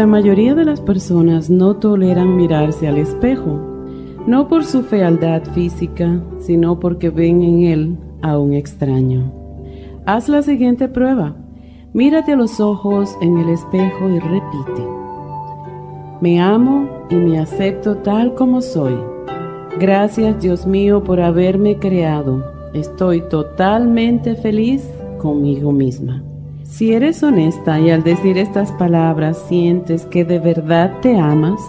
La mayoría de las personas no toleran mirarse al espejo, no por su fealdad física, sino porque ven en él a un extraño. Haz la siguiente prueba. Mírate a los ojos en el espejo y repite. Me amo y me acepto tal como soy. Gracias Dios mío por haberme creado. Estoy totalmente feliz conmigo misma. Si eres honesta y al decir estas palabras sientes que de verdad te amas,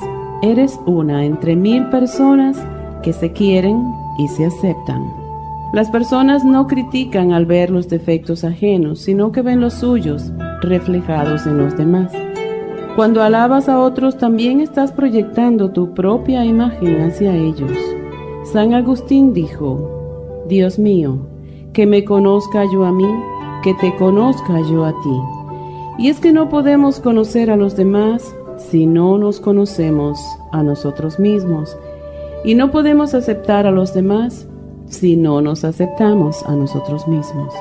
eres una entre mil personas que se quieren y se aceptan. Las personas no critican al ver los defectos ajenos, sino que ven los suyos reflejados en los demás. Cuando alabas a otros también estás proyectando tu propia imagen hacia ellos. San Agustín dijo, Dios mío, que me conozca yo a mí que te conozca yo a ti. Y es que no podemos conocer a los demás si no nos conocemos a nosotros mismos. Y no podemos aceptar a los demás si no nos aceptamos a nosotros mismos.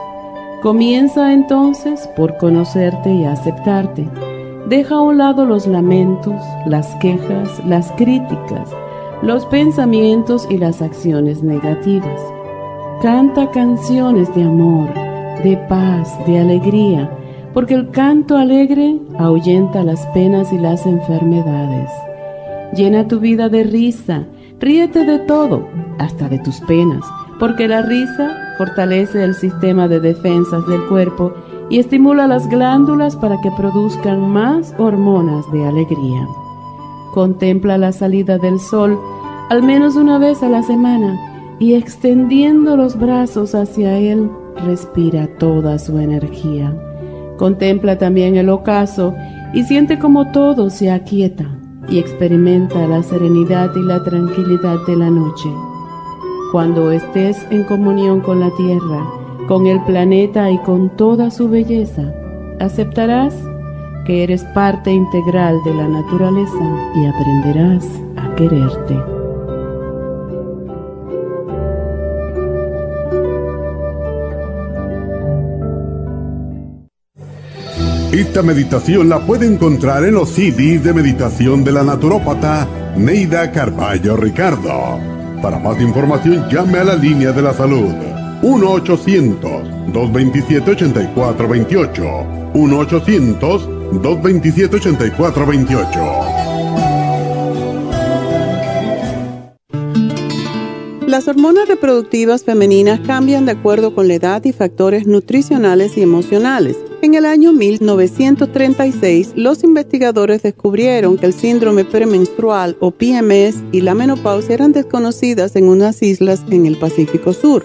Comienza entonces por conocerte y aceptarte. Deja a un lado los lamentos, las quejas, las críticas, los pensamientos y las acciones negativas. Canta canciones de amor de paz, de alegría, porque el canto alegre ahuyenta las penas y las enfermedades. Llena tu vida de risa, ríete de todo, hasta de tus penas, porque la risa fortalece el sistema de defensas del cuerpo y estimula las glándulas para que produzcan más hormonas de alegría. Contempla la salida del sol al menos una vez a la semana y extendiendo los brazos hacia él, respira toda su energía. Contempla también el ocaso y siente como todo se aquieta y experimenta la serenidad y la tranquilidad de la noche. Cuando estés en comunión con la tierra, con el planeta y con toda su belleza, aceptarás que eres parte integral de la naturaleza y aprenderás a quererte. Esta meditación la puede encontrar en los CDs de meditación de la naturópata Neida Carballo Ricardo. Para más información llame a la línea de la salud 1-800-227-8428. 1-800-227-8428. Las hormonas reproductivas femeninas cambian de acuerdo con la edad y factores nutricionales y emocionales. En el año 1936, los investigadores descubrieron que el síndrome premenstrual o PMS y la menopausia eran desconocidas en unas islas en el Pacífico Sur.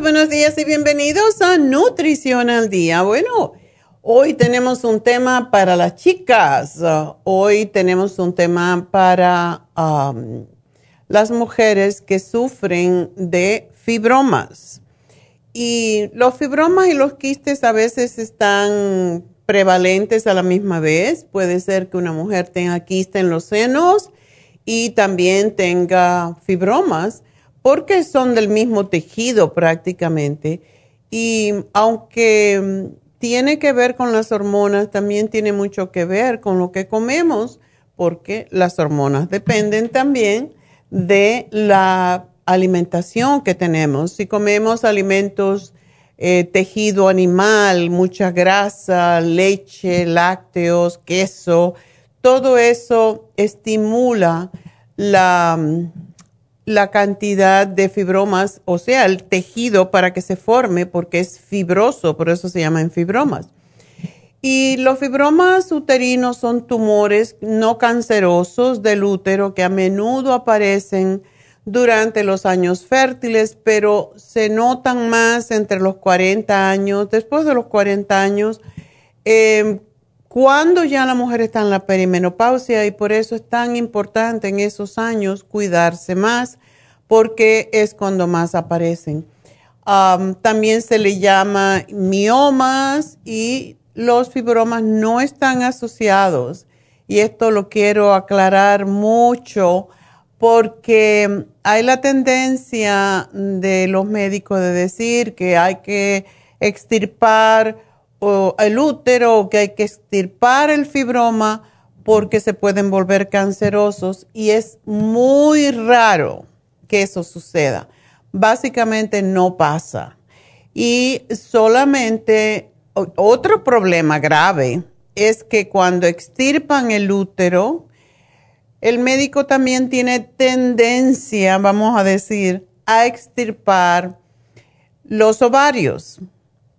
Buenos días, y bienvenidos a Nutrición al Día. Bueno, hoy tenemos un tema para las chicas. hoy tenemos un tema para las mujeres que sufren de fibromas. Y los fibromas y los quistes a veces están prevalentes a la misma vez. Puede ser que una mujer tenga quiste en los senos y también tenga fibromas porque son del mismo tejido prácticamente. Y aunque mm, tiene que ver con las hormonas, también tiene mucho que ver con lo que comemos, porque las hormonas dependen también de la alimentación que tenemos. Si comemos alimentos, eh, tejido animal, mucha grasa, leche, lácteos, queso, todo eso estimula la, la cantidad de fibromas, o sea, el tejido para que se forme, porque es fibroso, por eso se llaman fibromas. Y los fibromas uterinos son tumores no cancerosos del útero que a menudo aparecen durante los años fértiles, pero se notan más entre los 40 años, después de los 40 años, em, cuando ya la mujer está en la perimenopausia y por eso es tan importante en esos años cuidarse más, porque es cuando más aparecen. también se le llama miomas y los fibromas no están asociados. Y esto lo quiero aclarar mucho porque hay la tendencia de los médicos de decir que hay que extirpar el útero que hay que extirpar el fibroma porque se pueden volver cancerosos y es muy raro que eso suceda. Básicamente no pasa. Y solamente otro problema grave es que cuando extirpan el útero, el médico también tiene tendencia, vamos a decir, a extirpar los ovarios.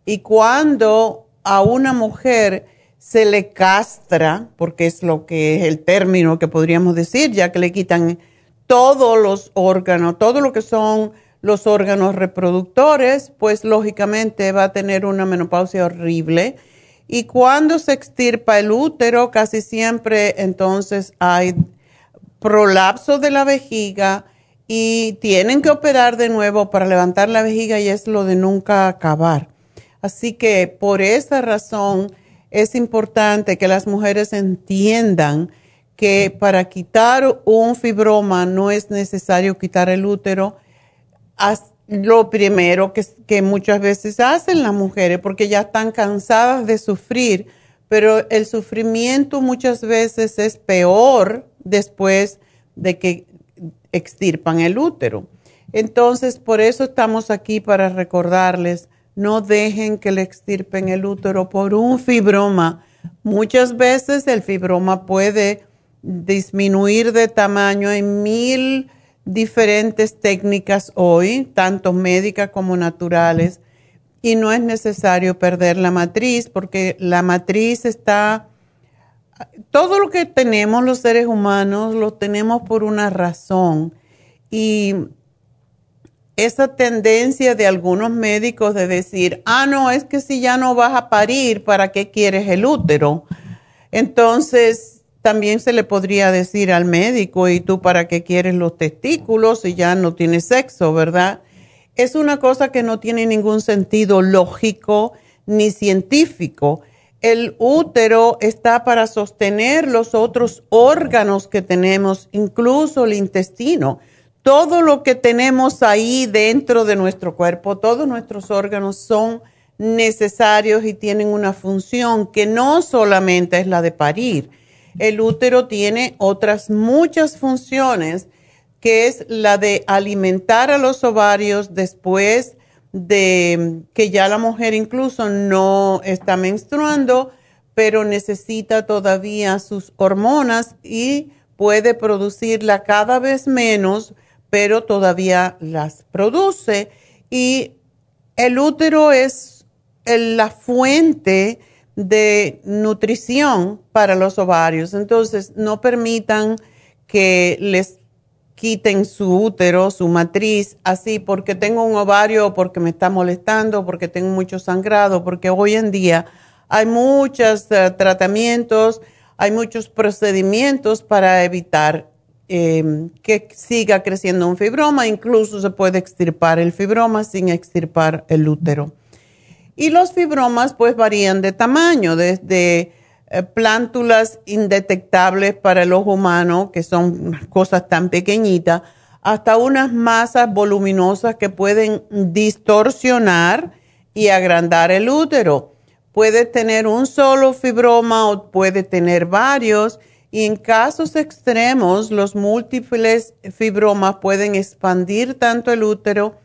Y cuando a una mujer se le castra, porque es lo que es el término que podríamos decir, ya que le quitan todos los órganos, todo lo que son los órganos reproductores, pues lógicamente va a tener una menopausia horrible. Y cuando se extirpa el útero, casi siempre entonces hay prolapso de la vejiga y tienen que operar de nuevo para levantar la vejiga y es lo de nunca acabar. Así que por esa razón es importante que las mujeres entiendan que para quitar un fibroma no es necesario quitar el útero, lo primero que, muchas veces hacen las mujeres porque ya están cansadas de sufrir, pero el sufrimiento muchas veces es peor después de que extirpan el útero. Entonces, por eso estamos aquí para recordarles, no dejen que le extirpen el útero por un fibroma. Muchas veces el fibroma puede disminuir de tamaño en mil diferentes técnicas hoy, tanto médicas como naturales, y no es necesario perder la matriz porque la matriz está, todo lo que tenemos los seres humanos lo tenemos por una razón y esa tendencia de algunos médicos de decir, ah, no, es que si ya no vas a parir, ¿para qué quieres el útero? Entonces, también se le podría decir al médico, ¿y tú para qué quieres los testículos si ya no tienes sexo, verdad? Es una cosa que no tiene ningún sentido lógico ni científico. El útero está para sostener los otros órganos que tenemos, incluso el intestino. Todo lo que tenemos ahí dentro de nuestro cuerpo, todos nuestros órganos son necesarios y tienen una función que no solamente es la de parir. El útero tiene otras muchas funciones, que es la de alimentar a los ovarios después de que ya la mujer incluso no está menstruando, pero necesita todavía sus hormonas y puede producirla cada vez menos, pero todavía las produce. Y el útero es la fuente de nutrición para los ovarios. Entonces, no permitan que les quiten su útero, su matriz, así porque tengo un ovario, porque me está molestando, porque tengo mucho sangrado, porque hoy en día hay muchos eh, tratamientos, hay muchos procedimientos para evitar em, que siga creciendo un fibroma, incluso se puede extirpar el fibroma sin extirpar el útero. Y los fibromas pues varían de tamaño, desde eh, plántulas indetectables para el ojo humano, que son cosas tan pequeñitas, hasta unas masas voluminosas que pueden distorsionar y agrandar el útero. Puede tener un solo fibroma o puede tener varios y en casos extremos los múltiples fibromas pueden expandir tanto el útero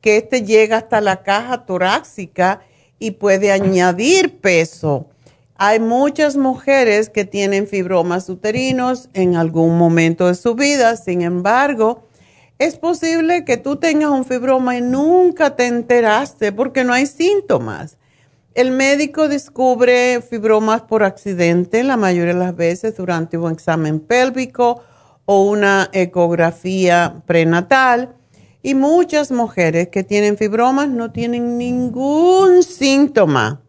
que éste llega hasta la caja torácica y puede añadir peso. Hay muchas mujeres que tienen fibromas uterinos en algún momento de su vida, sin embargo, es posible que tú tengas un fibroma y nunca te enteraste porque no hay síntomas. El médico descubre fibromas por accidente la mayoría de las veces durante un examen pélvico o una ecografía prenatal. Y muchas mujeres que tienen fibromas no tienen ningún síntoma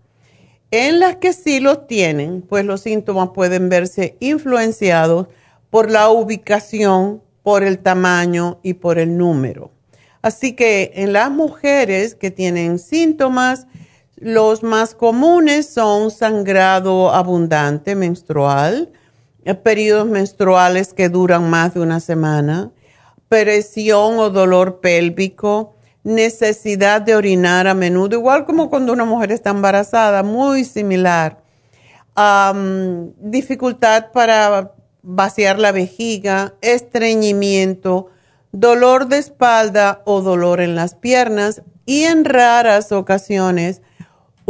en las que sí los tienen, pues los síntomas pueden verse influenciados por la ubicación, por el tamaño y por el número. Así que en las mujeres que tienen síntomas, los más comunes son sangrado abundante menstrual, eh, periodos menstruales que duran más de una semana, presión o dolor pélvico, necesidad de orinar a menudo, igual como cuando una mujer está embarazada, muy similar. dificultad para vaciar la vejiga, estreñimiento, dolor de espalda o dolor en las piernas y en raras ocasiones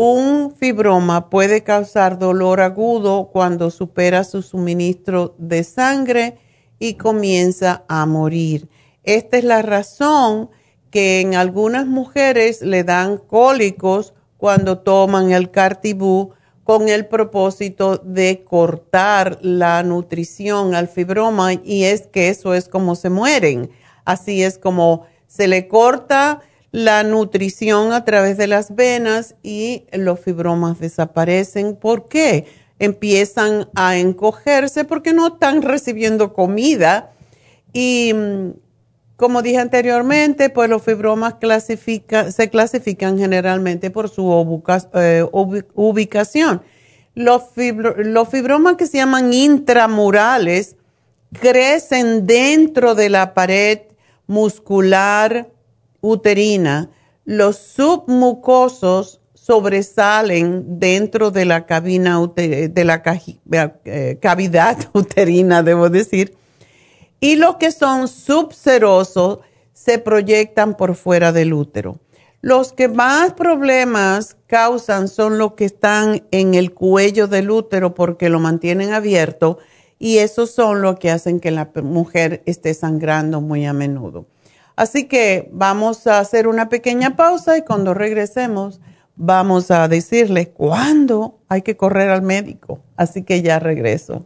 un fibroma puede causar dolor agudo cuando supera su suministro de sangre y comienza a morir. Esta es la razón que en algunas mujeres le dan cólicos cuando toman el cartibú con el propósito de cortar la nutrición al fibroma y es que eso es como se mueren. Así es como se le corta la nutrición a través de las venas y los fibromas desaparecen. ¿Por qué? Empiezan a encogerse porque no están recibiendo comida y mm, como dije anteriormente, pues los fibromas se clasifican generalmente por su eh, ubicación. Los, los fibromas que se llaman intramurales crecen dentro de la pared muscular uterina. Los submucosos sobresalen dentro de la cabina eh, cavidad uterina, debo decir y los que son subserosos se proyectan por fuera del útero. Los que más problemas causan son los que están en el cuello del útero porque lo mantienen abierto y esos son los que hacen que la mujer esté sangrando muy a menudo. Así que vamos a hacer una pequeña pausa y cuando regresemos vamos a decirles cuándo hay que correr al médico. Así que ya regreso.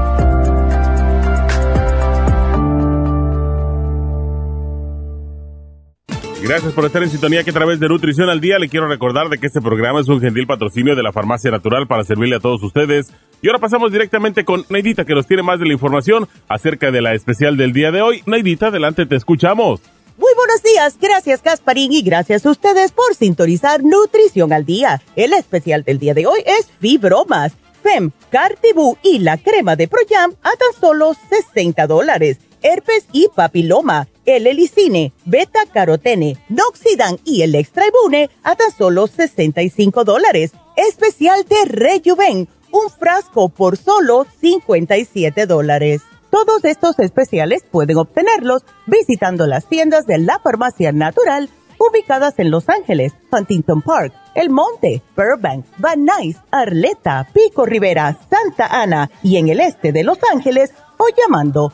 Gracias por estar en sintonía que a través de Nutrición al Día le quiero recordar de que este programa es un gentil patrocinio de la Farmacia Natural para servirle a todos ustedes y ahora pasamos directamente con Neidita, que nos tiene más de la información acerca de la especial del día de hoy. Neidita, adelante, te escuchamos. Muy buenos días, gracias Gasparín y gracias a ustedes por sintonizar Nutrición al Día. El especial del día de hoy es Fibromas, Fem, Cartibú y la crema de Proyam a tan solo 60 dólares. Herpes y papiloma, el helicine, beta carotene, noxidan y el extraibune a tan solo 65 dólares. Especial de Rejuven un frasco por solo 57 dólares. Todos estos especiales pueden obtenerlos visitando las tiendas de la farmacia natural ubicadas en Los Ángeles, Huntington Park, El Monte, Burbank, Van Nuys, Arleta, Pico Rivera, Santa Ana y en el este de Los Ángeles o llamando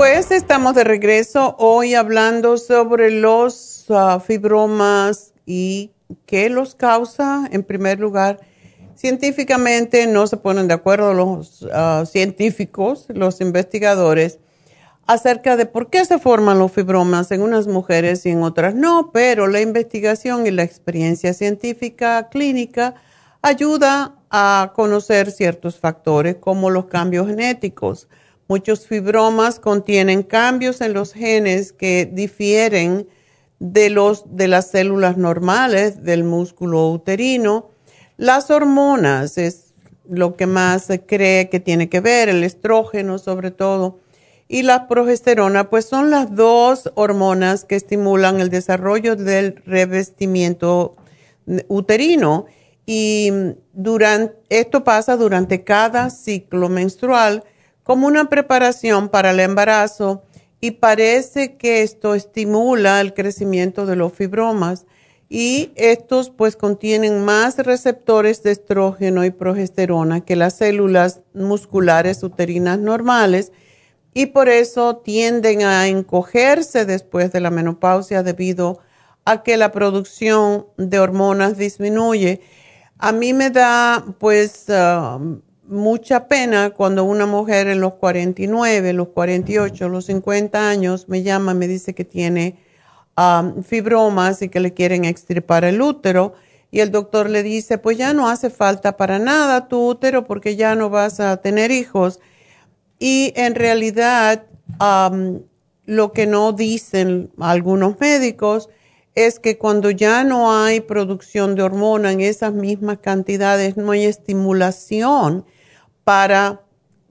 Pues estamos de regreso hoy hablando sobre los ah, fibromas y qué los causa. En primer lugar, científicamente no se ponen de acuerdo los ah, científicos, los investigadores, acerca de por qué se forman los fibromas en unas mujeres y en otras no, pero la investigación y la experiencia científica clínica ayuda a conocer ciertos factores como los cambios genéticos Muchos fibromas contienen cambios en los genes que difieren de, los, de las células normales del músculo uterino. Las hormonas es lo que más se cree que tiene que ver, el estrógeno sobre todo, y la progesterona, pues son las dos hormonas que estimulan el desarrollo del revestimiento uterino. Y durante, esto pasa durante cada ciclo menstrual como una preparación para el embarazo y parece que esto estimula el crecimiento de los fibromas y estos pues contienen más receptores de estrógeno y progesterona que las células musculares uterinas normales y por eso tienden a encogerse después de la menopausia debido a que la producción de hormonas disminuye. A mí me da pues um, mucha pena cuando una mujer en los 49, los 48, los 50 años me llama, me dice que tiene um, fibromas y que le quieren extirpar el útero. Y el doctor le dice, pues ya no hace falta para nada tu útero porque ya no vas a tener hijos. Y en realidad, um, lo que no dicen algunos médicos es que cuando ya no hay producción de hormona en esas mismas cantidades, no hay estimulación para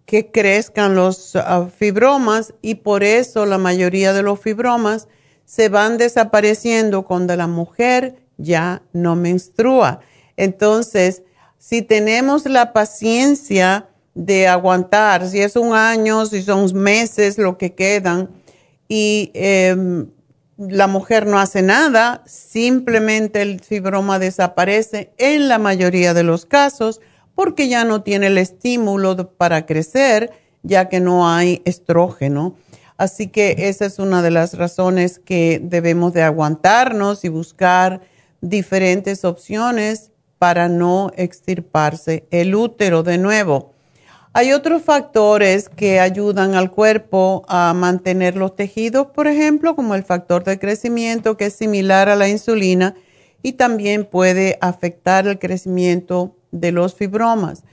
que crezcan los ah, fibromas y por eso la mayoría de los fibromas se van desapareciendo cuando la mujer ya no menstrua. Entonces, si tenemos la paciencia de aguantar, si es un año, si son meses lo que quedan, y em, la mujer no hace nada, simplemente el fibroma desaparece en la mayoría de los casos porque ya no tiene el estímulo para crecer, ya que no hay estrógeno. Así que esa es una de las razones que debemos de aguantarnos y buscar diferentes opciones para no extirparse el útero de nuevo. Hay otros factores que ayudan al cuerpo a mantener los tejidos, por ejemplo, como el factor de crecimiento, que es similar a la insulina y también puede afectar el crecimiento de los fibromas.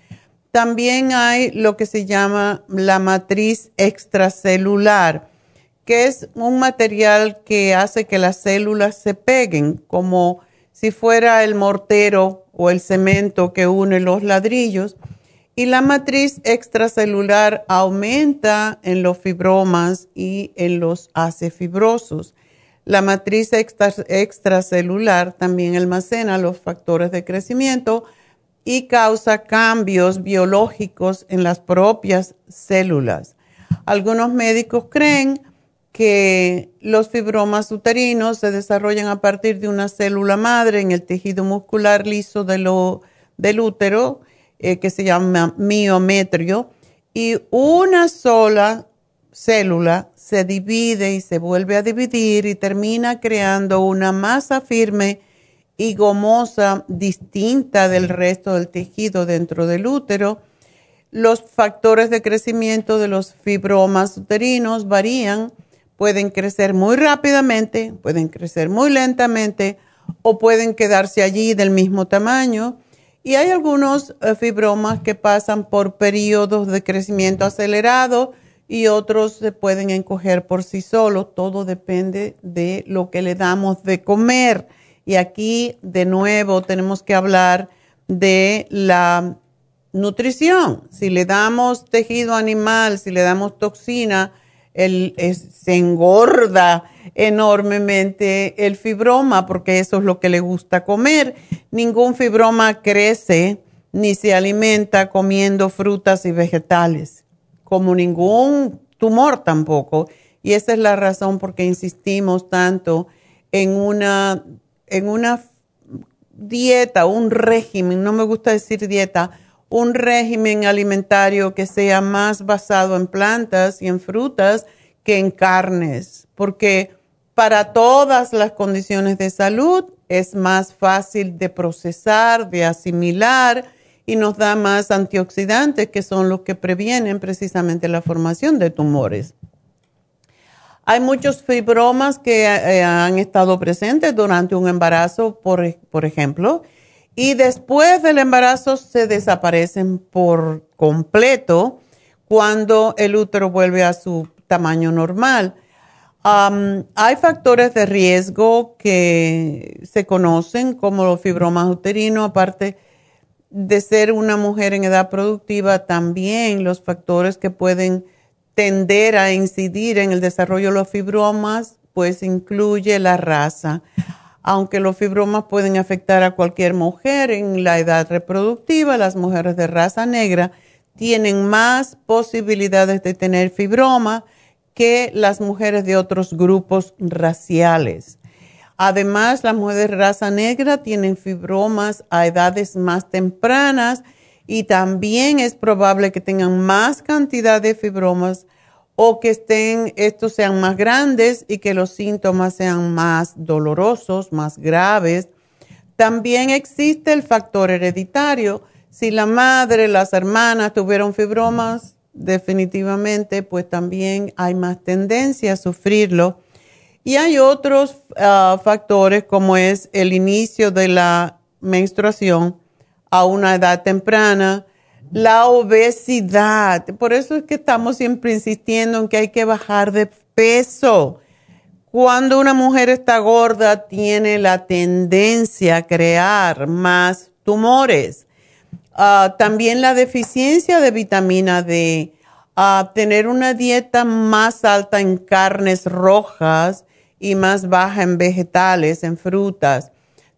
También hay lo que se llama la matriz extracelular, que es un material que hace que las células se peguen, como si fuera el mortero o el cemento que une los ladrillos y la matriz extracelular aumenta en los fibromas y en los acefibrosos. La matriz extracelular también almacena los factores de crecimiento y causa cambios biológicos en las propias células. Algunos médicos creen que los fibromas uterinos se desarrollan a partir de una célula madre en el tejido muscular liso del útero eh, que se llama miometrio, y una sola célula se divide y se vuelve a dividir y termina creando una masa firme y gomosa distinta del resto del tejido dentro del útero. Los factores de crecimiento de los fibromas uterinos varían, pueden crecer muy rápidamente, pueden crecer muy lentamente o pueden quedarse allí del mismo tamaño y hay algunos eh, fibromas que pasan por periodos de crecimiento acelerado y otros se pueden encoger por sí solos. Todo depende de lo que le damos de comer. Y aquí de nuevo tenemos que hablar de la nutrición. Si le damos tejido animal, si le damos toxina, el, se engorda enormemente el fibroma porque eso es lo que le gusta comer. Ningún fibroma crece ni se alimenta comiendo frutas y vegetales, como ningún tumor tampoco. Y esa es la razón por qué insistimos tanto en una, en una dieta, un régimen, no me gusta decir dieta, un régimen alimentario que sea más basado en plantas y en frutas que en carnes, porque para todas las condiciones de salud es más fácil de procesar, de asimilar y nos da más antioxidantes que son los que previenen precisamente la formación de tumores. Hay muchos fibromas que eh, han estado presentes durante un embarazo, por, por ejemplo, y después del embarazo se desaparecen por completo cuando el útero vuelve a su tamaño normal. hay factores de riesgo que se conocen como los fibromas uterinos, aparte de ser una mujer en edad productiva, también los factores que pueden tender a incidir en el desarrollo de los fibromas, pues incluye la raza aunque los fibromas pueden afectar a cualquier mujer en la edad reproductiva, las mujeres de raza negra tienen más posibilidades de tener fibroma que las mujeres de otros grupos raciales. Además, las mujeres de raza negra tienen fibromas a edades más tempranas y también es probable que tengan más cantidad de fibromas o que estén, estos sean más grandes y que los síntomas sean más dolorosos, más graves. También existe el factor hereditario. Si la madre, las hermanas tuvieron fibromas, definitivamente, pues también hay más tendencia a sufrirlo. Y hay otros ah, factores como es el inicio de la menstruación a una edad temprana, la obesidad. Por eso es que estamos siempre insistiendo en que hay que bajar de peso. Cuando una mujer está gorda, tiene la tendencia a crear más tumores. Ah, también la deficiencia de vitamina D, a tener una dieta más alta en carnes rojas y más baja en vegetales, en frutas.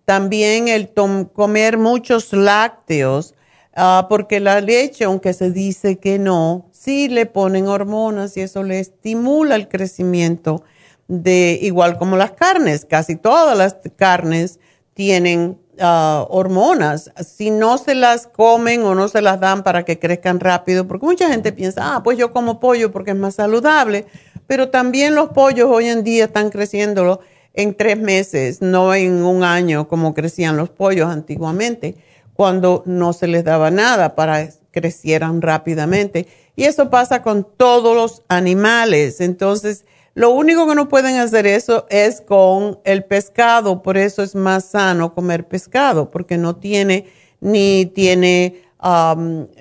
También el comer muchos lácteos Ah, porque la leche, aunque se dice que no, sí le ponen hormonas y eso le estimula el crecimiento de igual como las carnes. Casi todas las carnes tienen ah, hormonas. Si no se las comen o no se las dan para que crezcan rápido, porque mucha gente piensa, ah, pues yo como pollo porque es más saludable, pero también los pollos hoy en día están creciendo en tres meses, no en un año como crecían los pollos antiguamente cuando no se les daba nada para crecieran rápidamente. Y eso pasa con todos los animales. Entonces, lo único que no pueden hacer eso es con el pescado. Por eso es más sano comer pescado, porque no tiene ni tiene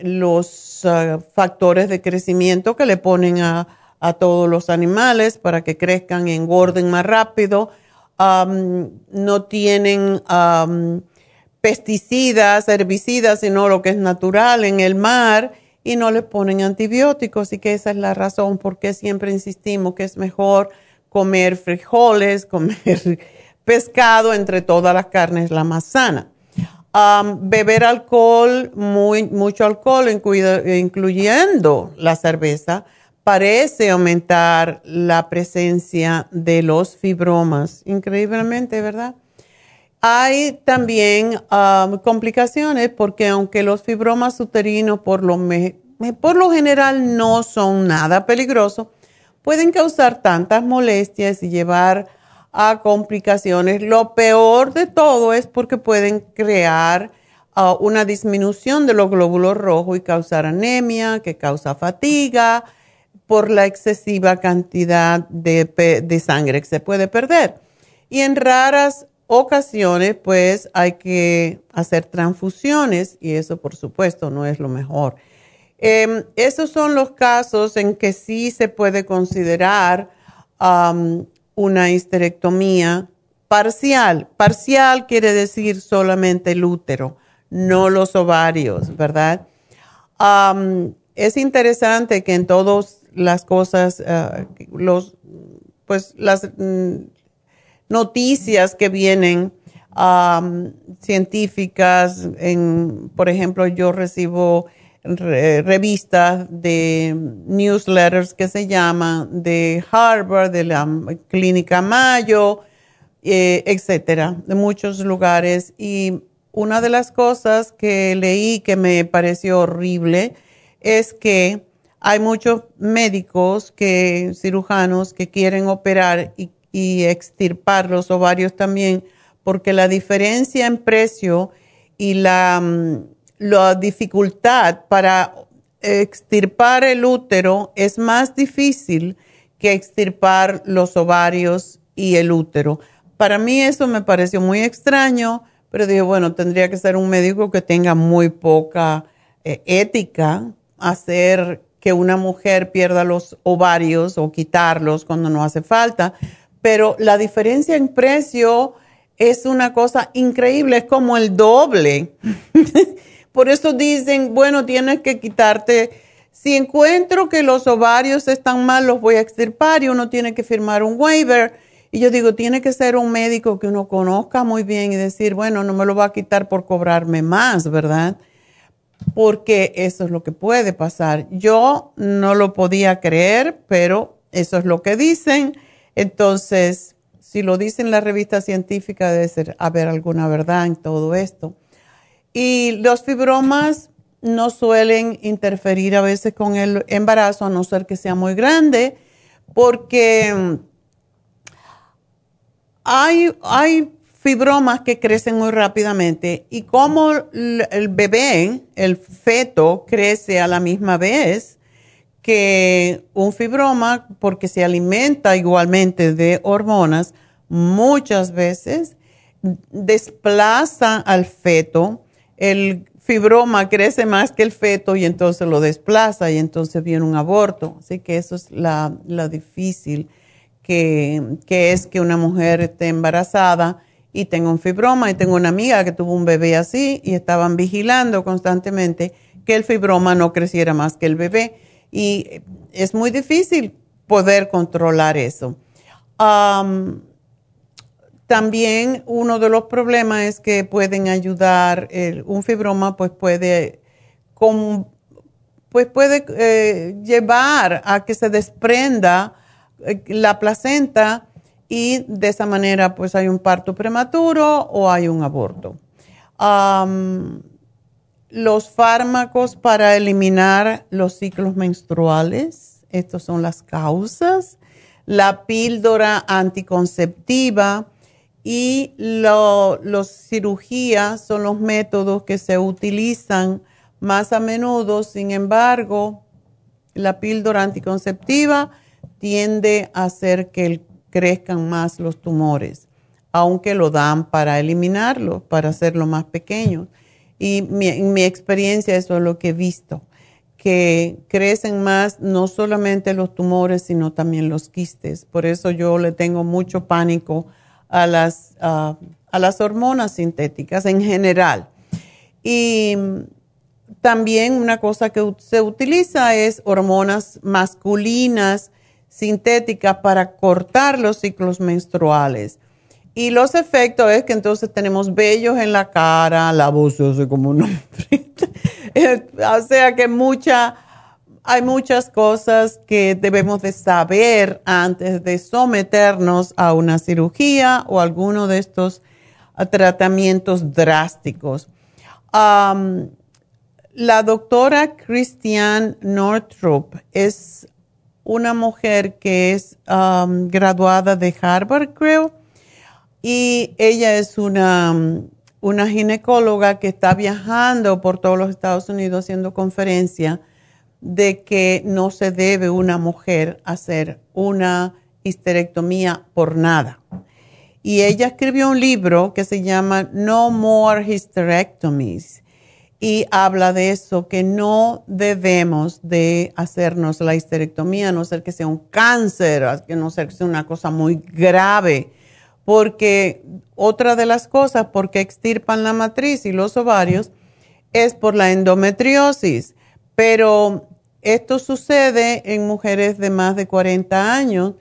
los uh, factores de crecimiento que le ponen a, todos los animales para que crezcan y engorden más rápido. Um, no tienen um, pesticidas, herbicidas, sino lo que es natural en el mar y no le ponen antibióticos. Y que esa es la razón por qué siempre insistimos que es mejor comer frijoles, comer pescado, entre todas las carnes, la más sana. beber alcohol, muy, mucho alcohol, incluyendo la cerveza, parece aumentar la presencia de los fibromas. Increíblemente, ¿verdad? Hay también um, complicaciones porque aunque los fibromas uterinos por lo, por lo general no son nada peligrosos, pueden causar tantas molestias y llevar a complicaciones. Lo peor de todo es porque pueden crear uh, una disminución de los glóbulos rojos y causar anemia, que causa fatiga por la excesiva cantidad de, de sangre que se puede perder. Y en raras ocasiones pues hay que hacer transfusiones y eso por supuesto no es lo mejor. Em, esos son los casos en que sí se puede considerar una histerectomía parcial. Parcial quiere decir solamente el útero, no los ovarios, ¿verdad? es interesante que en todas las cosas, ah, los, pues las, mm, noticias que vienen científicas. En, por ejemplo, yo recibo revistas de newsletters que se llaman de Harvard, de la Clínica Mayo, eh, etcétera, de muchos lugares. Y una de las cosas que leí que me pareció horrible es que hay muchos médicos que cirujanos que quieren operar y extirpar los ovarios también, porque la diferencia en precio y la, mm, la dificultad para extirpar el útero es más difícil que extirpar los ovarios y el útero. Para mí eso me pareció muy extraño, pero dije, bueno, tendría que ser un médico que tenga muy poca eh, ética hacer que una mujer pierda los ovarios o quitarlos cuando no hace falta pero la diferencia en precio es una cosa increíble, es como el doble. Por eso dicen, bueno, tienes que quitarte. Si encuentro que los ovarios están mal, los voy a extirpar y uno tiene que firmar un waiver. Y yo digo, tiene que ser un médico que uno conozca muy bien y decir, bueno, no me lo va a quitar por cobrarme más, ¿verdad? Porque eso es lo que puede pasar. Yo no lo podía creer, pero eso es lo que dicen. Entonces, si lo dice en la revista científica, debe ser haber alguna verdad en todo esto. Y los fibromas no suelen interferir a veces con el embarazo, a no ser que sea muy grande, porque hay, hay fibromas que crecen muy rápidamente y como el bebé, el feto, crece a la misma vez, que un fibroma, porque se alimenta igualmente de hormonas, muchas veces desplaza al feto. El fibroma crece más que el feto y entonces lo desplaza y entonces viene un aborto. Así que eso es la, difícil que, que, es que una mujer esté embarazada y tenga un fibroma. Y tengo una amiga que tuvo un bebé así y estaban vigilando constantemente que el fibroma no creciera más que el bebé y es muy difícil poder controlar eso. también uno de los problemas es que pueden ayudar, un fibroma pues puede, pues puede eh, llevar a que se desprenda eh, la placenta y de esa manera pues hay un parto prematuro o hay un aborto. Los fármacos para eliminar los ciclos menstruales, estas son las causas, la píldora anticonceptiva y las cirugías son los métodos que se utilizan más a menudo, sin embargo, la píldora anticonceptiva tiende a hacer que crezcan más los tumores, aunque lo dan para eliminarlo, para hacerlo más pequeño. Y en mi experiencia eso es lo que he visto, que crecen más no solamente los tumores, sino también los quistes. Por eso yo le tengo mucho pánico a las, a las hormonas sintéticas en general. Y también una cosa que se utiliza es hormonas masculinas sintéticas para cortar los ciclos menstruales. Y los efectos es que entonces tenemos vellos en la cara, la voz se hace como un hombre. o sea que mucha, hay muchas cosas que debemos de saber antes de someternos a una cirugía o alguno de estos tratamientos drásticos. la doctora Christiane Northrop es una mujer que es graduada de Harvard, creo y ella es una, una ginecóloga que está viajando por todos los Estados Unidos haciendo conferencia de que no se debe una mujer hacer una histerectomía por nada. Y ella escribió un libro que se llama No More Hysterectomies y habla de eso, que no debemos de hacernos la histerectomía, a no ser que sea un cáncer, a no ser que sea una cosa muy grave. Porque otra de las cosas por qué extirpan la matriz y los ovarios es por la endometriosis, pero esto sucede en mujeres de más de 40 años,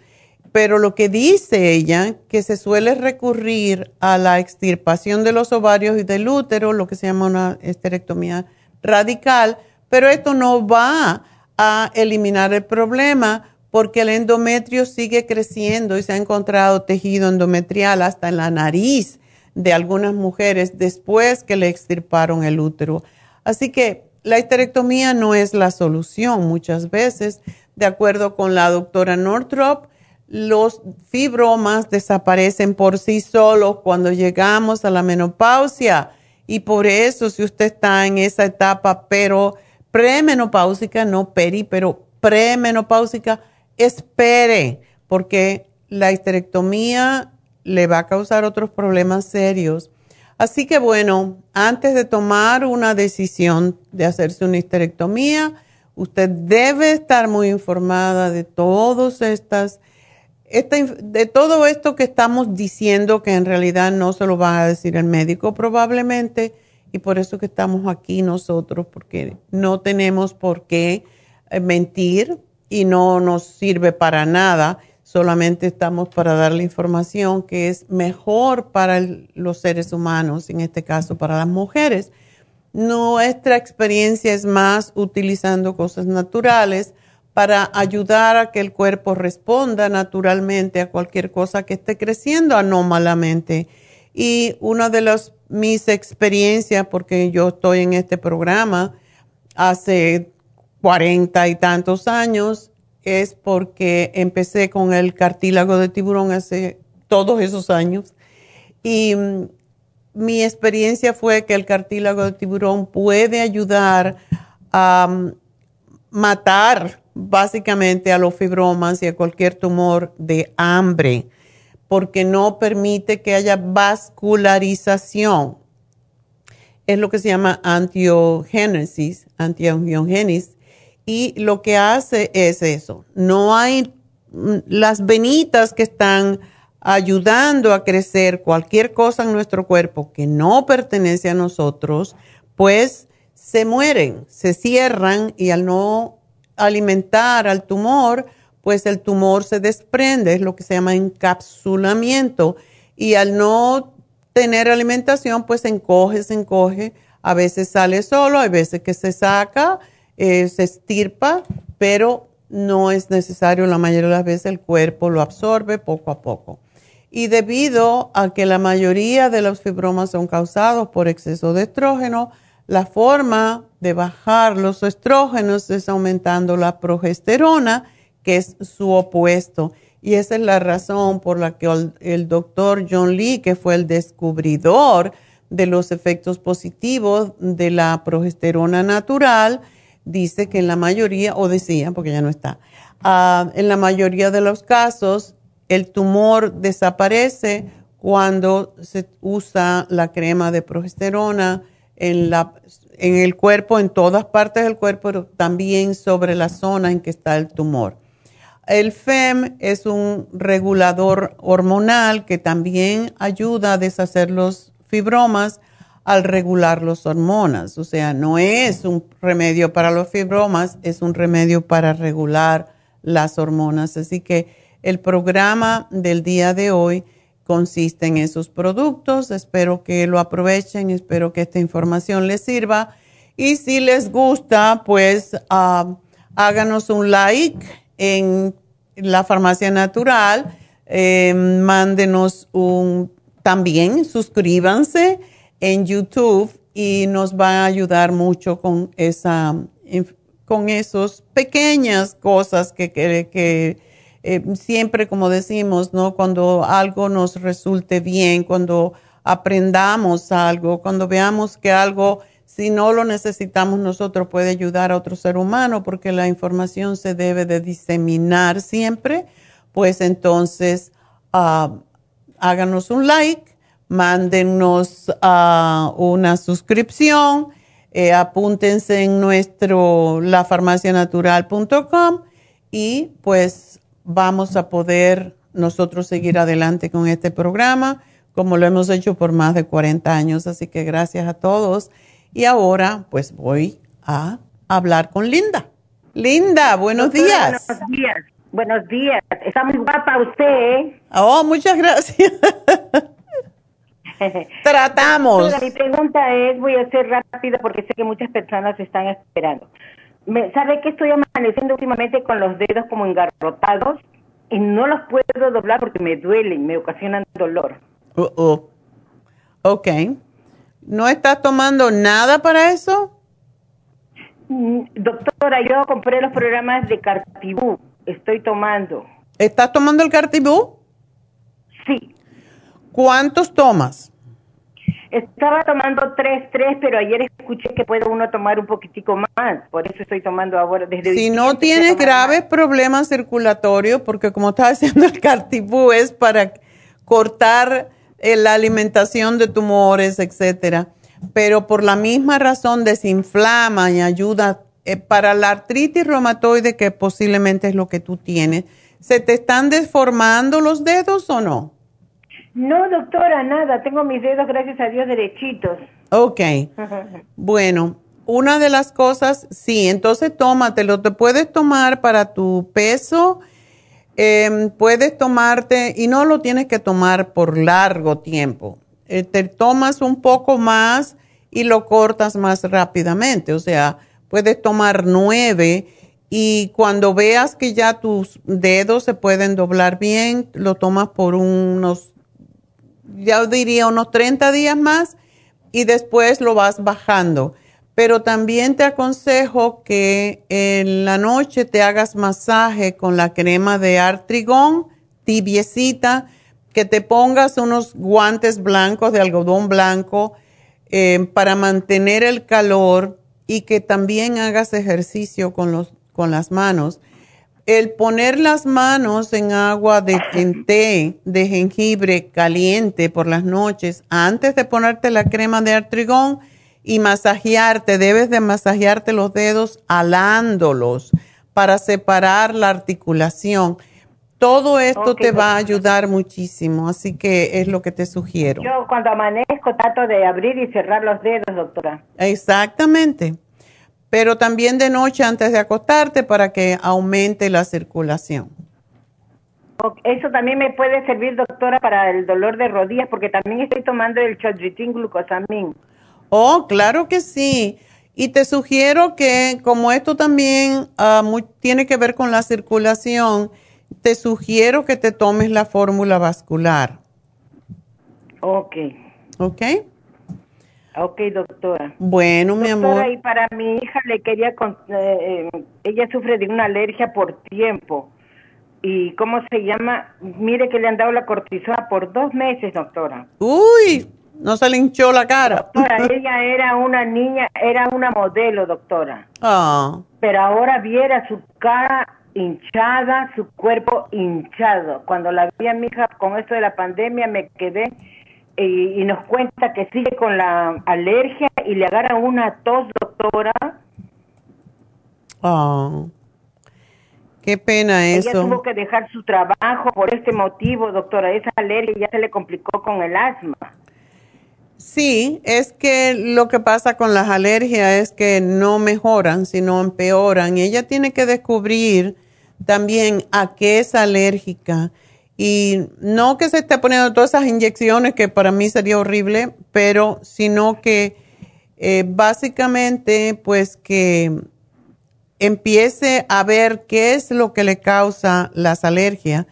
pero lo que dice ella, que se suele recurrir a la extirpación de los ovarios y del útero, lo que se llama una esterectomía radical, pero esto no va a eliminar el problema porque el endometrio sigue creciendo y se ha encontrado tejido endometrial hasta en la nariz de algunas mujeres después que le extirparon el útero. Así que la histerectomía no es la solución muchas veces. De acuerdo con la doctora Northrop, los fibromas desaparecen por sí solos cuando llegamos a la menopausia. Y por eso, si usted está en esa etapa, pero premenopáusica, no peri, pero premenopáusica, espere, porque la histerectomía le va a causar otros problemas serios. Así que bueno, antes de tomar una decisión de hacerse una histerectomía, usted debe estar muy informada de todos estas, de todo esto que estamos diciendo que en realidad no se lo va a decir el médico probablemente y por eso que estamos aquí nosotros porque no tenemos por qué eh, mentir y no nos sirve para nada, solamente estamos para dar la información que es mejor para los seres humanos, en este caso para las mujeres. Nuestra experiencia es más utilizando cosas naturales para ayudar a que el cuerpo responda naturalmente a cualquier cosa que esté creciendo anómalamente. Y una de las, mis experiencias, porque yo estoy en este programa hace cuarenta y tantos años es porque empecé con el cartílago de tiburón hace todos esos años y mm, mi experiencia fue que el cartílago de tiburón puede ayudar a mm, matar básicamente a los fibromas y a cualquier tumor de hambre porque no permite que haya vascularización. Es lo que se llama antiogénesis, antiangiogénesis y lo que hace es eso. No hay mm, las venitas que están ayudando a crecer cualquier cosa en nuestro cuerpo que no pertenece a nosotros, pues se mueren, se cierran y al no alimentar al tumor, pues el tumor se desprende, es lo que se llama encapsulamiento. Y al no tener alimentación, pues se encoge, se encoge. A veces sale solo, hay veces que se saca eh, se estirpa, pero no es necesario, la mayoría de las veces el cuerpo lo absorbe poco a poco. Y debido a que la mayoría de los fibromas son causados por exceso de estrógeno, la forma de bajar los estrógenos es aumentando la progesterona, que es su opuesto. Y esa es la razón por la que el, doctor John Lee, que fue el descubridor de los efectos positivos de la progesterona natural. Dice que en la mayoría, o decía, porque ya no está, ah, en la mayoría de los casos el tumor desaparece cuando se usa la crema de progesterona en, la, en el cuerpo, en todas partes del cuerpo, pero también sobre la zona en que está el tumor. El FEM es un regulador hormonal que también ayuda a deshacer los fibromas al regular las hormonas. O sea, no es un remedio para los fibromas, es un remedio para regular las hormonas. Así que el programa del día de hoy consiste en esos productos. Espero que lo aprovechen, espero que esta información les sirva. Y si les gusta, pues ah, háganos un like en la farmacia natural, eh, mándenos un también, suscríbanse en YouTube y nos va a ayudar mucho con esa con esas pequeñas cosas que, que, eh, siempre, como decimos, ¿no? Cuando algo nos resulte bien, cuando aprendamos algo, cuando veamos que algo, si no lo necesitamos nosotros, puede ayudar a otro ser humano, porque la información se debe de diseminar siempre, pues entonces uh, háganos un like, mándenos uh, una suscripción, eh, apúntense en nuestro lafarmacianatural.com y pues vamos a poder nosotros seguir adelante con este programa, como lo hemos hecho por más de 40 años. Así que gracias a todos. Y ahora, pues voy a hablar con Linda. Linda, buenos días. Buenos días. Buenos días. Está muy guapa usted. ¿eh? Oh, muchas gracias. Tratamos. mi pregunta es, voy a ser rápida porque sé que muchas personas están esperando. ¿Sabe que estoy amaneciendo últimamente con los dedos como engarrotados? Y no los puedo doblar porque me duelen, me ocasionan dolor. Uh -oh. Ok. ¿No estás tomando nada para eso? Mm, doctora, yo compré los programas de Cartibú. Estoy tomando. ¿Estás tomando el Cartibú? Sí. ¿Cuántos tomas? Estaba tomando tres, tres, pero ayer escuché que puede uno tomar un poquitico más, por eso estoy tomando ahora desde Si no tienes graves problemas circulatorios, porque como estaba diciendo el cartibú es para cortar eh, la alimentación de tumores, etcétera, pero por la misma razón desinflama y ayuda eh, para la artritis reumatoide que posiblemente es lo que tú tienes. ¿Se te están deformando los dedos o no? No, doctora, nada. Tengo mis dedos, gracias a Dios, derechitos. Ok. bueno, una de las cosas, sí, entonces tómatelo. Te puedes tomar para tu peso. Em, puedes tomarte, y no lo tienes que tomar por largo tiempo. Eh, te tomas un poco más y lo cortas más rápidamente. O sea, puedes tomar nueve y cuando veas que ya tus dedos se pueden doblar bien, lo tomas por unos ya diría unos 30 días más y después lo vas bajando. Pero también te aconsejo que en la noche te hagas masaje con la crema de artrigón, tibiecita, que te pongas unos guantes blancos de algodón blanco eh, para mantener el calor y que también hagas ejercicio con, los, con las manos el poner las manos en agua de té de jengibre caliente por las noches antes de ponerte la crema de artrigón y masajearte, debes de masajearte los dedos alándolos para separar la articulación. Todo esto te va a ayudar muchísimo, así que es lo que te sugiero. Yo cuando amanezco trato de abrir y cerrar los dedos, doctora. Exactamente pero también de noche antes de acostarte para que aumente la circulación. Eso también me puede servir, doctora, para el dolor de rodillas, porque también estoy tomando el chodritin glucosamín. Oh, claro que sí. Y te sugiero que, como esto también ah, tiene que ver con la circulación, te sugiero que te tomes la fórmula vascular. Ok. Ok. Ok, doctora. Bueno, mi amor. Y para mi hija le quería, eh, eh, ella sufre de una alergia por tiempo. ¿Y cómo se llama? Mire que le han dado la cortisona por dos meses, doctora. Uy, ¿No se le hinchó la cara? Doctora, ella era una niña, era una modelo, doctora. Ah. Pero ahora viera su cara hinchada, su cuerpo hinchado. Cuando la vi a mi hija con esto de la pandemia me quedé y, nos cuenta que sigue con la alergia y le agarra una tos, doctora. Oh. Qué pena eso. Ella tuvo que dejar su trabajo por este motivo, doctora. Esa alergia ya se le complicó con el asma. Sí, es que lo que pasa con las alergias es que no mejoran, sino empeoran. Y ella tiene que descubrir también a qué es alérgica. Y no que se esté poniendo todas esas inyecciones, que para mí sería horrible, pero sino que eh, básicamente pues que empiece a ver qué es lo que le causa las alergias.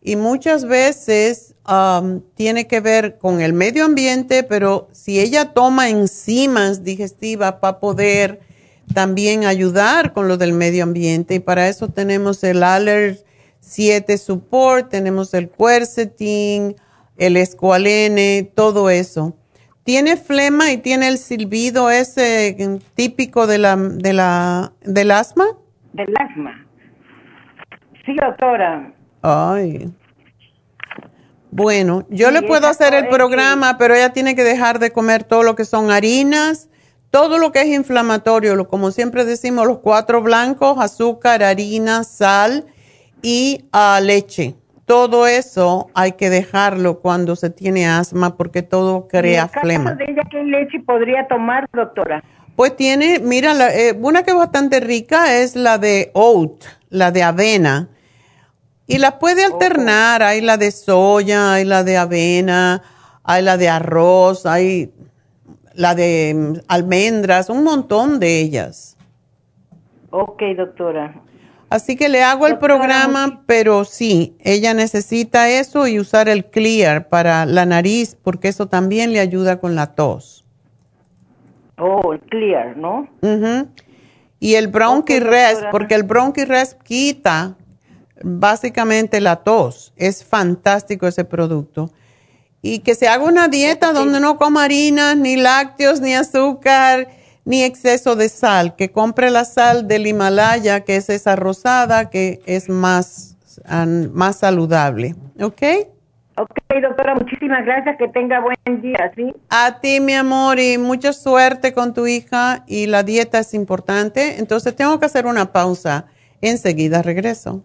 Y muchas veces um, tiene que ver con el medio ambiente, pero si ella toma enzimas digestivas para poder también ayudar con lo del medio ambiente, y para eso tenemos el Aller 7 Support, tenemos el Quercetin, el Esqualene, todo eso. ¿Tiene flema y tiene el silbido ese típico de la, de la, del asma? Del asma. Sí, doctora. Ay. Bueno, yo le puedo hacer el programa, pero ella tiene que dejar de comer todo lo que son harinas, todo lo que es inflamatorio, como siempre decimos, los cuatro blancos, azúcar, harina, sal y uh, leche todo eso hay que dejarlo cuando se tiene asma porque todo crea flema. de ella qué leche podría tomar, doctora? Pues tiene, mira, eh, una que es bastante rica es la de oat, la de avena. Y la puede alternar, hay la de soya, hay la de avena, hay la de arroz, hay la de mm, almendras, un montón de ellas. Ok, doctora. Así que le hago el programa, pero sí, ella necesita eso y usar el Clear para la nariz, porque eso también le ayuda con la tos. Oh, el Clear, ¿no? Y el Bronchi Rest, porque el Bronchi Rest quita básicamente la tos. Es fantástico ese producto. Y que se haga una dieta donde no coma harinas, ni lácteos, ni azúcar ni exceso de sal, que compre la sal del Himalaya, que es esa rosada, que es más, más saludable. ¿Ok? Ok, doctora, muchísimas gracias, que tenga buen día, ¿sí? A ti, mi amor, y mucha suerte con tu hija, y la dieta es importante. Entonces tengo que hacer una pausa. Enseguida regreso.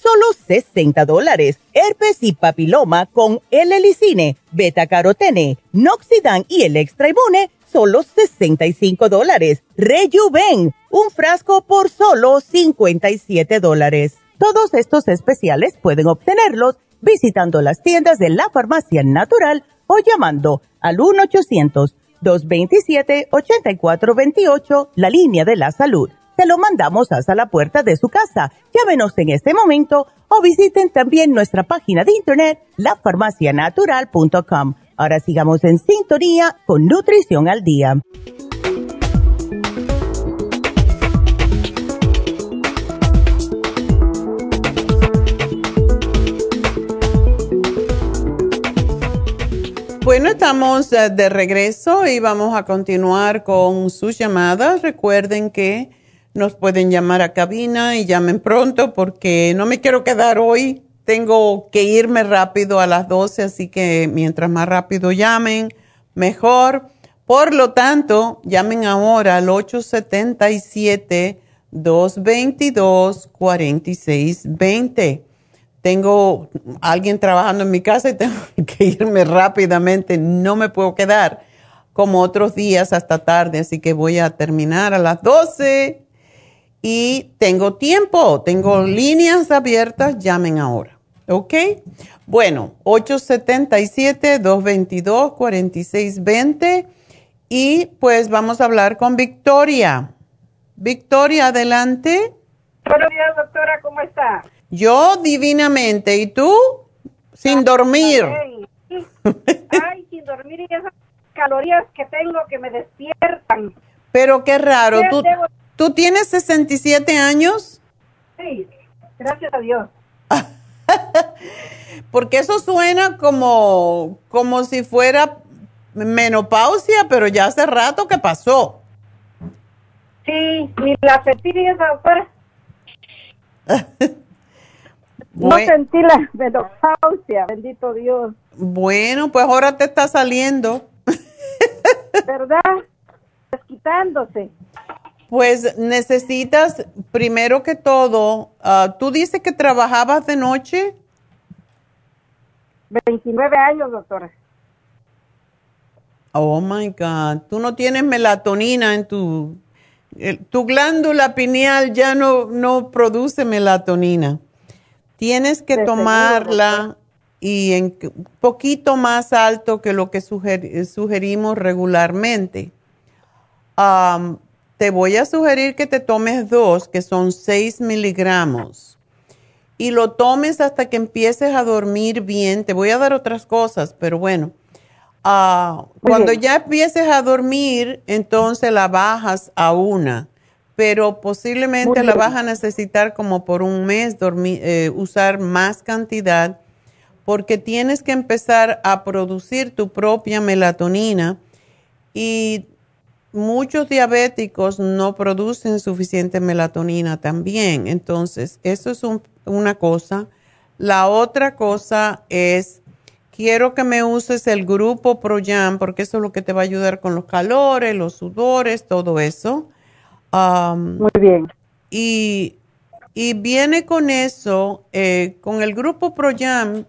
solo 60 dólares. Herpes y papiloma con L-Licine, beta carotene, Noxidan y el extra solo 65 dólares. Rejuven, un frasco por solo 57 dólares. Todos estos especiales pueden obtenerlos visitando las tiendas de la farmacia natural o llamando al 1-800-227-8428, la línea de la salud. Se lo mandamos hasta la puerta de su casa. Llámenos en este momento o visiten también nuestra página de internet, lafarmacianatural.com Ahora sigamos en sintonía con Nutrición al Día. Bueno, estamos eh, de regreso y vamos a continuar con sus llamadas. Recuerden que nos pueden llamar a cabina y llamen pronto porque no me quiero quedar hoy tengo que irme rápido a las 12, así que mientras más rápido llamen, mejor. Por lo tanto, llamen ahora al 877-222-4620. Tengo alguien trabajando en mi casa y tengo que irme rápidamente. No me puedo quedar como otros días hasta tarde, así que voy a terminar a las 12 y tengo tiempo, tengo líneas abiertas, llamen ahora. ¿Ok? Bueno, 877-222-4620 y pues vamos a hablar con Victoria. Victoria, adelante. Buenos días, doctora, ¿cómo está? Yo divinamente, ¿y tú? Sin dormir. Ay, sin dormir y esas calorías que tengo que me despiertan. Pero qué raro, ¿tú, ¿tú tienes 67 años? Sí, gracias a Dios. Porque eso suena como, como si fuera menopausia, pero ya hace rato que pasó. Sí, ni la sentí doctora. no sentí la menopausia, bendito Dios. Bueno, pues ahora te está saliendo. ¿Verdad? Quitándose. Pues necesitas, primero que todo, uh, tú dices que trabajabas de noche. 29 años, doctora. Oh my God, tú no tienes melatonina en tu. tu glándula pineal ya no, no produce melatonina. Tienes que tomarla y en un poquito más alto que lo que sugerimos regularmente. Um, te voy a sugerir que te tomes dos, que son 6 miligramos, y lo tomes hasta que empieces a dormir bien. Te voy a dar otras cosas, pero bueno. Ah, cuando ya empieces a dormir, entonces la bajas a una, pero posiblemente la vas a necesitar como por un mes dormir, eh, usar más cantidad, porque tienes que empezar a producir tu propia melatonina. Y muchos diabéticos no producen suficiente melatonina también. Entonces, eso es una cosa. La otra cosa es, quiero que me uses el grupo ProYam porque eso es lo que te va a ayudar con los calores, los sudores, todo eso. Muy bien. Y, y viene con eso, eh, con el grupo ProYam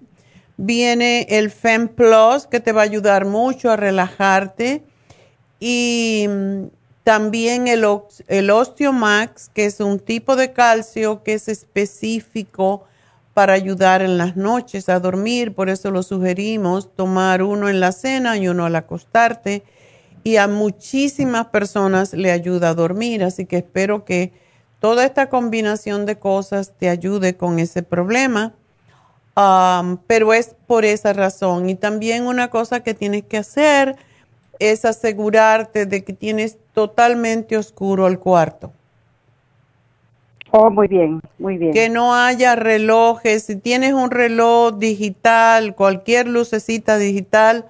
viene el FEM Plus que te va a ayudar mucho a relajarte y mm, también el, el Osteomax, que es un tipo de calcio que es específico para ayudar en las noches a dormir, por eso lo sugerimos, tomar uno en la cena y uno al acostarte. Y a muchísimas personas le ayuda a dormir, así que espero que toda esta combinación de cosas te ayude con ese problema. pero es por esa razón. Y también una cosa que tienes que hacer es asegurarte de que tienes totalmente oscuro el cuarto. Oh, muy bien, muy bien. Que no haya relojes. Si tienes un reloj digital, cualquier lucecita digital,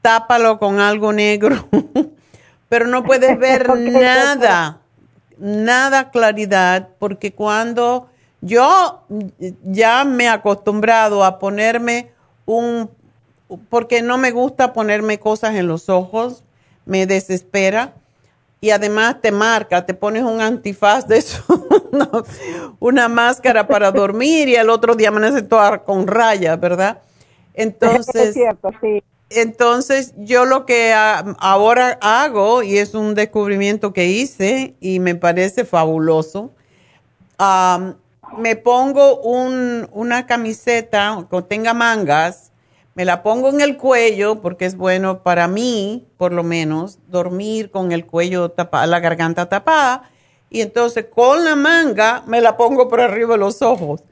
tápalo con algo negro, pero no puedes ver nada, nada claridad, porque cuando yo ya me he acostumbrado a ponerme un, porque no me gusta ponerme cosas en los ojos, me desespera. Y además te marca, te pones un antifaz de eso, una máscara para dormir y el otro día amanece toda con rayas, ¿verdad? Entonces, es cierto, sí. entonces yo lo que ahora hago, y es un descubrimiento que hice y me parece fabuloso, me pongo un, una camiseta que tenga mangas, me la pongo en el cuello porque es bueno para mí, por lo menos, dormir con el cuello tapado, la garganta tapada. Y entonces con la manga me la pongo por arriba de los ojos.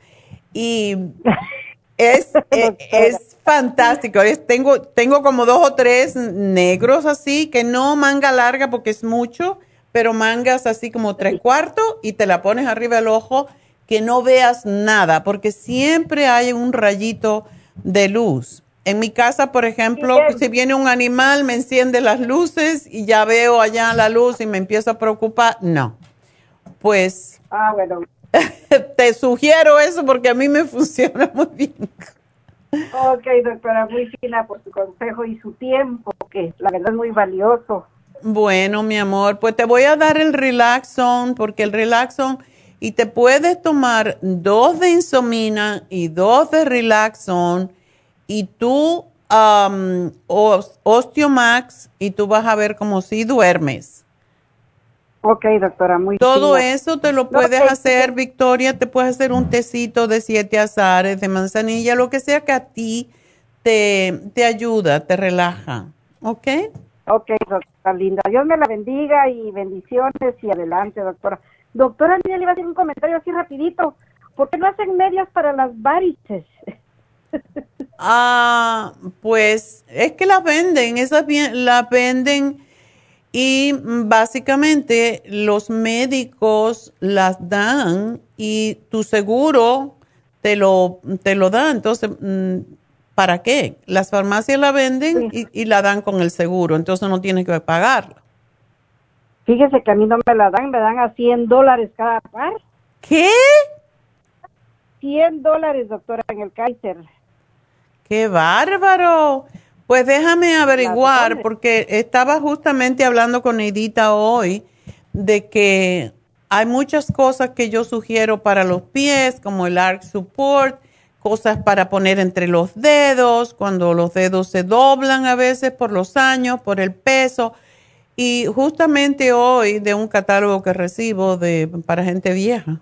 Y es, es, es, fantástico. tengo, tengo como dos o tres negros así, que no manga larga porque es mucho, pero mangas así como tres cuartos y te la pones arriba del ojo que no veas nada, porque siempre hay un rayito de luz. En mi casa, por ejemplo, si viene un animal, me enciende las luces y ya veo allá la luz y me empiezo a preocupar. No. Pues. Ah, bueno. te sugiero eso porque a mí me funciona muy bien. Ok, doctora, muy fina por su consejo y su tiempo, que la verdad es muy valioso. Bueno, mi amor, pues te voy a dar el Relaxon, porque el Relaxon y te puedes tomar dos de insomina y dos de relaxon y tú um, osteomax y tú vas a ver como si duermes. Ok, doctora, muy Todo eso te lo puedes hacer, Victoria, te puedes hacer un tecito de siete azares, de manzanilla, lo que sea que a ti te, te ayuda, te relaja. ¿Ok? Ok, doctora linda. Dios me la bendiga y bendiciones y adelante, doctora. Doctora, mira, le iba a hacer un comentario así rapidito. ¿Por qué no hacen medias para las varices? ah, pues es que las venden, esas bien, las venden y básicamente los médicos las dan y tu seguro te lo, te lo da. Entonces, mm, ¿para qué? Las farmacias la venden y, y, la dan con el seguro, entonces no tienes que pagarla. Fíjese que a mí no me la dan, me dan a 100 dólares cada par. ¿Qué? 100 dólares, doctora, en el Kaiser. ¡Qué bárbaro! Pues déjame averiguar, porque estaba justamente hablando con Edita hoy de que hay muchas cosas que yo sugiero para los pies, como el arc support, cosas para poner entre los dedos, cuando los dedos se doblan a veces por los años, por el peso y justamente hoy de un catálogo que recibo de para gente vieja.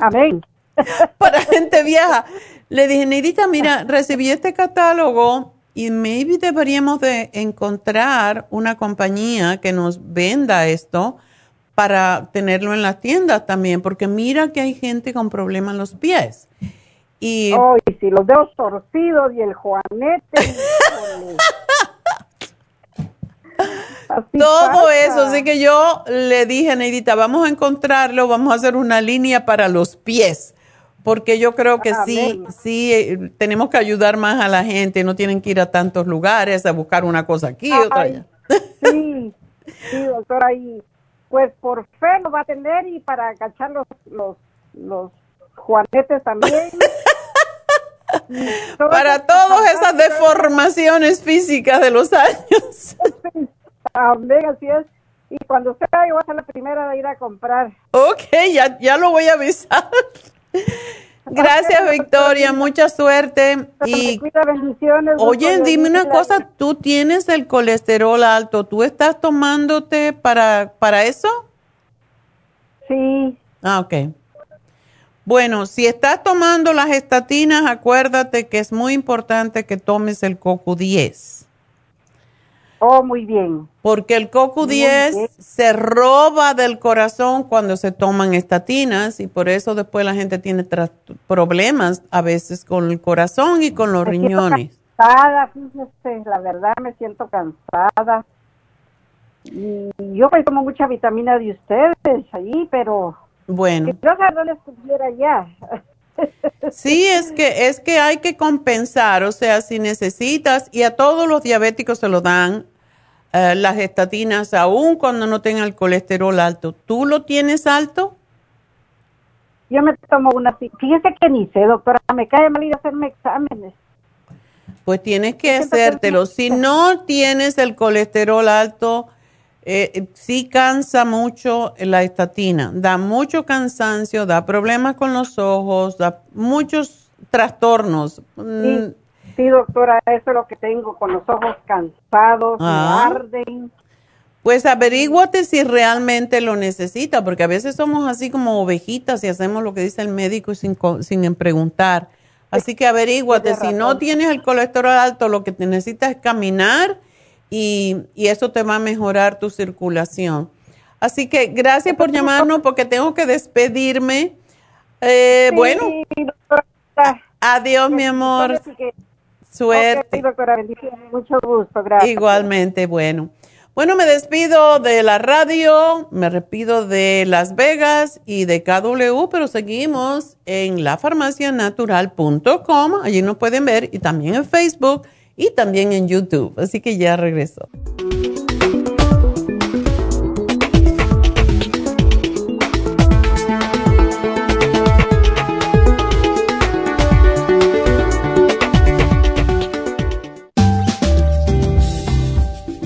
Amén. para gente vieja. Le dije, Neidita, mira, recibí este catálogo y maybe deberíamos de encontrar una compañía que nos venda esto para tenerlo en las tiendas también, porque mira que hay gente con problemas en los pies. Y, oh, si los dedos torcidos y el juanete. Todo eso, así que yo le dije a Neidita, vamos a encontrarlo, vamos a hacer una línea para los pies, porque yo creo que sí, sí, eh, tenemos que ayudar más a la gente, no tienen que ir a tantos lugares a buscar una cosa aquí, otra allá. Sí, sí, doctora, y pues por fe lo va a tener y para agachar los, los, los juanetes también. para todas esas deformaciones físicas de los años. Amén, así es. Y cuando sea, yo voy a ser la primera de ir a comprar. Ok, ya, ya lo voy a avisar. Gracias, Victoria. Mucha suerte. Y bendiciones. Oye, dime una cosa. ¿Tú tienes el colesterol alto? ¿Tú estás tomándote para, para eso? Sí. Ah, ok. Bueno, si estás tomando las estatinas, acuérdate que es muy importante que tomes el CoQ10. Oh, muy bien. Porque el CoQ10 se roba del corazón cuando se toman estatinas y por eso después la gente tiene problemas a veces con el corazón y con los me riñones. Cansada, fíjese, la verdad me siento cansada. Y yo pues tomo mucha vitamina de ustedes allí, pero bueno. yo no les pudiera ya. Sí, es que, es que hay que compensar, o sea, si necesitas, y a todos los diabéticos se lo dan eh, las estatinas, aun cuando no tengan el colesterol alto. ¿Tú lo tienes alto? Yo me tomo una, fíjese que ni sé, doctora, me cae mal ir a hacerme exámenes. Pues tienes que hacértelo. Si no tienes el colesterol alto, eh, sí cansa mucho la estatina, da mucho cansancio, da problemas con los ojos, da muchos trastornos. Mm. Sí, doctora, eso es lo que tengo, con los ojos cansados, ah. arden. Pues averíguate si realmente lo necesita, porque a veces somos así como ovejitas y hacemos lo que dice el médico sin, sin preguntar. Así que averíguate, si no tienes el colesterol alto, lo que te necesitas es caminar y, eso te va a mejorar tu circulación. Así que gracias por llamarnos porque tengo que despedirme. Eh, bueno, adiós mi amor. Suerte. Mucho gusto, gracias. Igualmente, bueno. Bueno, me despido de la radio, me despido de Las Vegas y de KW, pero seguimos en lafarmacianatural.com. Allí nos pueden ver y también en Facebook y también en YouTube. Así que ya regreso.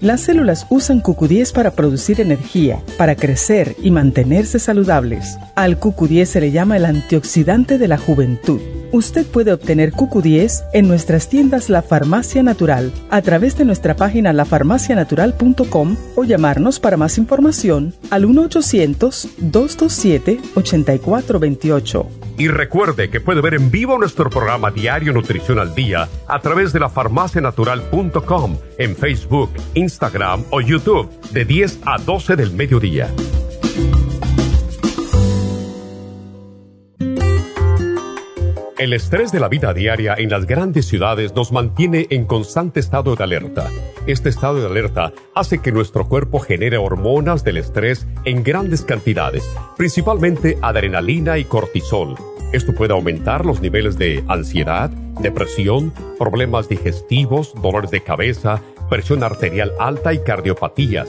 Las células usan QQ10 para producir energía, para crecer y mantenerse saludables. Al QQ10 se le llama el antioxidante de la juventud. Usted puede obtener QQ10 en nuestras tiendas La Farmacia Natural a través de nuestra página lafarmacianatural.com o llamarnos para más información al 1-800-227-8428. Y recuerde que puede ver en vivo nuestro programa Diario Nutrición al Día a través de lafarmacianatural.com en Facebook, Instagram o YouTube de 10 a 12 del mediodía. El estrés de la vida diaria en las grandes ciudades nos mantiene en constante estado de alerta. Este estado de alerta hace que nuestro cuerpo genere hormonas del estrés en grandes cantidades, principalmente adrenalina y cortisol. Esto puede aumentar los niveles de ansiedad, depresión, problemas digestivos, dolores de cabeza, presión arterial alta y cardiopatías,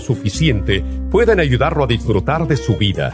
suficiente pueden ayudarlo a disfrutar de su vida.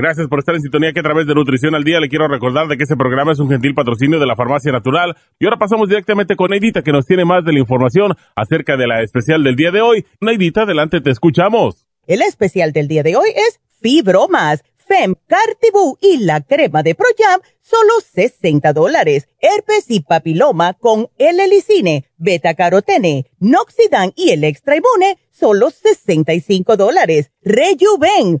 Gracias por estar en sintonía que a través de Nutrición al Día le quiero recordar de que este programa es un gentil patrocinio de la Farmacia Natural. Y ahora pasamos directamente con Neidita que nos tiene más de la información acerca de la especial del día de hoy. Neidita, adelante, te escuchamos. El especial del día de hoy es fibromas Fem, Cartibú y la crema de Proyam, solo 60 dólares. Herpes y papiloma con L-Licine, beta carotene, Noxidan y el extra inmune, solo 65 dólares. Rejuven,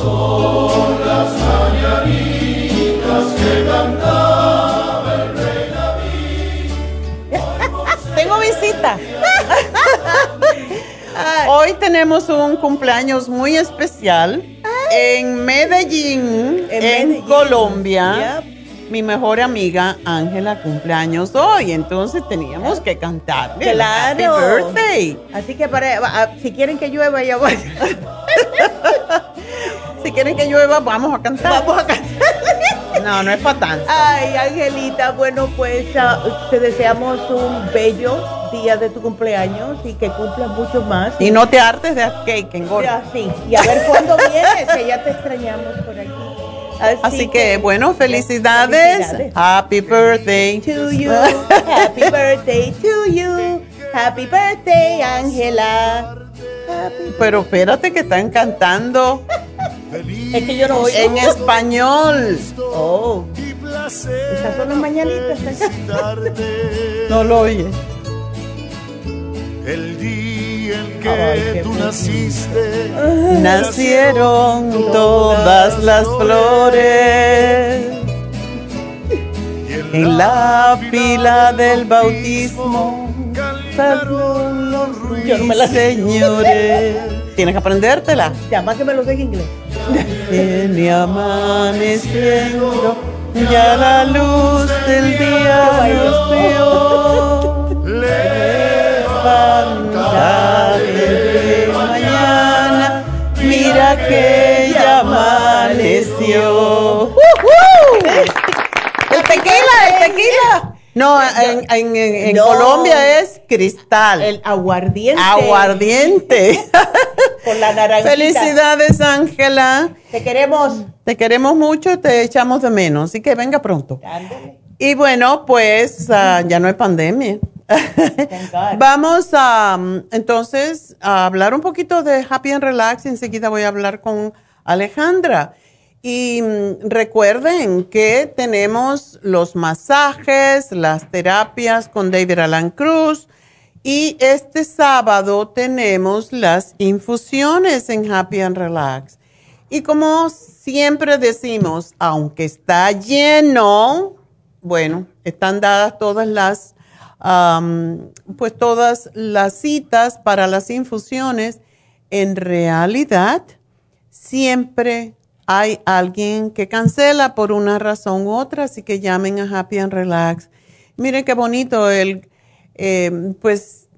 Hoy tenemos un cumpleaños muy especial en Medellín, en, Medellín. Colombia. Mi mejor amiga Ángela cumpleaños hoy, entonces teníamos que cantarle. Claro. Happy birthday. Así que para, si quieren que llueva, ya voy. Si quieren que llueva, vamos a cantar. Vamos a cantar. No, no es para tanto. Ay, Angelita, bueno, pues te deseamos un bello día de tu cumpleaños y que cumplas mucho más. Y no te hartes de cake, engorda. Ya, sí. Y a ver cuándo vienes, que ya te extrañamos por aquí. Así, que, bueno, felicidades. felicidades. Happy birthday To you, happy birthday to you, happy birthday, Ángela. Happy- Pero espérate que están cantando Es que yo no oigo. en español. Oh, esas son las mañanitas. No lo oye. El día en que Ay, tú naciste, Nacieron todas las flores en la pila del bautismo. Salieron los Yo no me la sé. Señores, tienes que aprendértela. Llama que me lo sé en inglés. Viene amaneciendo, ya la luz del día nos vio. Levántate de mañana, mira que ya amaneció. ¡El tequila, el tequila! No, en, en- en- No. Colombia es cristal. El aguardiente. Aguardiente. Con la naranjita. Felicidades, Ángela. Te queremos. Te queremos mucho, te echamos de menos, así que venga pronto. Ándale. Y bueno, pues ah, ya no hay pandemia. Vamos a mm, entonces a hablar un poquito de Happy and Relax. Enseguida voy a hablar con Alejandra. Y mm, recuerden que tenemos los masajes, las terapias con David Alan Cruz. Y este sábado tenemos las infusiones en Happy and Relax. Y como siempre decimos, aunque está lleno, bueno, están dadas todas las, pues todas las citas para las infusiones. En realidad, siempre hay alguien que cancela por una razón u otra, así que llamen a Happy and Relax. Miren qué bonito el, eh, pues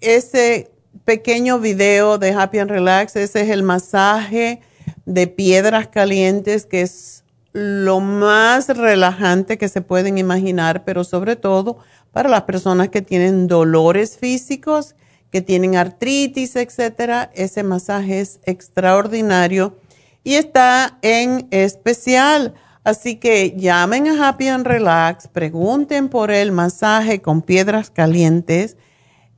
ese pequeño video de Happy and Relax, ese es el masaje de piedras calientes, que es lo más relajante que se pueden imaginar, pero sobre todo para las personas que tienen dolores físicos, que tienen artritis, etcétera, ese masaje es extraordinario y está en especial. Así que llamen a Happy and Relax, pregunten por el masaje con piedras calientes.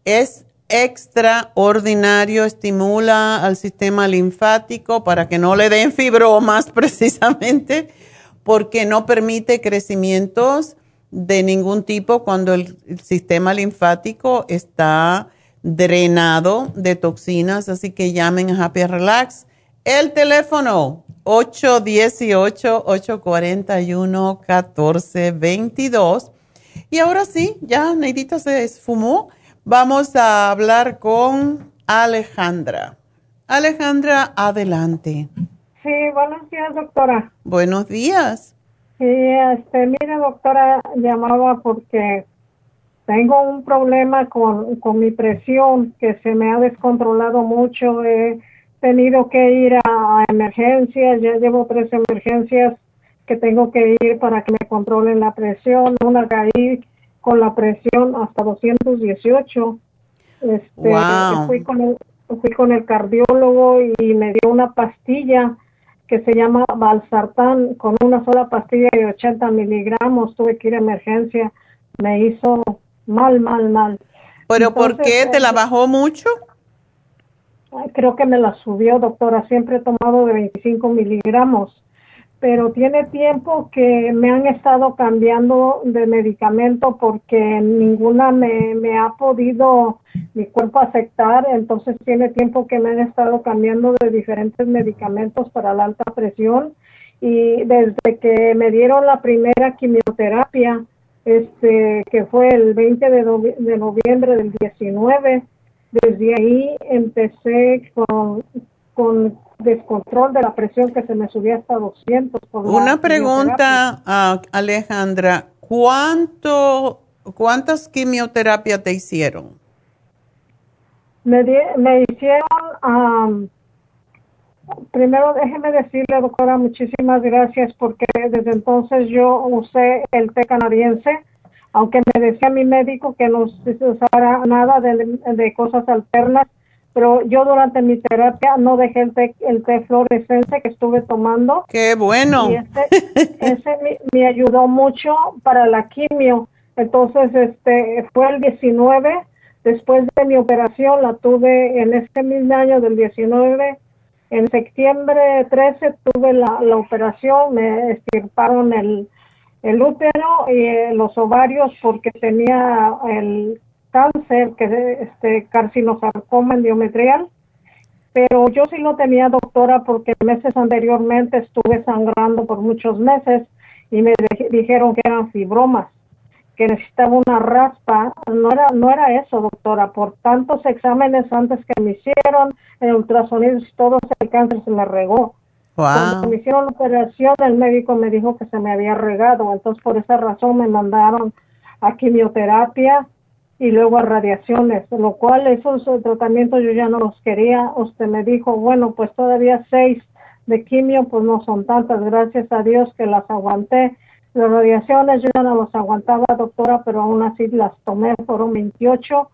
Es extraordinario, estimula al sistema linfático para que no le den fibromas precisamente, porque no permite crecimientos de ningún tipo cuando el, el sistema linfático está drenado de toxinas. Así que llamen a Happy and Relax. El teléfono 818-841-1422. Y ahora sí, ya Neidita se esfumó. Vamos a hablar con Alejandra. Alejandra, adelante. Sí, buenos días, doctora. Buenos días. Sí, este, mire, doctora, llamaba porque tengo un problema con, con mi presión que se me ha descontrolado mucho. He tenido que ir a, emergencias, ya llevo tres emergencias que tengo que ir para que me controlen la presión. Una caí con la presión hasta 218. Este, Wow. fui, con el, fui con el cardiólogo y me dio una pastilla que se llama Valsartán con una sola pastilla de 80 miligramos. Tuve que ir a emergencia. Me hizo mal, mal, mal. ¿Pero por qué? ¿Te la eh, bajó mucho? Creo que me la subió, doctora. Siempre he tomado de 25 miligramos. Pero tiene tiempo que me han estado cambiando de medicamento porque ninguna me, me ha podido mi cuerpo aceptar. Entonces tiene tiempo que me han estado cambiando de diferentes medicamentos para la alta presión. Y desde que me dieron la primera quimioterapia, este, que fue el 20 de, novi- de noviembre del 19, desde ahí empecé con, con descontrol de la presión que se me subía hasta 200. Por Una pregunta, ah, Alejandra. ¿Cuánto, ¿Cuántas quimioterapias te hicieron? Me, di- me hicieron, am, primero déjeme decirle, doctora, muchísimas gracias porque desde entonces yo usé el té canadiense, aunque me decía mi médico que no se usara nada de, de cosas alternas, pero yo durante mi terapia no dejé el té, el té fluorescente que estuve tomando. Qué bueno. Y ese, ese me, me ayudó mucho para la quimio. Entonces, este, fue el 19, después de mi operación, la tuve en este mismo año del 19. En septiembre 13 tuve la, la operación, me estirparon el, el útero y eh, los ovarios porque tenía el cáncer, que este carcinosarcoma endometrial. Pero yo sí lo tenía, doctora, porque meses anteriormente estuve sangrando por muchos meses y me dijeron que eran fibromas, que necesitaba una raspa. No era, no era eso, doctora. Por tantos exámenes antes que me hicieron, el ultrasonido y todo, el cáncer se me regó. Cuando Wow. me hicieron la operación, el médico me dijo que se me había regado. Entonces, por esa razón me mandaron a quimioterapia y luego a radiaciones, lo cual esos eh, tratamientos yo ya no los quería. Usted me dijo, bueno, pues todavía seis de quimio, pues no son tantas, gracias a Dios que las aguanté. Las radiaciones yo ya no las aguantaba, doctora, pero aún así las tomé, fueron 28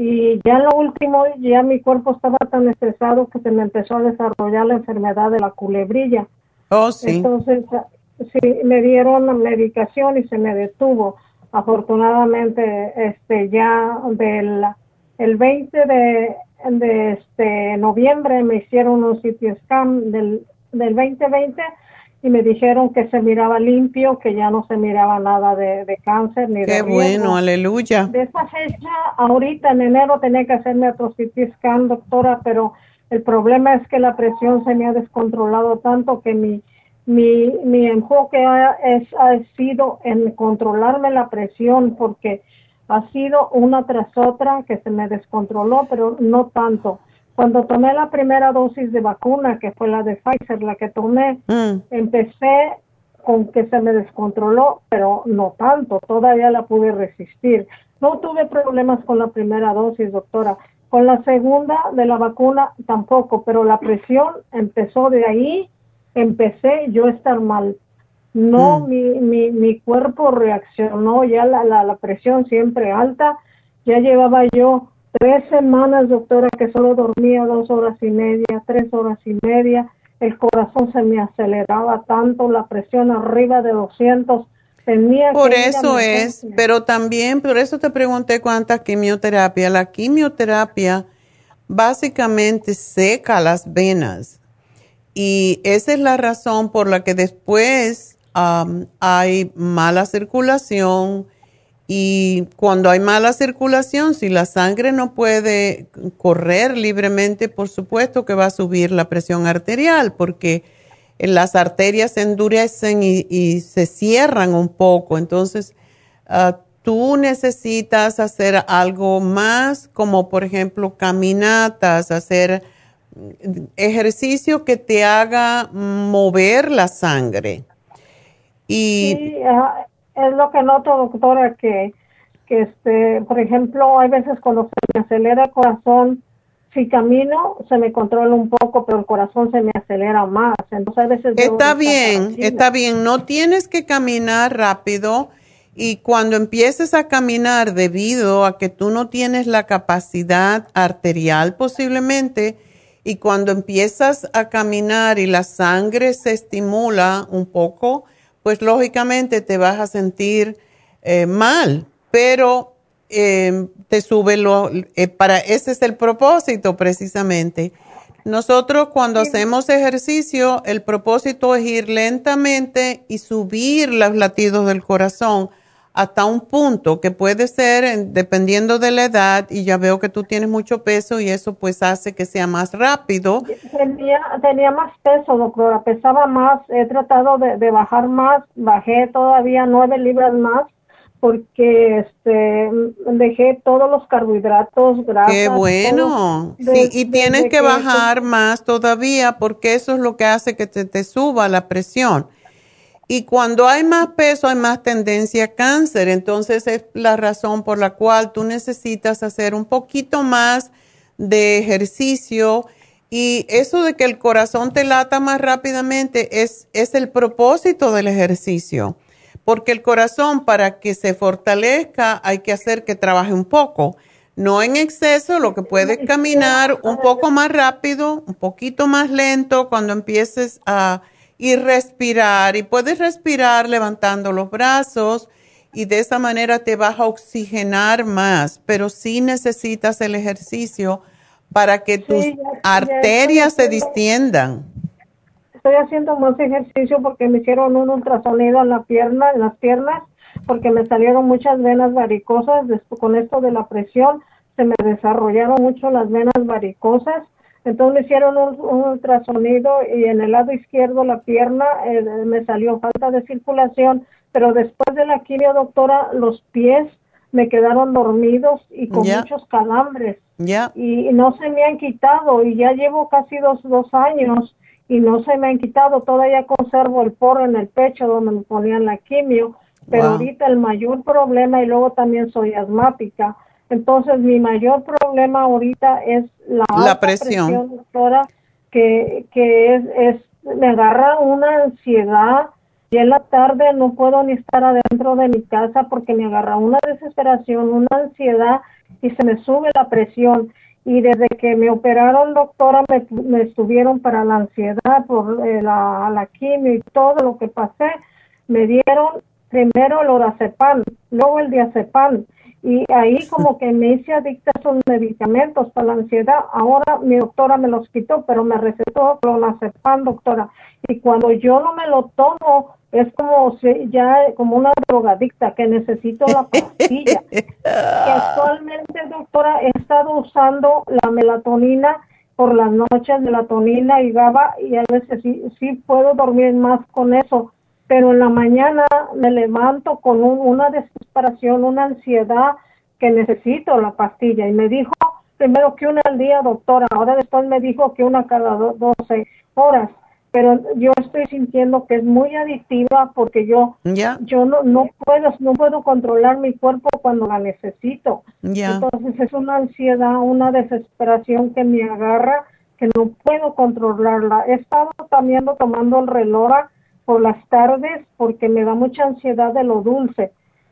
y ya en lo último, ya mi cuerpo estaba tan estresado que se me empezó a desarrollar la enfermedad de la culebrilla. Oh, sí. Entonces, ah, sí, me dieron la medicación y se me detuvo. Afortunadamente, este, ya del el 20 de, de este noviembre me hicieron un CT scan del, del 2020 y me dijeron que se miraba limpio, que ya no se miraba nada de, de cáncer ni de Qué riesgo. bueno, aleluya. De esa fecha, ahorita en enero tenía que hacerme otro CT scan, doctora, pero el problema es que la presión se me ha descontrolado tanto que mi, mi, mi enfoque ha, es, ha sido en controlarme la presión porque ha sido una tras otra que se me descontroló, pero no tanto. Cuando tomé la primera dosis de vacuna, que fue la de Pfizer, la que tomé, Mm. empecé con que se me descontroló, pero no tanto, todavía la pude resistir. No tuve problemas con la primera dosis, doctora. Con la segunda de la vacuna tampoco, pero la presión empezó de ahí, empecé yo a estar mal. No, Mm. mi, mi, mi cuerpo reaccionó, ya la, la, la presión siempre alta, ya llevaba yo tres semanas, doctora, que solo dormía dos horas y media, tres horas y media, el corazón se me aceleraba tanto, la presión arriba de 200, tenía Por que eso es, pero también, por eso te pregunté cuánta quimioterapia. La quimioterapia básicamente seca las venas. Y esa es la razón por la que después hay mala circulación y cuando hay mala circulación, si la sangre no puede correr libremente, por supuesto que va a subir la presión arterial porque las arterias se endurecen y, se cierran un poco. Entonces, ah, tú necesitas hacer algo más, como por ejemplo caminatas, hacer ejercicio que te haga mover la sangre. Es lo que noto, doctora, que, que este, por ejemplo, hay veces cuando se me acelera el corazón, si camino se me controla un poco, pero el corazón se me acelera más. Entonces a veces Está bien, está bien. No tienes que caminar rápido y cuando empieces a caminar debido a que tú no tienes la capacidad arterial posiblemente y cuando empiezas a caminar y la sangre se estimula un poco, pues lógicamente te vas a sentir eh, mal, pero eh, te sube lo, eh, para ese es el propósito precisamente. Nosotros cuando hacemos ejercicio, el propósito es ir lentamente y subir los latidos del corazón hasta un punto que puede ser en- dependiendo de la edad y ya veo que tú tienes mucho peso y eso pues hace que sea más rápido. Tenía, tenía más peso, doctora, pesaba más, he tratado de, de bajar más, bajé todavía nueve libras más porque este dejé todos los carbohidratos, grasas. Qué bueno. De- Sí, y tienes que bajar más todavía porque eso es lo que hace que te, te suba la presión. Y cuando hay más peso hay más tendencia a cáncer. Entonces es la razón por la cual tú necesitas hacer un poquito más de ejercicio. Y eso de que el corazón te lata más rápidamente es, es el propósito del ejercicio. Porque el corazón para que se fortalezca hay que hacer que trabaje un poco. No en exceso, lo que puedes caminar un poco más rápido, un poquito más lento cuando empieces a y respirar. Y puedes respirar levantando los brazos y de esa manera te vas a oxigenar más, pero sí necesitas el ejercicio para que tus ya arterias se distiendan. Estoy haciendo más ejercicio porque me hicieron un ultrasonido en la pierna, en las piernas, porque me salieron muchas venas varicosas. Después, con esto de la presión, se me desarrollaron mucho las venas varicosas. Entonces me hicieron un, un ultrasonido y en el lado izquierdo la pierna eh, me salió falta de circulación, pero después de la quimio, doctora, los pies me quedaron dormidos y con muchos calambres y no se me han quitado y ya llevo casi dos, dos años y no se me han quitado. Todavía conservo el poro en el pecho donde me ponían la quimio, pero Wow. ahorita el mayor problema y luego también soy asmática. Entonces mi mayor problema ahorita es la, presión. doctora, que, que es, es, me agarra una ansiedad y en la tarde no puedo ni estar adentro de mi casa porque me agarra una desesperación, una ansiedad y se me sube la presión. Y desde que me operaron, doctora, me, me estuvieron para la ansiedad por eh, la, la quimio y todo lo que pasé. Me dieron primero el oracepan, luego el diazepam. Y ahí como que me hice adicta a esos medicamentos para la ansiedad. Ahora mi doctora me los quitó, pero me recetó clonazepam, doctora. Y cuando yo no me lo tomo, es como si ya como una drogadicta que necesito la pastilla. Y actualmente, doctora, he estado usando la melatonina por las noches, melatonina y GABA, y a veces sí, sí puedo dormir más con eso, pero en la mañana me levanto con un- una desesperación, una ansiedad que necesito la pastilla. Y me dijo primero que una al día, doctora, ahora después me dijo que una cada do- 12 horas. Pero yo estoy sintiendo que es muy adictiva porque yo yo no, no puedo no puedo controlar mi cuerpo cuando la necesito. Ya. Entonces es una ansiedad, una desesperación que me agarra que no puedo controlarla. He estado también tomando el relora por las tardes porque me da mucha ansiedad de lo dulce.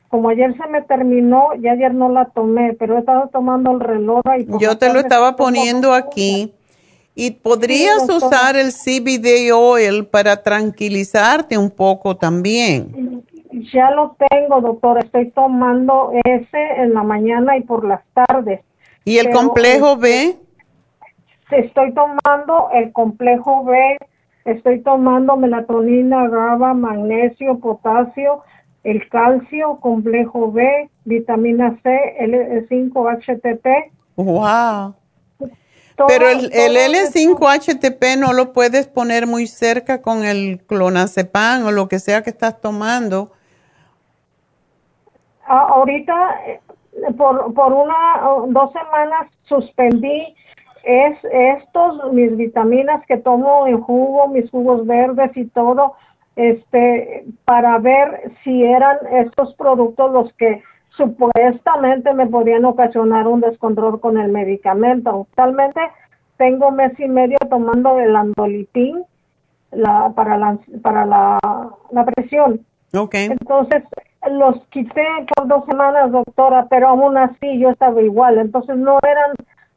Como ayer se me terminó, ya ayer no la tomé, pero he estado tomando el relora y Yo te lo estaba poniendo aquí. Y podrías Sí, usar el CBD oil para tranquilizarte un poco también. Ya lo tengo, doctor. Estoy tomando ese en la mañana y por las tardes. ¿Y el Pero, complejo B? Estoy tomando el complejo B, estoy tomando melatonina, GABA, magnesio, potasio, el calcio, complejo B, vitamina C, L5-HTP. Wow. Todo- Pero el, el todo L5-HTP no lo puedes poner muy cerca con el clonazepam o lo que sea que estás tomando. Ah, ahorita, eh, por, por una dos semanas suspendí es estos, mis vitaminas que tomo en jugo, mis jugos verdes y todo, este, para ver si eran estos productos los que supuestamente me podían ocasionar un descontrol con el medicamento. Actualmente tengo mes y medio tomando el andolitín la, para, la, para la, la presión. Okay. Entonces los quité por dos semanas, doctora, pero aún así yo estaba igual. Entonces no eran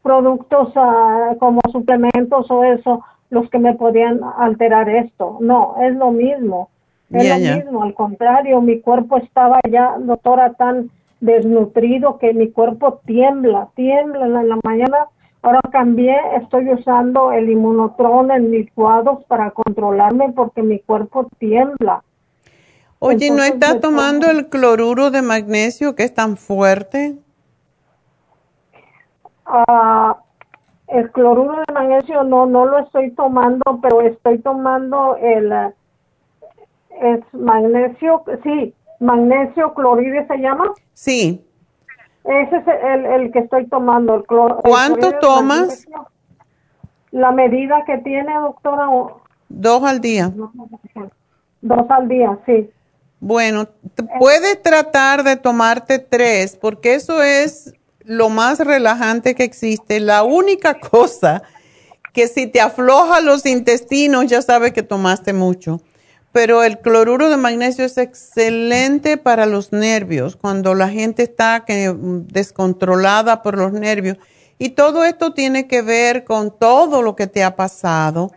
productos ah, como suplementos o eso los que me podían alterar esto. No, es lo mismo. Es lo mismo. Al contrario, mi cuerpo estaba ya, doctora, tan desnutrido que mi cuerpo tiembla, tiembla en la, mañana. Ahora cambié, estoy usando el inmunotron en licuados para controlarme porque mi cuerpo tiembla. Oye, ¿no Entonces, me tomando el cloruro de magnesio que es tan fuerte? Ah, el cloruro de magnesio no no lo estoy tomando, pero estoy tomando el eh, es magnesio, sí, magnesio cloride se llama. Sí. Ese es el, el que estoy tomando. El clor, ¿Cuánto tomas? La medida que tiene, doctora, Dos al día. dos al día, sí. Bueno, te puedes tratar de tomarte tres, porque eso es lo más relajante que existe. La única cosa que si te afloja los intestinos, ya sabes que tomaste mucho. Pero el cloruro de magnesio es excelente para los nervios, cuando la gente está mm, descontrolada por los nervios. Y todo esto tiene que ver con todo lo que te ha pasado,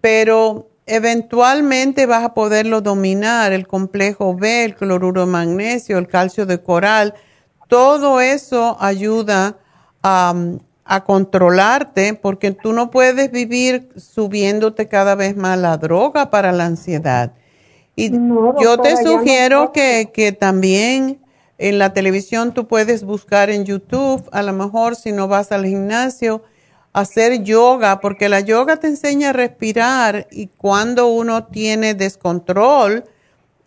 pero eventualmente vas a poderlo dominar, el complejo B, el cloruro de magnesio, el calcio de coral, todo eso ayuda a, a controlarte porque tú no puedes vivir subiéndote cada vez más la droga para la ansiedad. Y No, yo te no sugiero que también en la televisión tú puedes buscar en YouTube, a lo mejor si no vas al gimnasio, hacer yoga, porque la yoga te enseña a respirar y cuando uno tiene descontrol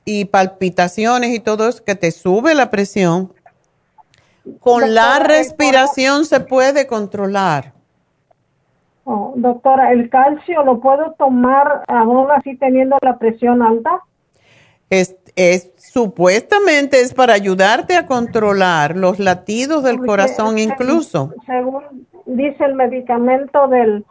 y palpitaciones y todo eso, que te sube la presión, con la el respiración se puede controlar. Oh, doctora, ¿el calcio lo puedo tomar aún así teniendo la presión alta? Es, es supuestamente es para ayudarte a controlar los latidos del Porque, corazón incluso. Según dice el medicamento del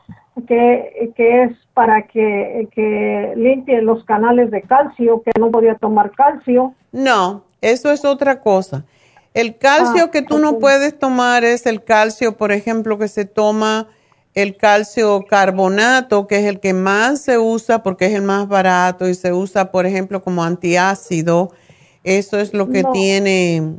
que, que es para que, que limpie los canales de calcio, que no podía tomar calcio. No, eso es otra cosa. El calcio Ah, que tú no puedes tomar es el calcio, por ejemplo, que se toma el calcio carbonato, que es el que más se usa porque es el más barato y se usa, por ejemplo, como antiácido. Eso es lo que No. tiene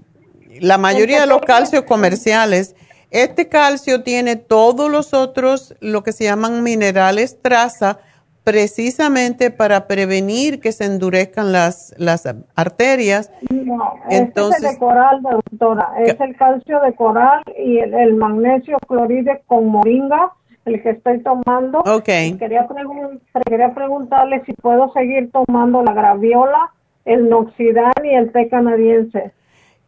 la mayoría de los calcios comerciales. Este calcio tiene todos los otros, lo que se llaman minerales traza, precisamente para prevenir que se endurezcan las, las arterias. No, ese es Entonces- el de coral, doctora. Es el calcio de coral y el, el magnesio cloride con moringa, el que estoy tomando. Ok. Y Quería, pregun- quería preguntarle si puedo seguir tomando la graviola, el noxidal y el té canadiense.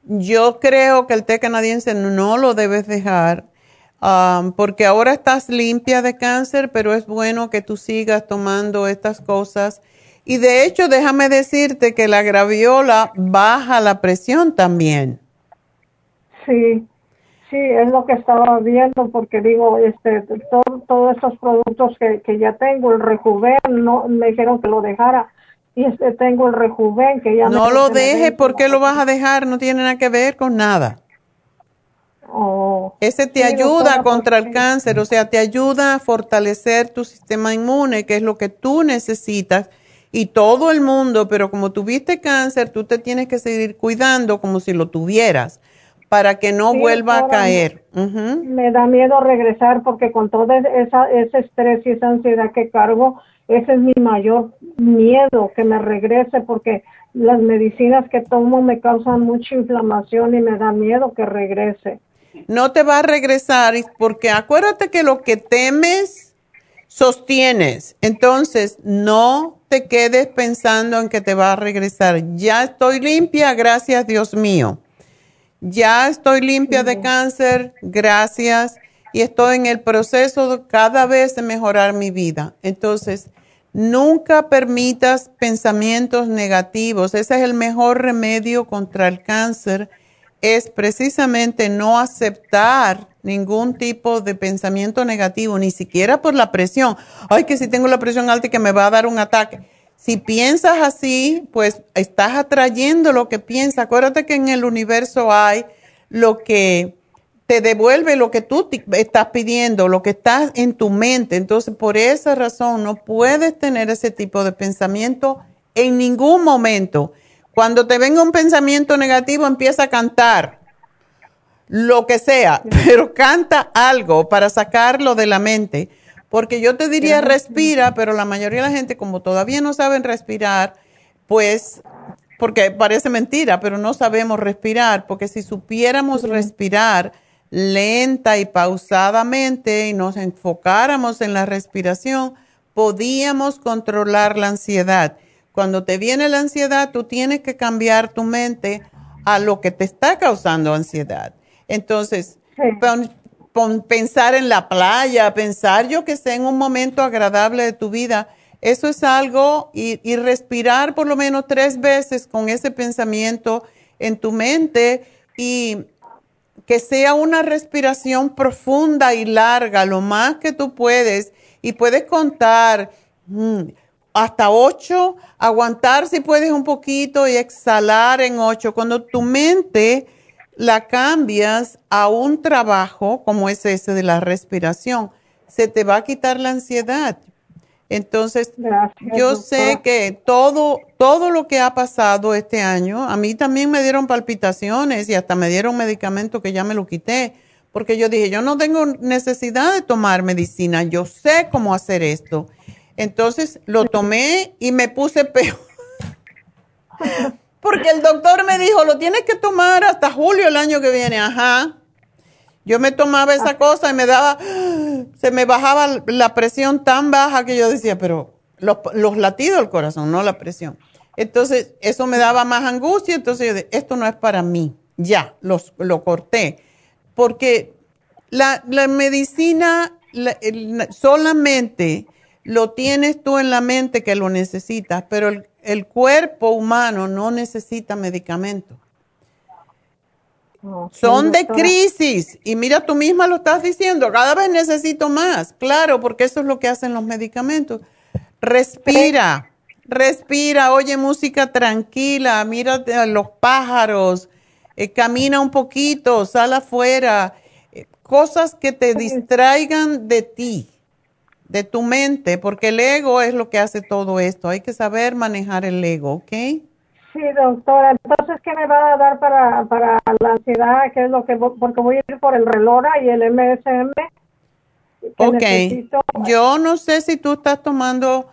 Yo creo que el té canadiense no lo debes dejar um, porque ahora estás limpia de cáncer, pero es bueno que tú sigas tomando estas cosas. Y de hecho, déjame decirte que la graviola baja la presión también. Sí, sí, es lo que estaba viendo porque digo, este, todo- todos estos productos que, que ya tengo, el rejuven, no, me dijeron que lo dejara. Y este, tengo el rejuven que ya No me- lo vence ¿por qué lo vas a dejar? No tiene nada que ver con nada. Oh, Ese te Sí, ayuda contra el cáncer, o sea, te ayuda a fortalecer tu sistema inmune, que es lo que tú necesitas. Y todo el mundo, pero como tuviste cáncer, tú te tienes que seguir cuidando como si lo tuvieras, para que no Sí, vuelva a caer. Ujú. Me da miedo regresar porque con todo esa, ese estrés y esa ansiedad que cargo, ese es mi mayor miedo, que me regrese porque las medicinas que tomo me causan mucha inflamación y me da miedo que regrese. No te va a regresar, porque acuérdate que lo que temes, sostienes. Entonces, no te quedes pensando en que te va a regresar. Ya estoy limpia, gracias Dios mío. Ya estoy limpia de cáncer, gracias. Y estoy en el proceso de cada vez de mejorar mi vida. Entonces, nunca permitas pensamientos negativos. Ese es el mejor remedio contra el cáncer. Es precisamente no aceptar ningún tipo de pensamiento negativo, ni siquiera por la presión. Ay, que si tengo la presión alta y que me va a dar un ataque. Si piensas así, pues estás atrayendo lo que piensas. Acuérdate que en el universo hay lo que te devuelve lo que tú estás pidiendo, lo que está en tu mente. Entonces, por esa razón, no puedes tener ese tipo de pensamiento en ningún momento. Cuando te venga un pensamiento negativo, empieza a cantar lo que sea, pero canta algo para sacarlo de la mente. Porque yo te diría respira, pero la mayoría de la gente, como todavía no saben respirar, pues, porque parece mentira, pero no sabemos respirar, porque si supiéramos respirar lenta y pausadamente y nos enfocáramos en la respiración, podíamos controlar la ansiedad. Cuando te viene la ansiedad, tú tienes que cambiar tu mente a lo que te está causando ansiedad. Entonces, pensar en la playa, pensar yo que sé en un momento agradable de tu vida, eso es algo y, y respirar por lo menos tres veces con ese pensamiento en tu mente y que sea una respiración profunda y larga, lo más que tú puedes, y puedes contar. Mm, hasta ocho, aguantar si puedes un poquito y exhalar en ocho. Cuando tu mente la cambias a un trabajo como es ese de la respiración, se te va a quitar la ansiedad. Entonces, yo sé que todo, todo lo que ha pasado este año, a mí también me dieron palpitaciones y hasta me dieron medicamento que ya me lo quité, porque yo dije, yo no tengo necesidad de tomar medicina, yo sé cómo hacer esto. Entonces lo tomé y me puse peor. Porque el doctor me dijo, lo tienes que tomar hasta julio el año que viene. Ajá. Yo me tomaba esa ah. cosa y me daba, se me bajaba la presión tan baja que yo decía, pero los, latidos del corazón, no la presión. Entonces, eso me daba más angustia. Entonces, yo dije, esto no es para mí. Ya, los, lo corté. Porque la, medicina solamente lo tienes tú en la mente que lo necesitas, pero el, cuerpo humano no necesita medicamento. Son de crisis y mira, tú misma lo estás diciendo, cada vez necesito más, claro, porque eso es lo que hacen los medicamentos. Respira, respira, oye música tranquila, mira a los pájaros, eh, camina un poquito, sal afuera, eh, cosas que te distraigan de ti de tu mente, porque el ego es lo que hace todo esto. Hay que saber manejar el ego, ¿ok? Sí, doctora. Entonces, ¿qué me va a dar para, para la ansiedad? ¿Qué es lo que porque voy a ir por el Relora y el MSM? Ok. Yo no sé si tú estás tomando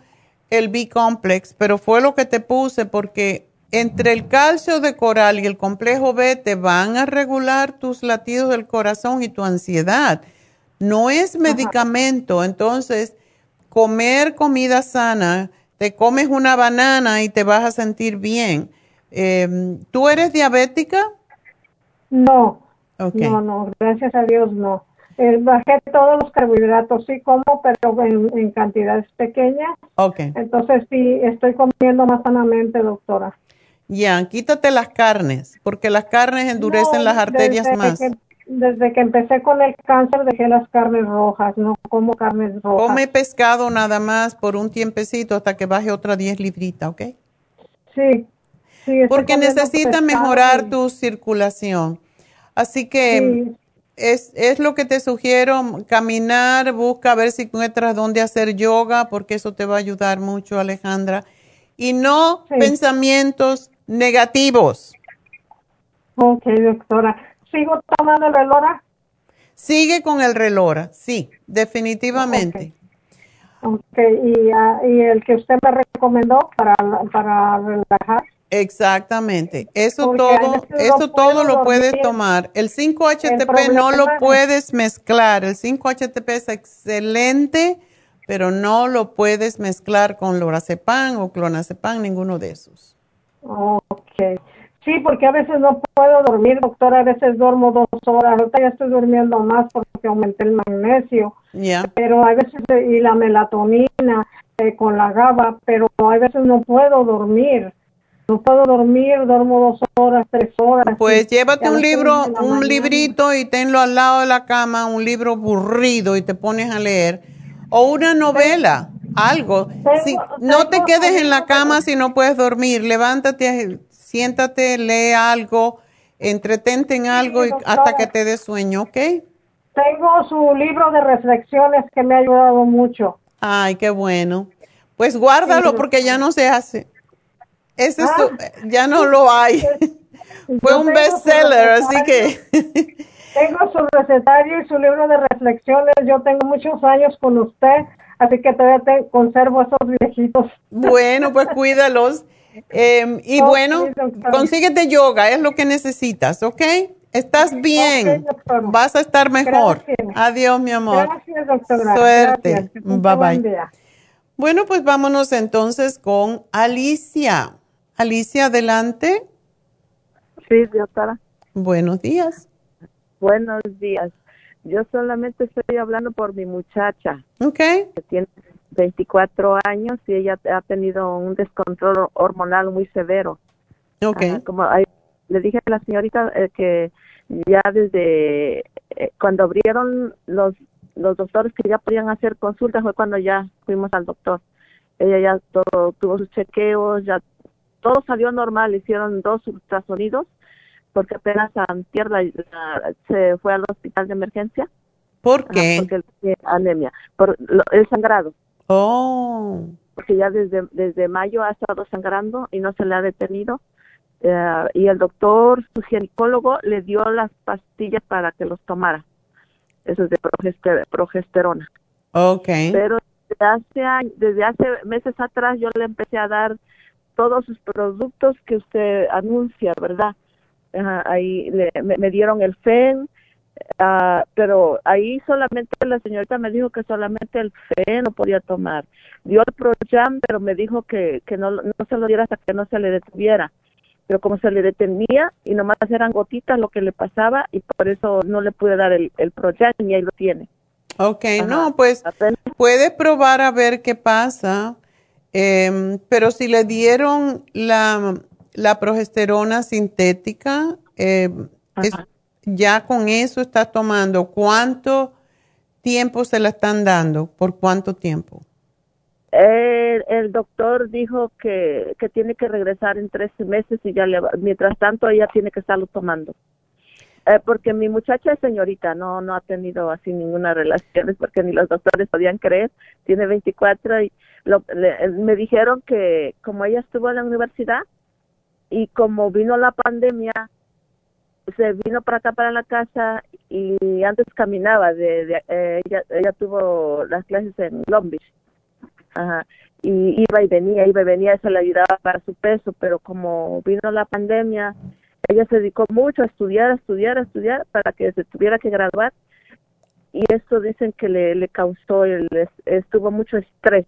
el B-complex, pero fue lo que te puse porque entre el calcio de coral y el complejo B te van a regular tus latidos del corazón y tu ansiedad. No es medicamento, entonces comer comida sana, te comes una banana y te vas a sentir bien. Em, ¿Tú eres diabética? No, no, no, gracias a Dios no. Eh, bajé todos los carbohidratos, sí como, pero en, cantidades pequeñas. Ok. Entonces sí, estoy comiendo más sanamente, doctora. Ya, quítate las carnes, porque las carnes endurecen las arterias más desde que empecé con el cáncer dejé las carnes rojas, no como carnes rojas. Come pescado nada más por un tiempecito hasta que baje otra 10 libritas, ¿ok? Sí. sí Porque necesita mejorar tu circulación. Así que es, es lo que te sugiero, caminar, busca a ver si encuentras dónde hacer yoga, porque eso te va a ayudar mucho, Alejandra. Y no pensamientos negativos. Ok, doctora sigo tomando el relora? Sigue con el relora, sí, definitivamente. Ok, ¿Y, ah, ¿Y, el que usted me recomendó para, para relajar. Exactamente. Eso todo, eso todo lo puedes tomar. El 5-HTP no lo puedes mezclar. El 5-HTP es excelente, pero no lo puedes mezclar con lorazepam o clonazepam, ninguno de esos. Ok. Sí, porque a veces no puedo dormir, doctora, a veces duermo dos horas, ahorita ya estoy durmiendo más porque aumenté el magnesio, pero a veces, y la melatonina eh, con la GABA, pero a veces no puedo dormir. No puedo dormir, duermo dos horas, tres horas. Pues llévate un libro, un mañana. librito y tenlo al lado de la cama, un libro aburrido y te pones a leer. O una novela, algo. Si, no te quedes en la cama si no puedes dormir. Levántate, siéntate, lee algo, entretente en algo y hasta que te dé sueño, ¿ok? Tengo su libro de reflexiones que me ha ayudado mucho. Ay, qué bueno. Pues guárdalo porque ya no se hace. Ese es Ah. su- ya no lo hay. Fue un bestseller, así que Tengo su recetario y su libro de reflexiones. Yo tengo muchos años con usted, así que todavía te- conservo esos viejitos. bueno, pues cuídalos. Em, y Ok, bueno, doctora. consíguete yoga, es lo que necesitas, ¿ok? Estás bien, Ok, doctora. vas a estar mejor. Gracias. Adiós, mi amor. Gracias, doctora. Suerte. Gracias. Bye, buen bye. día. Bueno, pues vámonos entonces con Alicia. Alicia, adelante. Sí, doctora. Buenos días. Buenos días. Yo solamente estoy hablando por mi muchacha, Ok. que tiene 24 años y ella ha tenido un descontrol hormonal muy severo. Ok. Ajá, como hay- le dije a la señorita eh, que ya desde eh, cuando abrieron los los doctores que ya podían hacer consultas fue cuando ya fuimos al doctor. Ella ya todo, tuvo sus chequeos, ya todo salió normal, hicieron dos ultrasonidos porque apenas antier la- la- se fue al hospital de emergencia. ¿Por qué? porque anemia, por lo- el sangrado Oh. porque ya desde, desde mayo ha estado sangrando y no se le ha detenido. Eh, y el doctor, su ginecólogo, le dio las pastillas para que los tomara. Eso es de progester- progesterona. Ok. Pero desde hace, años- desde hace meses atrás yo le empecé a dar todos sus productos que usted anuncia, ¿verdad? Ahí le- me, me dieron el FEN, ah, pero ahí solamente la señorita me dijo que solamente el FEN no podía tomar. Dio el Proyam, pero me dijo que, que no, no se lo diera hasta que no se le detuviera. Pero como se le detenía y nomás eran gotitas lo que le pasaba y por eso no le pude dar el, el Proyam y ahí lo tiene. Ok, Ajá. no, pues puede probar a ver qué pasa, em, pero si le dieron la, la progesterona sintética, em, es-. Ya con eso está tomando, ¿cuánto tiempo se la están dando? ¿Por cuánto tiempo? El, el doctor dijo que, que tiene que regresar en tres meses y ya le va- mientras tanto ella tiene que estarlo tomando. Eh, porque mi muchacha es señorita, no no ha tenido así ninguna relación, porque ni los doctores podían creer. Tiene 24 y lo, le- me dijeron que como ella estuvo en la universidad y como vino la pandemia, se vino para acá, para la casa y antes caminaba. De, de- eh, ella, ella tuvo las clases en Long Beach. Ajá. Y iba y venía, iba y venía, eso le ayudaba para su peso, pero como vino la pandemia, ella se dedicó mucho a estudiar, a estudiar, a estudiar para que se tuviera que graduar. Y esto dicen que le, le causó, el, es- estuvo mucho estrés.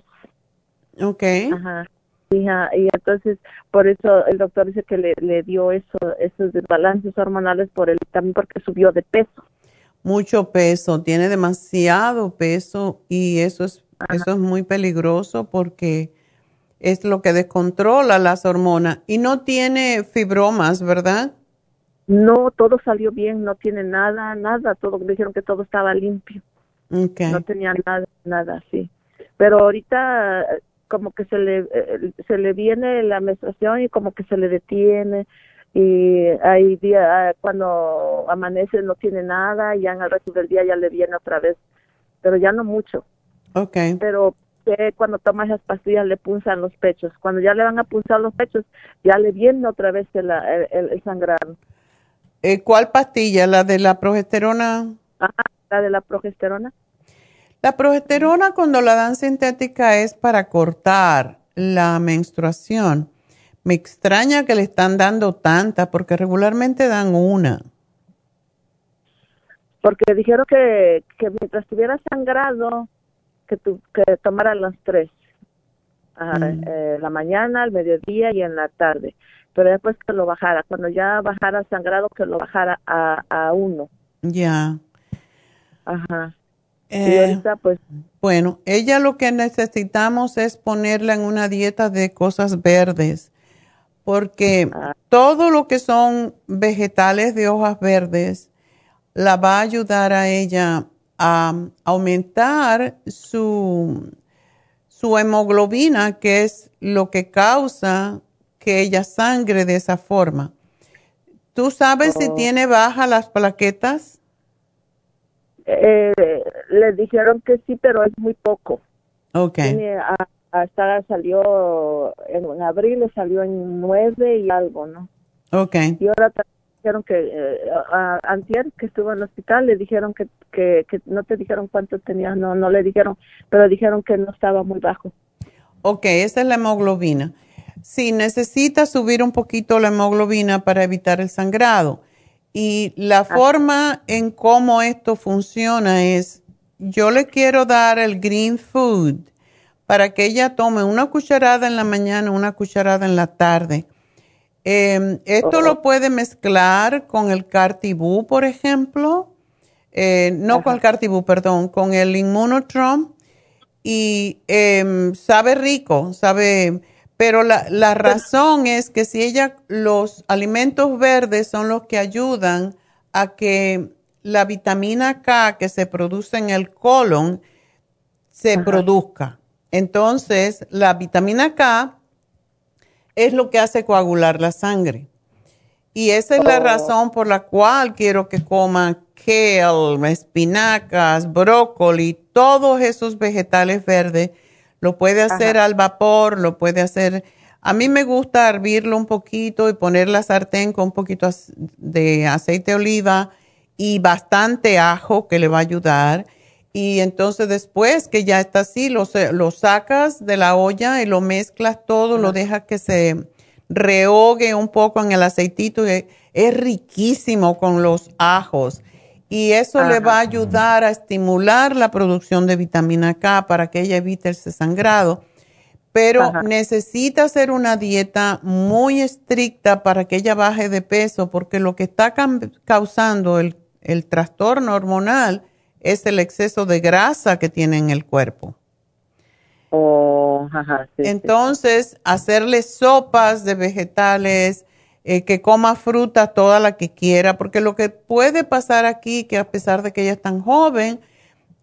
Ok. Ajá. Hija, y entonces por eso el doctor dice que le, le dio eso, esos desbalances hormonales por el también porque subió de peso. Mucho peso, tiene demasiado peso y eso es, eso es muy peligroso porque es lo que descontrola las hormonas y no tiene fibromas, ¿verdad? No, todo salió bien, no tiene nada, nada, todo dijeron que todo estaba limpio. No tenía nada, nada así. Pero ahorita como que se le eh, se le viene la menstruación y como que se le detiene y hay días cuando amanece no tiene nada y ya en el resto del día ya le viene otra vez, pero ya no mucho. Ok. Pero que cuando toma esas pastillas le punzan los pechos. Cuando ya le van a punzar los pechos, ya le viene otra vez el, el, el sangrado. Eh, ¿Cuál pastilla? ¿La de la progesterona? Ajá, la de la progesterona. La progesterona cuando la dan sintética es para cortar la menstruación. Me extraña que le están dando tanta porque regularmente dan una. Porque dijeron que, que mientras tuviera sangrado, que, tu, que tomara las tres. Ajá, Mm. eh, la mañana, al mediodía y en la tarde. Pero después que lo bajara, cuando ya bajara sangrado, que lo bajara a, a uno. Ya. Ajá. Y Eh, ahorita, pues, bueno, ella lo que necesitamos es ponerla en una dieta de cosas verdes porque todo lo que son vegetales de hojas verdes la va a ayudar a ella a aumentar su, su hemoglobina, que es lo que causa que ella sangre de esa forma. ¿Tú sabes si Oh. tiene bajas las plaquetas? Eh, le dijeron que sí, pero es muy poco. Ok. A- hasta salió en, en abril, le salió en nueve y algo, ¿no? Ok. Y ahora dijeron que, eh, a, antier que estuvo en el hospital, le dijeron que, que, que no te dijeron cuánto tenía, no, no le dijeron, pero dijeron que no estaba muy bajo. Ok, esa es la hemoglobina. Si necesita subir un poquito la hemoglobina para evitar el sangrado. Y la forma en cómo esto funciona es, yo le quiero dar el green food para que ella tome una cucharada en la mañana, una cucharada en la tarde. Eh, esto lo puede mezclar con el cartibú, por ejemplo. Eh, no con el cartibú, perdón, con el inmunotrom y em, sabe rico, sabe, pero la, la razón es que si ella, los alimentos verdes son los que ayudan a que la vitamina K que se produce en el colon se produzca. Entonces, la vitamina K es lo que hace coagular la sangre. Y esa es la Oh. razón por la cual quiero que coma kale, espinacas, brócoli, todos esos vegetales verdes. Lo puede hacer al vapor, lo puede hacer. A mí me gusta hervirlo un poquito y poner la sartén con un poquito de aceite de oliva y bastante ajo que le va a ayudar. Y entonces después que ya está así, lo sacas de la olla y lo mezclas todo, lo dejas que se rehogue un poco en el aceitito. y es riquísimo con los ajos. Y eso le va a ayudar a estimular la producción de vitamina K para que ella evite ese sangrado. Pero Ajá. necesita hacer una dieta muy estricta para que ella baje de peso, porque lo que está causando el, el trastorno hormonal es el exceso de grasa que tiene en el cuerpo. Oh, ajá, sí, sí. Entonces, hacerle sopas de vegetales, eh, que coma fruta toda la que quiera, porque lo que puede pasar aquí, que a pesar de que ella es tan joven,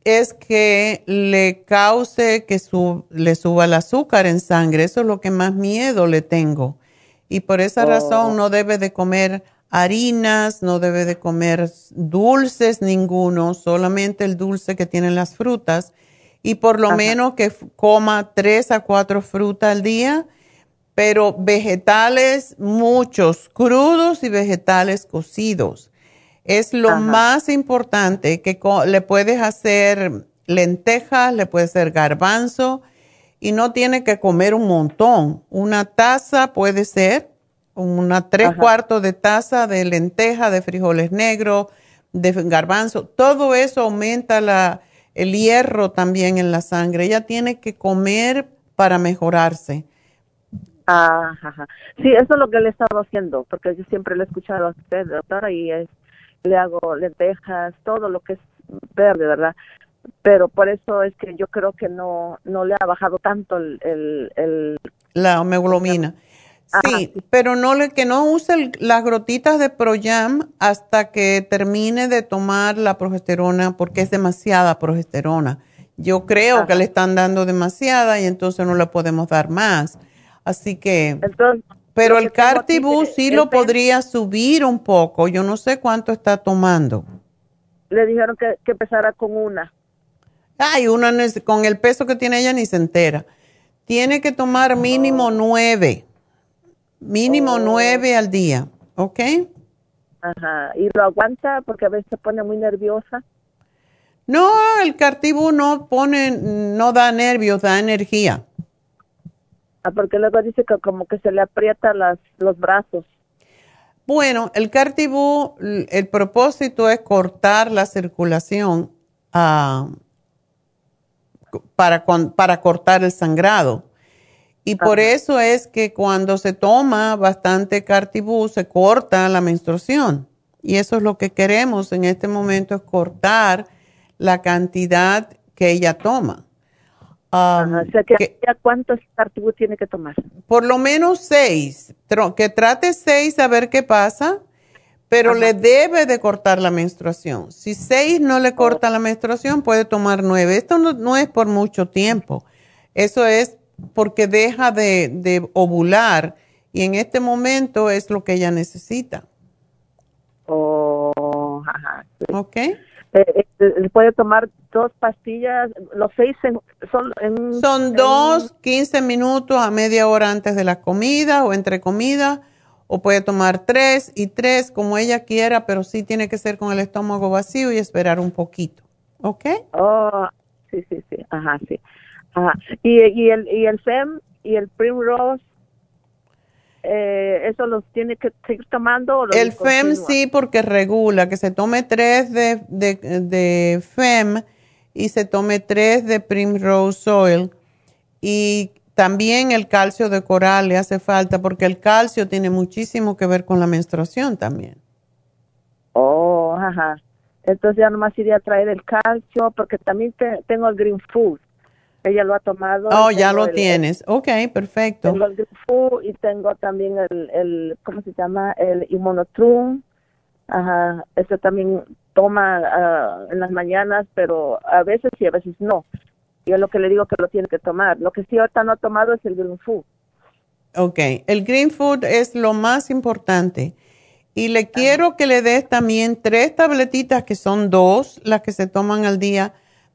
es que le cause que su- le suba el azúcar en sangre. Eso es lo que más miedo le tengo. Y por esa Oh. razón no debe de comer harinas, no debe de comer dulces ninguno, solamente el dulce que tienen las frutas. Y por lo menos que coma tres a cuatro frutas al día, pero vegetales muchos, crudos y vegetales cocidos. Es lo más importante que le puedes hacer lentejas, le puedes hacer garbanzo y no tiene que comer un montón. Una taza puede ser, una tres Ajá. cuartos de taza de lenteja, de frijoles negros, de garbanzo. Todo eso aumenta la, el hierro también en la sangre. Ella tiene que comer para mejorarse. Ajá. Sí, eso es lo que le he estado haciendo, porque yo siempre le he escuchado a usted, doctora, y es, le hago lentejas, todo lo que es verde, ¿verdad? Pero por eso es que yo creo que no no le ha bajado tanto el... el, el La hemoglobina. Sí, pero no le, que no use el- las gotitas de Proyam hasta que termine de tomar la progesterona porque es demasiada progesterona. Yo creo que le están dando demasiada y entonces no le podemos dar más. Así que, pero el Cartibú sí lo podría subir un poco. Yo no sé cuánto está tomando. le dijeron que, que empezara con una. Ay, una con el peso que tiene ella ni se entera. Tiene que tomar mínimo nueve. Mínimo nueve al día. ¿Ok? Ajá. Y lo aguanta porque a veces se pone muy nerviosa. No, el Cartibú no pone, no da nervios, da energía. Ah, porque luego dice que como que se le aprieta las, los brazos. Bueno, el Cartibú, el propósito es cortar la circulación ah, para, con- para cortar el sangrado. Y por eso es que cuando se toma bastante Cartibú se corta la menstruación. Y eso es lo que queremos en este momento, es cortar la cantidad que ella toma. Um, o sea, que, ¿cuántos cartibú tiene que tomar? Por lo menos seis. Que trate seis a ver qué pasa, pero le debe de cortar la menstruación. Si seis no le corta la menstruación, puede tomar nueve. Esto no, no es por mucho tiempo. Eso es porque deja de, de ovular y en este momento es lo que ella necesita. Oh, ajá. ¿Ok? Eh, eh, puede tomar dos pastillas, los seis en- son en... Son en- dos, 15 minutos a media hora antes de la comida o entre comida, o puede tomar tres y tres como ella quiera, pero sí tiene que ser con el estómago vacío y esperar un poquito. ¿Ok? Oh, sí, sí, sí, ajá, sí. Ajá. Y, y, el, y el FEM y el Primrose, eh, ¿eso los tiene que seguir tomando? O los El FEM sí porque regula que se tome tres de, de, de FEM y se tome tres de Primrose Oil. Y también el calcio de coral le hace falta porque el calcio tiene muchísimo que ver con la menstruación también. Oh, ajá. Entonces ya nomás iría a traer el calcio, porque también te- tengo el Green Food. Ella lo ha tomado. Oh, ya lo el- tienes. Ok, perfecto. Tengo el Green Food y tengo también el, el ¿cómo se llama? El Immunotrum. Ajá, eso también toma ah, en las mañanas, pero a veces sí, a veces no. Yo lo que le digo que lo tiene que tomar. Lo que sí ahorita no ha tomado es el Green Food. Ok, el green food es lo más importante. Y le quiero que le des también tres tabletitas, que son dos, las que se toman al día,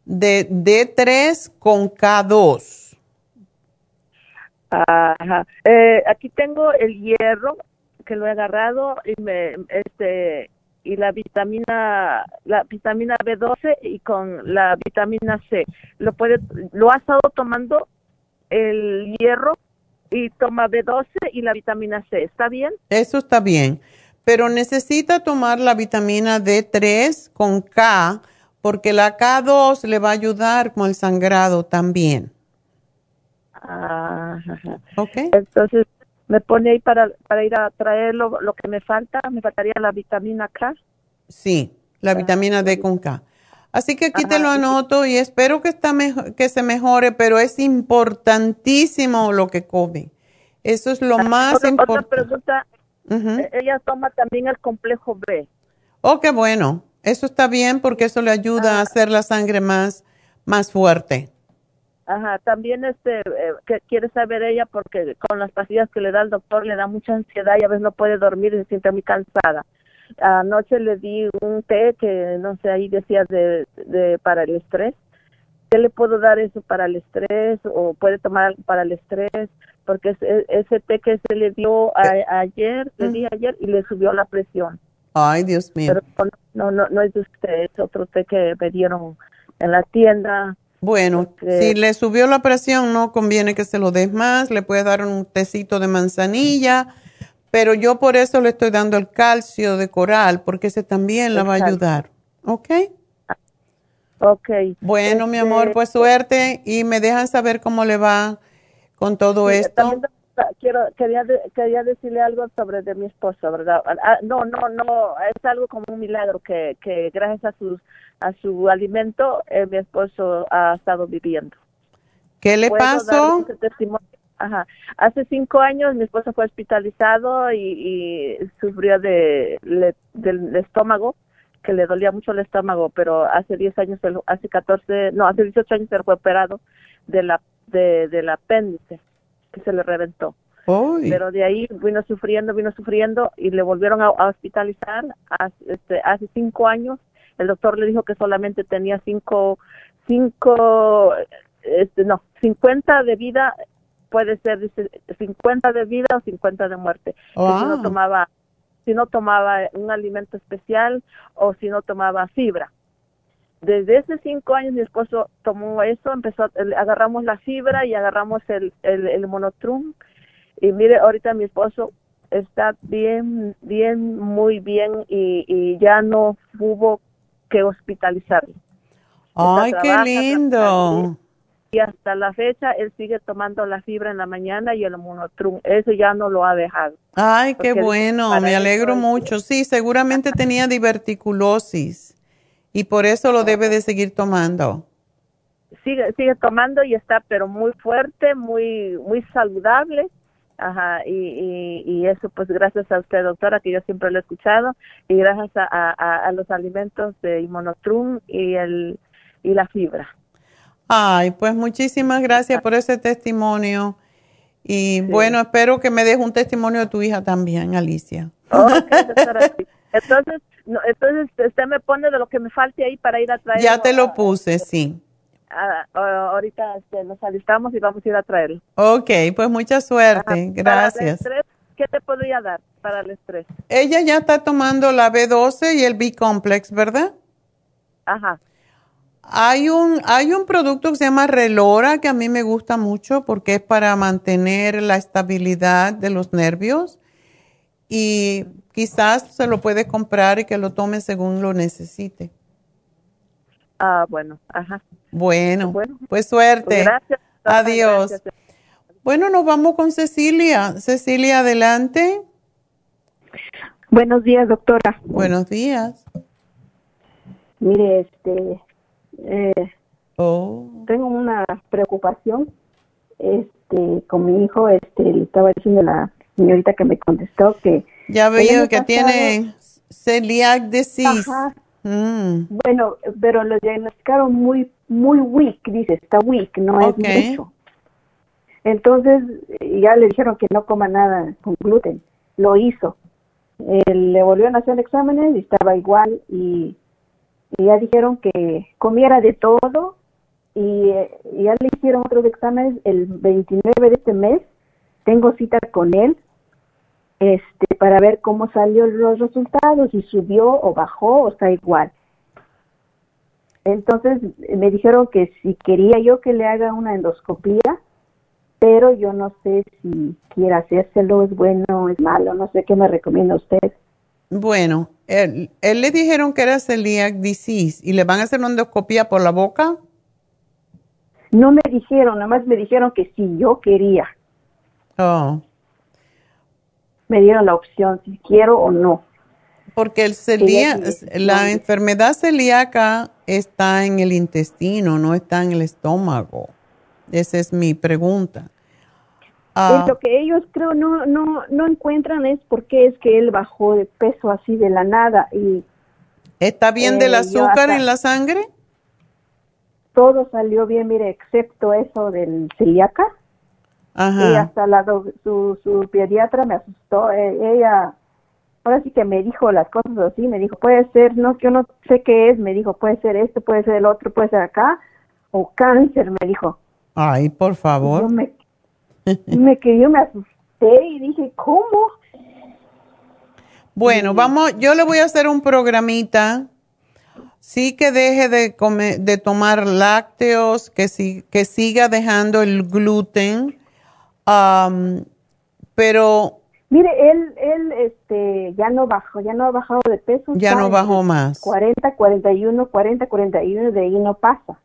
de D3 con K2. Ajá. Eh, aquí tengo el hierro que lo he agarrado y me este y la vitamina la vitamina B12 y con la vitamina C. Lo puede lo ha estado tomando el hierro y toma B12 y la vitamina C. ¿Está bien? Eso está bien. Pero necesita tomar la vitamina D3 con K, porque la K2 le va a ayudar con el sangrado también. Ajá. ¿Ok? Entonces me pone ahí para, para ir a traer lo, lo que me falta. Me faltaría la vitamina K. Sí, la vitamina D con K. Así que aquí te Ajá, lo y- anoto y espero que, está mejo- que se mejore, pero es importantísimo lo que come. Eso es lo más otra, otra importante. pregunta. Ujú. eh, Ella toma también el complejo B. Oh, qué bueno. Eso está bien porque eso le ayuda a hacer la sangre más, más fuerte. Ajá, también este, eh, que quiere saber ella porque con las pastillas que le da el doctor le da mucha ansiedad y a veces no puede dormir y se siente muy cansada. Anoche le di un té que no sé, ahí decía de, de para el estrés. ¿Qué le puedo dar eso para el estrés o puede tomar algo para el estrés? Porque ese, ese té que se le dio a- ayer, le di ayer y le subió la presión. Ay, Dios mío. Pero no, no, no es de usted, es otro té que me dieron en la tienda. Bueno, si le subió la presión, no conviene que se lo des más. Le puedes dar un tecito de manzanilla, pero yo por eso le estoy dando el calcio de coral, porque ese también la va a ayudar. ¿Ok? Ok. Bueno, mi Este, amor, pues suerte y me dejan saber cómo le va con todo Sí, esto. también quiero quería quería decirle algo sobre de mi esposo, ¿verdad? Ah, no, no, no, es algo como un milagro que, que gracias a su a su alimento eh, mi esposo ha estado viviendo. ¿Qué le ¿Puedo pasó? Ajá. Hace cinco años mi esposo fue hospitalizado y, y sufrió de, le- del estómago, que le dolía mucho el estómago, pero hace 10 años, hace 14, no, hace 18 años él fue operado de la, de, del apéndice, que se le reventó. Pero de ahí vino sufriendo, vino sufriendo y le volvieron a, a hospitalizar hace, este, hace cinco años. El doctor le dijo que solamente tenía cinco, cinco, este, no, 50 de vida, puede ser, dice, 50 de vida o 50 de muerte. Si no tomaba, si no tomaba un alimento especial o si no tomaba fibra. Desde hace cinco años mi esposo tomó eso, empezó, agarramos la fibra y agarramos el, el, el monotrum y mire, ahorita mi esposo está bien, bien, muy bien y, y ya no hubo que hospitalizarlo. Ay, qué lindo. Y hasta la fecha él sigue tomando la fibra en la mañana y el monotrum. Eso ya no lo ha dejado. Ay, qué bueno, me alegro mucho. Sí, seguramente tenía diverticulosis y por eso lo debe de seguir tomando. sigue sigue tomando y está pero muy fuerte, muy muy saludable. Ajá, y, y, y eso pues gracias a usted doctora que yo siempre lo he escuchado y gracias a, a, a los alimentos de Inmonotrum y el y la fibra. Ay, pues muchísimas gracias por ese testimonio. Y bueno, espero que me des un testimonio de tu hija también, Alicia. Okay, doctora. Entonces, no, entonces usted me pone de lo que me falte ahí para ir a traer. Ya te lo puse, sí. Ah, ah, ahorita este, nos alistamos y vamos a ir a traerlo. Ok, pues mucha suerte. Para el Gracias. estrés, ¿Qué te podría dar para el estrés? Ella ya está tomando la B12 y el B-complex, ¿verdad? Ajá. Hay un, hay un producto que se llama Relora que a mí me gusta mucho porque es para mantener la estabilidad de los nervios y quizás se lo puede comprar y que lo tome según lo necesite. Ah, bueno, ajá. Bueno, pues suerte. Gracias. Adiós. Gracias. Bueno, nos vamos con Cecilia. Cecilia, adelante. Buenos días, doctora. Buenos días. Mire, este, eh, Oh. tengo una preocupación, este, con mi hijo, este, le estaba diciendo a la señorita que me contestó que Ya veo que pasado- tiene celiac disease. Ajá. Mm, Bueno, pero lo diagnosticaron muy, muy weak, dice, está weak, no es mucho. Entonces, ya le dijeron que no coma nada con gluten. Lo hizo. Eh, le volvieron a hacer exámenes y estaba igual y, y ya dijeron que comiera de todo y, eh, y ya le hicieron otros exámenes el 29 de este mes. Tengo cita con él este para ver cómo salieron los resultados, si subió o bajó o está igual. Entonces me dijeron que si quería yo que le haga una endoscopía, pero yo no sé si quiere hacérselo, es bueno, es malo, no sé qué me recomienda usted. Bueno, él, él le dijeron que era celiac disease y le van a hacer una endoscopía por la boca. No me dijeron, nada más me dijeron que si yo quería, Oh, me dieron la opción si quiero o no. porque el tiene- la enfermedad celíaca está en el intestino, no está en el estómago. Esa es mi pregunta. Ah, lo que ellos creo no, no, no encuentran es por qué es que él bajó de peso así de la nada y ¿Está bien del eh, azúcar en la sangre? todo salió bien, mire, excepto eso del celíaca. Y hasta la, do- su, su pediatra me asustó. eh, ella, ahora sí que me dijo las cosas así, me dijo, puede ser, no, yo no sé qué es, me dijo, puede ser esto, puede ser el otro, puede ser acá, o cáncer, me dijo. Ay, por Yo favor. me, me yo me asusté y dije, ¿cómo? Bueno, vamos, yo le voy a hacer un programita. Sí que deje de comer, de tomar lácteos, que sí, que siga dejando el gluten. Pero Mire, él, él, este, ya no bajó, ya no ha bajado de peso. ya no bajó más. 40, 41, 40, 41, de ahí no pasa.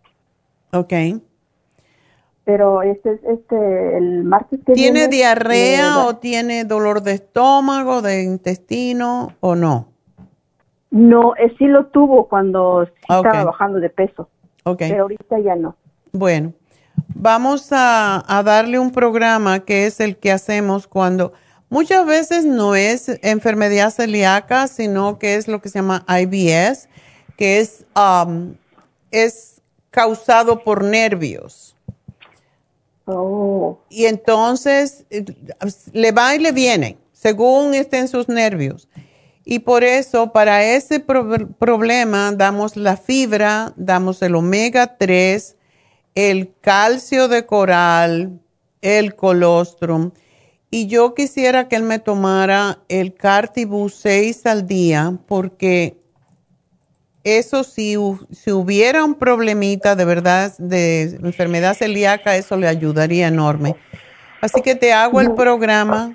Ok. Pero este, este, el martes que ¿Tiene viene, diarrea eh, o tiene dolor de estómago, de intestino o no? No, eh, sí lo tuvo cuando sí estaba bajando de peso, Ok. pero ahorita ya no. Bueno, vamos a, a darle un programa que es el que hacemos cuando muchas veces no es enfermedad celíaca, sino que es lo que se llama IBS, que es, um, es causado por nervios. Oh, Y entonces eh, le va y le viene, según estén sus nervios. Y por eso, para ese pro- problema, damos la fibra, damos el omega 3, el calcio de coral, el colostrum. Y yo quisiera que él me tomara el Cartibú 6 al día, porque eso si, si hubiera un problemita de verdad de enfermedad celíaca, eso le ayudaría enorme. Así que te hago el programa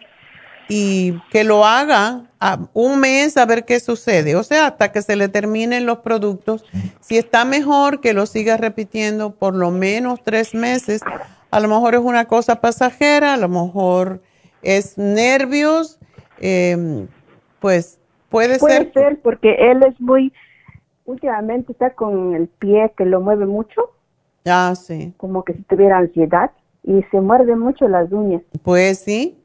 y que lo haga a un mes a ver qué sucede. O sea, hasta que se le terminen los productos. Si está mejor, que lo siga repitiendo por lo menos tres meses. A lo mejor es una cosa pasajera, a lo mejor es nervios, eh, pues puede, puede ser. ser porque él es muy, últimamente está con el pie que lo mueve mucho Ah, sí. Como que si tuviera ansiedad y se muerde mucho las uñas. Pues sí.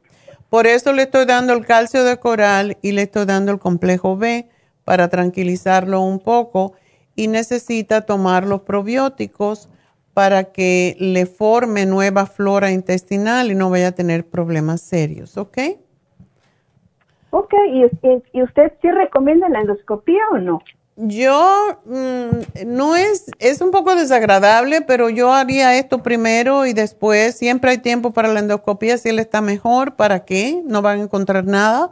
Por eso le estoy dando el calcio de coral y le estoy dando el complejo B para tranquilizarlo un poco y necesita tomar los probióticos para que le forme nueva flora intestinal y no vaya a tener problemas serios, ¿ok? Ok, ¿y, y- usted sí recomienda la endoscopía o no? Yo, mm, no es, es un poco desagradable, pero yo haría esto primero y después, siempre hay tiempo para la endoscopía, si él está mejor, ¿para qué? No van a encontrar nada.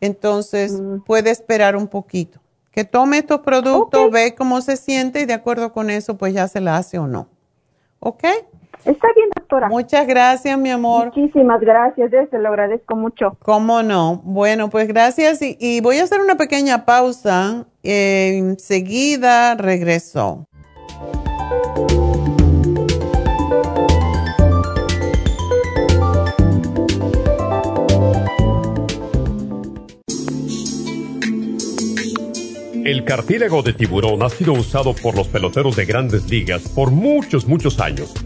Entonces, puede esperar un poquito. Que tome estos productos, ve cómo se siente y de acuerdo con eso, pues ya se la hace o no. ¿Ok? Está bien, doctora. Muchas gracias, mi amor. Muchísimas gracias, se lo agradezco mucho. ¿Cómo no? Bueno, pues gracias y, y voy a hacer una pequeña pausa. Eh, enseguida regreso. El cartílago de tiburón ha sido usado por los peloteros de grandes ligas por muchos, muchos años.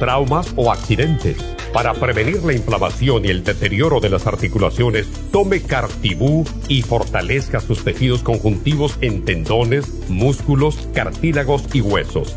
traumas o accidentes. Para prevenir la inflamación y el deterioro de las articulaciones, tome Cartibú y fortalezca sus tejidos conjuntivos en tendones, músculos, cartílagos y huesos.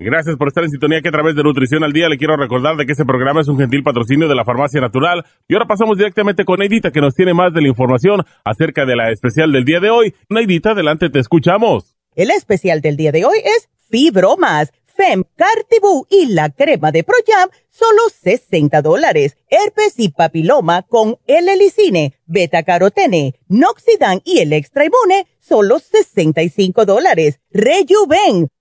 Gracias por estar en sintonía que a través de Nutrición al Día le quiero recordar de que este programa es un gentil patrocinio de la Farmacia Natural. Y ahora pasamos directamente con Neidita que nos tiene más de la información acerca de la especial del día de hoy. Neidita, adelante, te escuchamos. El especial del día de hoy es Fibromas, Fem, Cartibú y la crema de Proyam, solo 60 dólares. Herpes y papiloma con el helicine, beta carotene, noxidan y el extra inmune, solo 65 dólares. Rejuven,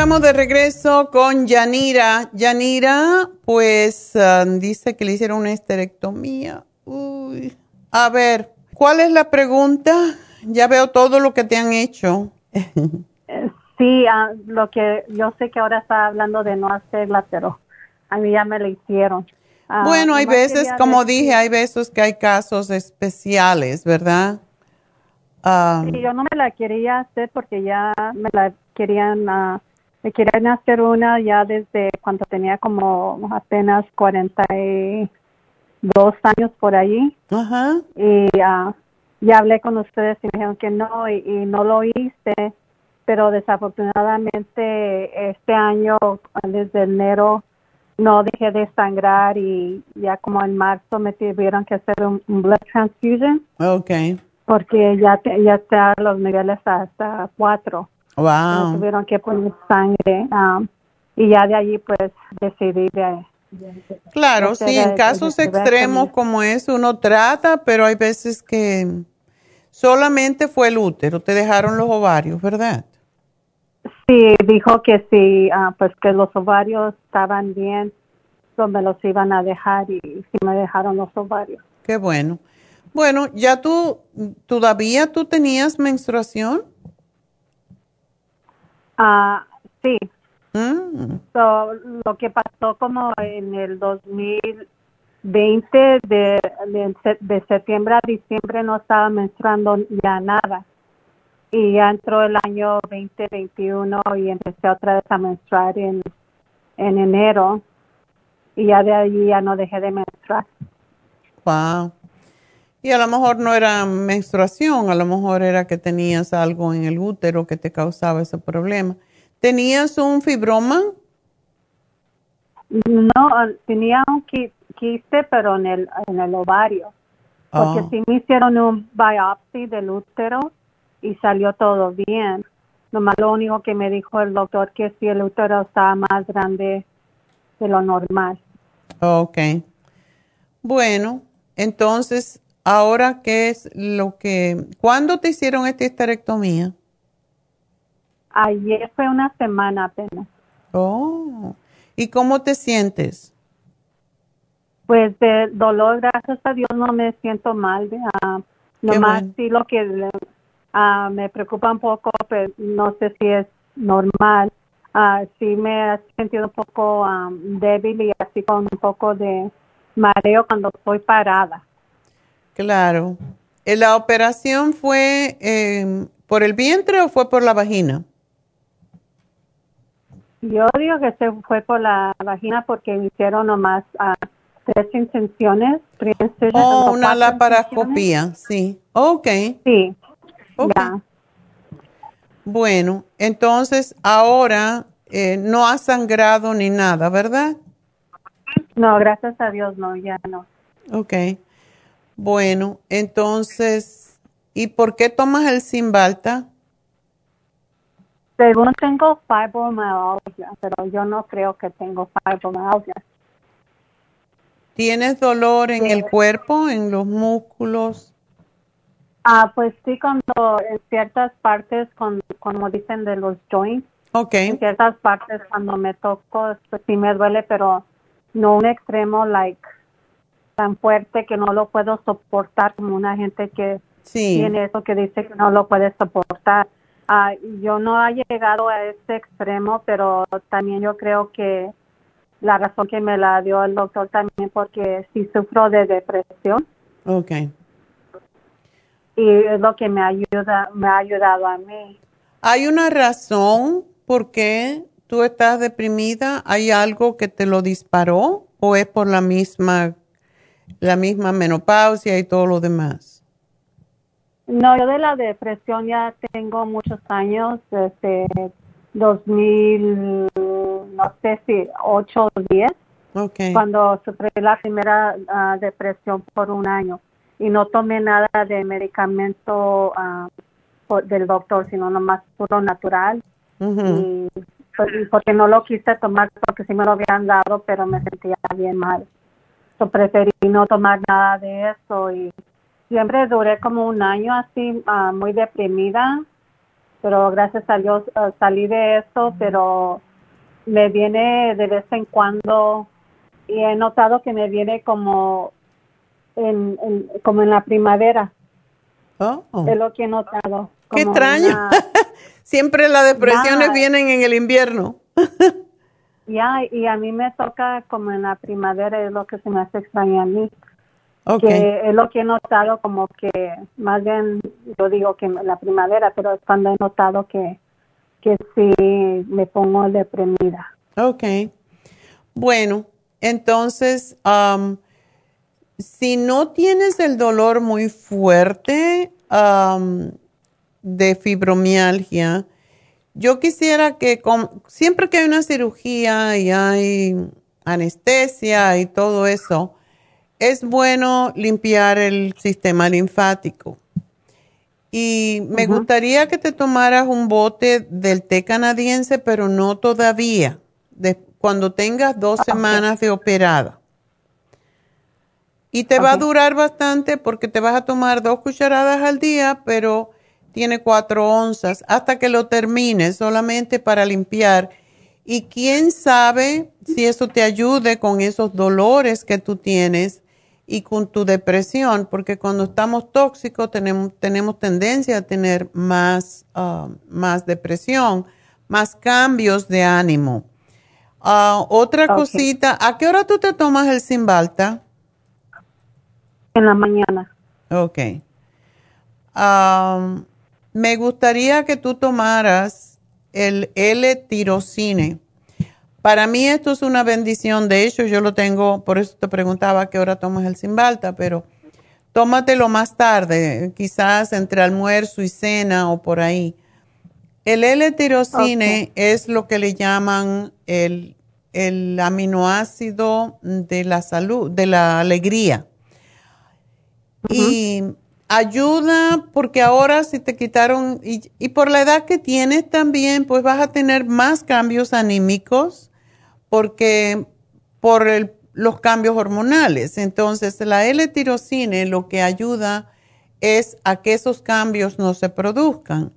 Estamos de regreso con Yanira. Yanira, pues ah, dice que le hicieron una esterectomía. Uy. A ver, ¿cuál es la pregunta? Ya veo todo lo que te han hecho. Sí, ah, lo que yo sé que ahora está hablando de no hacerla, pero a mí ya me la hicieron. Ah, bueno, hay veces, como decir- dije, hay veces que hay casos especiales, ¿verdad? Sí, yo no me la quería hacer porque ya me la querían, ah, me querían hacer una ya desde cuando tenía como apenas 42 años por allí. Ajá. Y ah, ya hablé con ustedes y me dijeron que no y, y no lo hice, pero desafortunadamente este año, desde enero, no dejé de sangrar y ya como en marzo me tuvieron que hacer un, un blood transfusion ok. porque ya te- ya está los niveles hasta cuatro. Wow. tuvieron que poner sangre um, y ya de allí pues decidí de, Claro, sí, en casos extremos como eso uno trata, pero hay veces que solamente fue el útero, te dejaron los ovarios, ¿verdad? Sí, dijo que sí, ah, pues que los ovarios estaban bien, me los iban a dejar y sí me dejaron los ovarios. Qué bueno. Bueno, ya tú, ¿todavía tú tenías menstruación? Ah, sí. Mm. So, lo que pasó como en el 2020, de, de, de septiembre a diciembre no estaba menstruando ya nada. Y ya entró el año 2021 y empecé otra vez a menstruar en, en enero. Y ya de ahí ya no dejé de menstruar. Wow. Y a lo mejor no era menstruación, a lo mejor era que tenías algo en el útero que te causaba ese problema. ¿Tenías un fibroma? No, tenía un qui- quiste, pero en el, en el ovario. Porque Oh. sí me hicieron un biopsy del útero y salió todo bien. Nomás lo único que me dijo el doctor que si el útero estaba más grande de lo normal. Ok. Bueno, entonces, ahora, ¿qué es lo que... ¿Cuándo te hicieron esta histerectomía? Ayer fue una semana apenas. Oh. ¿Y cómo te sientes? Pues de dolor, gracias a Dios, no me siento mal. ah, nomás bueno. sí lo que ah, me preocupa un poco, pero no sé si es normal. Ah, sí me he sentido un poco ah, débil y así con un poco de mareo cuando estoy parada. Claro. Eh, ¿La operación fue eh, por el vientre o fue por la vagina? Yo digo que se fue por la vagina porque me hicieron nomás ah, tres intenciones. incisions, Oh, una laparoscopía, sí. Ok. Sí. Ok. Bueno, entonces ahora eh, no ha sangrado ni nada, ¿verdad? No, gracias a Dios no, ya no. Ok. Bueno, entonces, ¿y por qué tomas el Simbalta? Según tengo fibromyalgia, pero yo no creo que tengo fibromyalgia. ¿Tienes dolor en el cuerpo, en los músculos? Ah, pues sí, cuando en ciertas partes, con, como dicen de los joints, Ok. en ciertas partes cuando me toco, pues sí me duele, pero no un extremo, like, tan fuerte que no lo puedo soportar como una gente que Sí. tiene eso que dice que no lo puede soportar. Ah, yo no he llegado a ese extremo, pero también yo creo que la razón que me la dio el doctor también porque sí sufro de depresión Ok. y es lo que me ayuda, me ha ayudado a mí. ¿Hay una razón por qué tú estás deprimida? ¿Hay algo que te lo disparó o es por la misma la misma menopausia y todo lo demás? No, yo de la depresión ya tengo muchos años, desde 2000, no sé si 8 o 10, Okay. cuando sufrí la primera ah, depresión por un año y no tomé nada de medicamento ah, por- del doctor, sino nomás puro natural. Y, pues, y porque no lo quise tomar porque sí me lo habían dado, pero me sentía bien mal. So, preferí no tomar nada de eso y siempre duré como un año así, ah, muy deprimida, pero gracias a Dios ah, salí de eso, pero me viene de vez en cuando y he notado que me viene como en, en- como en la primavera. Oh. Es lo que he notado. Qué extraño. una- Siempre las depresiones vienen en el invierno. Ya, y a mí me toca como en la primavera, es lo que se me hace extraño a mí. Ok. Que es lo que he notado como que, más bien, yo digo que en la primavera, pero es cuando he notado que, que sí me pongo deprimida. Ok. Bueno, entonces, si no tienes el dolor muy fuerte am, de fibromialgia, yo quisiera que com- siempre que hay una cirugía y hay anestesia y todo eso, es bueno limpiar el sistema linfático. Y me gustaría que te tomaras un bote del té canadiense, pero no todavía, de, cuando tengas dos semanas de operada. Y te va a durar bastante porque te vas a tomar dos cucharadas al día, pero tiene cuatro onzas hasta que lo termines solamente para limpiar. Y quién sabe si eso te ayude con esos dolores que tú tienes y con tu depresión, porque cuando estamos tóxicos tenemos, tenemos tendencia a tener más, ah, más depresión, más cambios de ánimo. Ah, otra cosita, ¿a qué hora tú te tomas el Cymbalta? En la mañana. Ok. Am, me gustaría que tú tomaras el L-tirocine. Para mí esto es una bendición. De hecho, yo lo tengo, por eso te preguntaba a qué hora tomas el Cymbalta, pero tómatelo más tarde, quizás entre almuerzo y cena o por ahí. El L-tirocine es lo que le llaman el, el aminoácido de la salud, de la alegría. Y ayuda porque ahora si te quitaron, y, por la edad que tienes también, pues vas a tener más cambios anímicos porque por los cambios hormonales. Entonces, la L-tirocine lo que ayuda es a que esos cambios no se produzcan.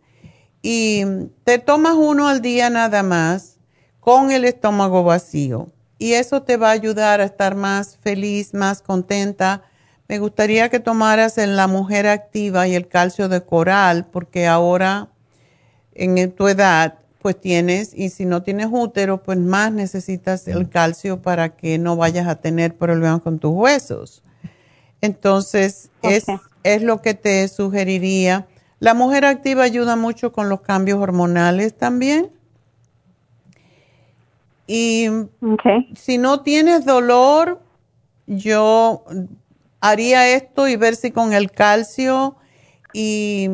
Y te tomas uno al día nada más con el estómago vacío. Y eso te va a ayudar a estar más feliz, más contenta. Me gustaría que tomaras en la mujer activa y el calcio de coral, porque ahora en tu edad, pues tienes, y si no tienes útero, pues más necesitas el calcio para que no vayas a tener problemas con tus huesos. Entonces, es, es lo que te sugeriría. La mujer activa ayuda mucho con los cambios hormonales también. Y si no tienes dolor, yo haría esto y ver si con el calcio y,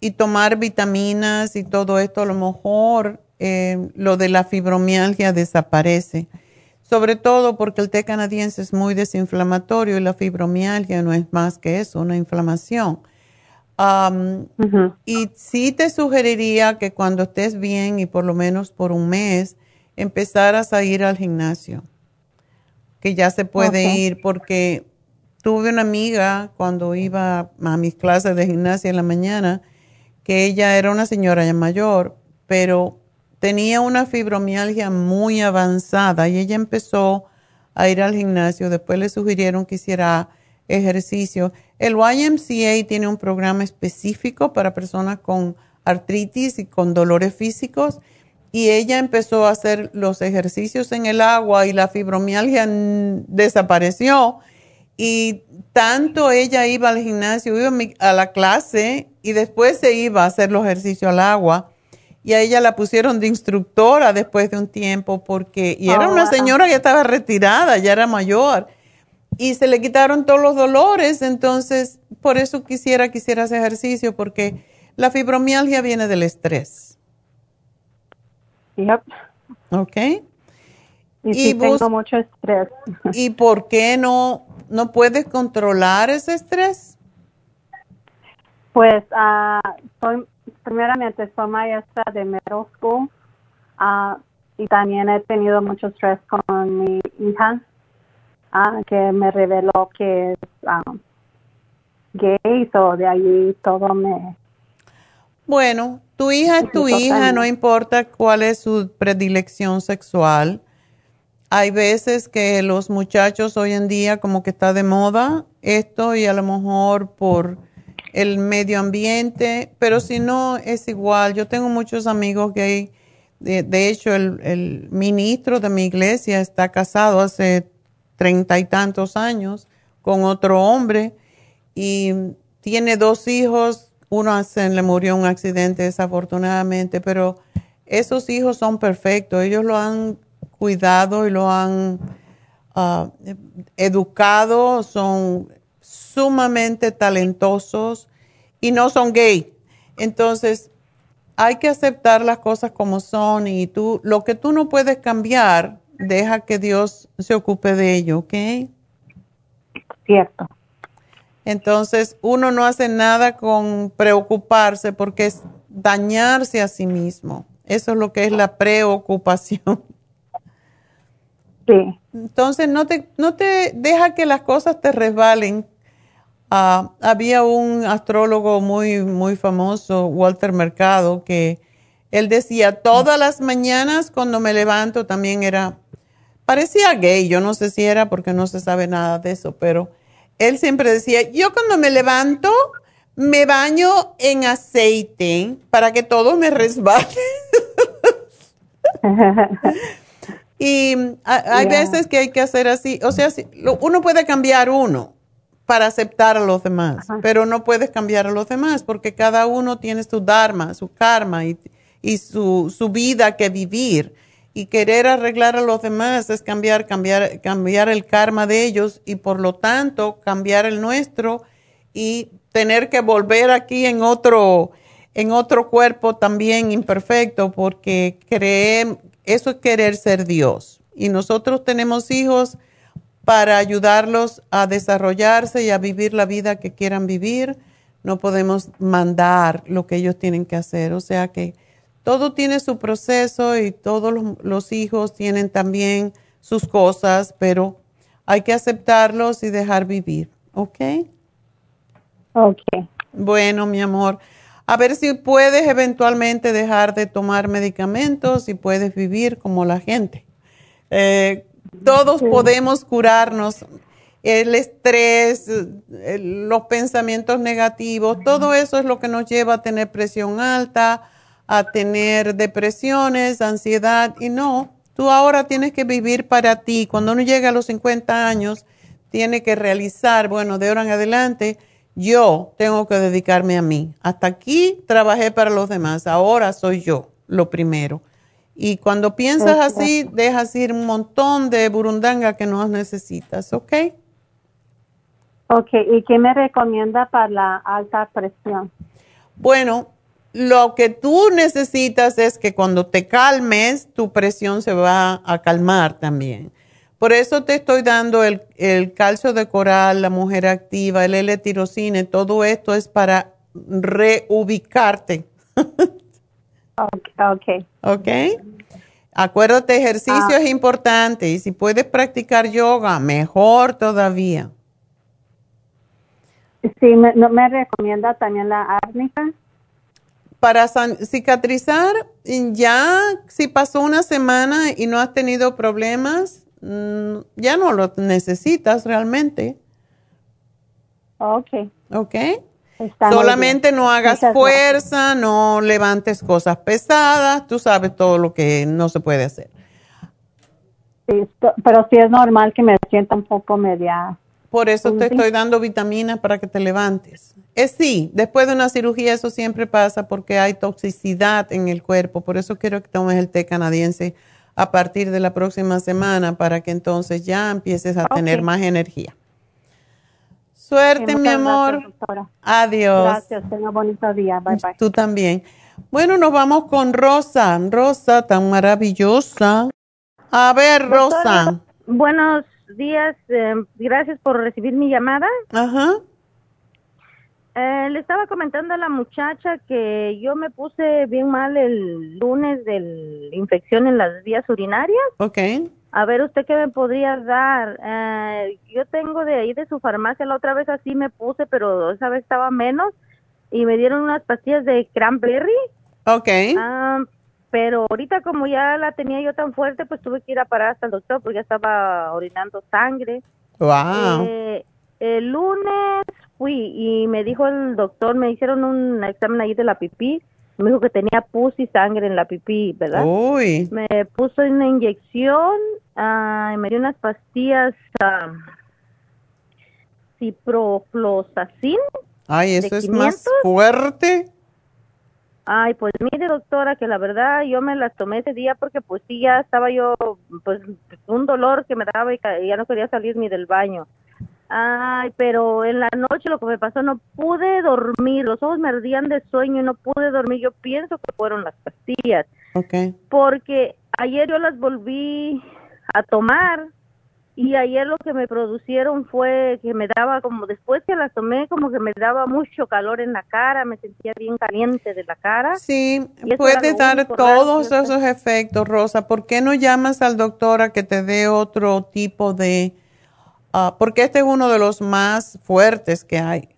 y tomar vitaminas y todo esto, a lo mejor eh, lo de la fibromialgia desaparece. Sobre todo porque el té canadiense es muy desinflamatorio y la fibromialgia no es más que eso, una inflamación. Am, Y sí te sugeriría que cuando estés bien y por lo menos por un mes, empezaras a ir al gimnasio, que ya se puede ir porque tuve una amiga cuando iba a mis clases de gimnasia en la mañana, que ella era una señora ya mayor, pero tenía una fibromialgia muy avanzada y ella empezó a ir al gimnasio. Después le sugirieron que hiciera ejercicio. El YMCA tiene un programa específico para personas con artritis y con dolores físicos y ella empezó a hacer los ejercicios en el agua y la fibromialgia desapareció. Y tanto ella iba al gimnasio, iba a mi- a la clase y después se iba a hacer los ejercicios al agua. Y a ella la pusieron de instructora después de un tiempo porque, y era Oh, una señora que estaba retirada, ya era mayor. Y se le quitaron todos los dolores, entonces por eso quisiera que hicieras ejercicio porque la fibromialgia viene del estrés. Yep. ¿Ok? Y tengo mucho estrés. ¿Y por qué no, no puedes controlar ese estrés? Pues ah, soy, primeramente soy maestra de middle school ah, y también he tenido mucho estrés con mi hija ah, que me reveló que es ah, gay, o de allí todo me... Bueno, tu hija es tu hija, no importa cuál es su predilección sexual. Hay veces que los muchachos hoy en día como que está de moda esto y a lo mejor por el medio ambiente, pero si no es igual. Yo tengo muchos amigos gay. De, hecho, el, ministro de mi iglesia está casado hace treinta y tantos años con otro hombre y tiene dos hijos. Uno se le murió un accidente desafortunadamente, pero esos hijos son perfectos. Ellos lo han cuidado y lo han ah, educado, son sumamente talentosos y no son gay. Entonces, hay que aceptar las cosas como son y tú, lo que tú no puedes cambiar, deja que Dios se ocupe de ello, ¿ok? Cierto. Entonces, uno no hace nada con preocuparse porque es dañarse a sí mismo. Eso es lo que es la preocupación. Sí. Entonces, no te, no te deja que las cosas te resbalen. Ah, había un astrólogo muy, muy famoso, Walter Mercado, que Él decía, todas las mañanas cuando me levanto también era, parecía gay, yo no sé si era porque no se sabe nada de eso, pero él siempre decía, yo cuando me levanto me baño en aceite para que todo me resbale. y a- hay Yeah. veces que hay que hacer así, o sea, uno puede cambiar uno para aceptar a los demás, pero no puedes cambiar a los demás porque cada uno tiene su dharma, su karma y, y su, su vida que vivir. Y querer arreglar a los demás es cambiar, cambiar, cambiar el karma de ellos y por lo tanto cambiar el nuestro y tener que volver aquí en otro, en otro cuerpo también imperfecto porque creer, eso es querer ser Dios. Y nosotros tenemos hijos para ayudarlos a desarrollarse y a vivir la vida que quieran vivir. No podemos mandar lo que ellos tienen que hacer. O sea que todo tiene su proceso y todos los, los hijos tienen también sus cosas, pero hay que aceptarlos y dejar vivir. ¿Ok? Ok. Bueno, mi amor. A ver si puedes eventualmente dejar de tomar medicamentos y puedes vivir como la gente. Eh, todos podemos curarnos. El estrés, los pensamientos negativos, todo eso es lo que nos lleva a tener presión alta, a tener depresiones, ansiedad. Y no, tú ahora tienes que vivir para ti. Cuando uno llega a los 50 años, tiene que realizar, bueno, de ahora en adelante, yo tengo que dedicarme a mí. Hasta aquí trabajé para los demás, ahora soy yo lo primero. Y cuando piensas así, dejas ir un montón de burundanga que no necesitas, ¿ok? Ok, ¿y qué me recomienda para la alta presión? Bueno, lo que tú necesitas es que cuando te calmes, tu presión se va a calmar también. Por eso te estoy dando el, el calcio de coral, la mujer activa, el L-tirocine, todo esto es para reubicarte. Ok, ok. Acuérdate, ejercicio Ah. es importante y si puedes practicar yoga, mejor todavía. Sí, me, no, me recomienda también la árnica. Para san- cicatrizar, ya si pasó una semana y no has tenido problemas, ya no lo necesitas realmente. Ok. ¿Ok? Está Solamente no hagas Muchas fuerza, no levantes cosas pesadas, tú sabes todo lo que no se puede hacer. Sí, pero sí es normal que me sienta un poco media. Por eso te estoy dando vitaminas para que te levantes. Es sí, después de una cirugía eso siempre pasa porque hay toxicidad en el cuerpo. Por eso quiero que tomes el té canadiense a partir de la próxima semana para que entonces ya empieces a tener más energía. Suerte, Sí, mi amor. gracias. Adiós. Gracias, tenga bonito día. Bye bye. Tú también. Bueno, nos vamos con Rosa. Rosa, tan maravillosa. A ver, Rosa. Buenos días, eh, gracias por recibir mi llamada. Ajá. Eh, le estaba comentando a la muchacha que yo me puse bien mal el lunes de la infección en las vías urinarias. Ok. A ver, ¿usted qué me podría dar? Eh, yo tengo de ahí de su farmacia, la otra vez así me puse, pero esa vez estaba menos y me dieron unas pastillas de cranberry. Ok. Ah, pero ahorita como ya la tenía yo tan fuerte, pues tuve que ir a parar hasta el doctor porque ya estaba orinando sangre. Wow. Eh, el lunes fui y me dijo el doctor, me hicieron un examen ahí de la pipí, me dijo que tenía pus y sangre en la pipí, ¿verdad? Uy. Me puso una inyección ah, y me dio unas pastillas ah, ciprofloxacin. Ay, eso es más 500. fuerte. Ay, pues mire doctora, que la verdad yo me las tomé ese día porque pues sí ya estaba yo, pues un dolor que me daba y ya no quería salir ni del baño. Ay, pero en la noche lo que me pasó, no pude dormir, los ojos me ardían de sueño y no pude dormir. Yo pienso que fueron las pastillas, Ok. porque ayer yo las volví a tomar y ayer lo que me producieron fue que me daba como, después que las tomé, como que me daba mucho calor en la cara, me sentía bien caliente de la cara. Sí, puede dar todos esos efectos, Rosa. ¿Por qué no llamas al doctor a que te dé otro tipo de... ah, porque este es uno de los más fuertes que hay.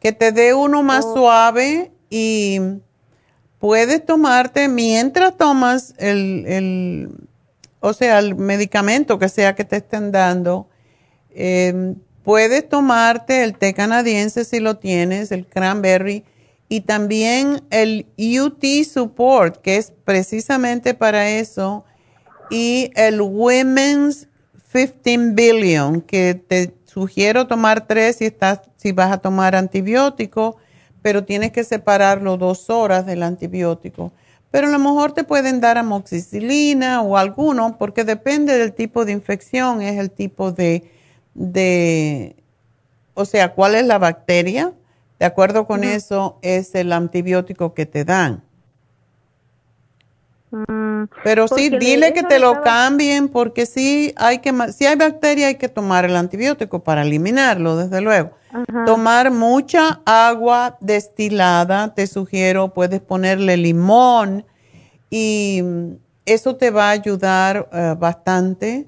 Que te dé uno más Oh. suave y puedes tomarte mientras tomas el, el, o sea, el medicamento que sea que te estén dando, eh, puedes tomarte el té canadiense si lo tienes, el cranberry, y también el UT Support, que es precisamente para eso, y el Women's 15 Billion, que te sugiero tomar tres si, estás, si vas a tomar antibiótico, pero tienes que separarlo dos horas del antibiótico. Pero a lo mejor te pueden dar amoxicilina o alguno, porque depende del tipo de infección, es el tipo de, de o sea, cuál es la bacteria. De acuerdo con eso, es el antibiótico que te dan. Mm, Pero sí, dile que te lo cambien porque sí hay que si hay bacteria hay que tomar el antibiótico para eliminarlo, desde luego. Ajá. Tomar mucha agua destilada, te sugiero, puedes ponerle limón y mm, eso te va a ayudar eh, bastante.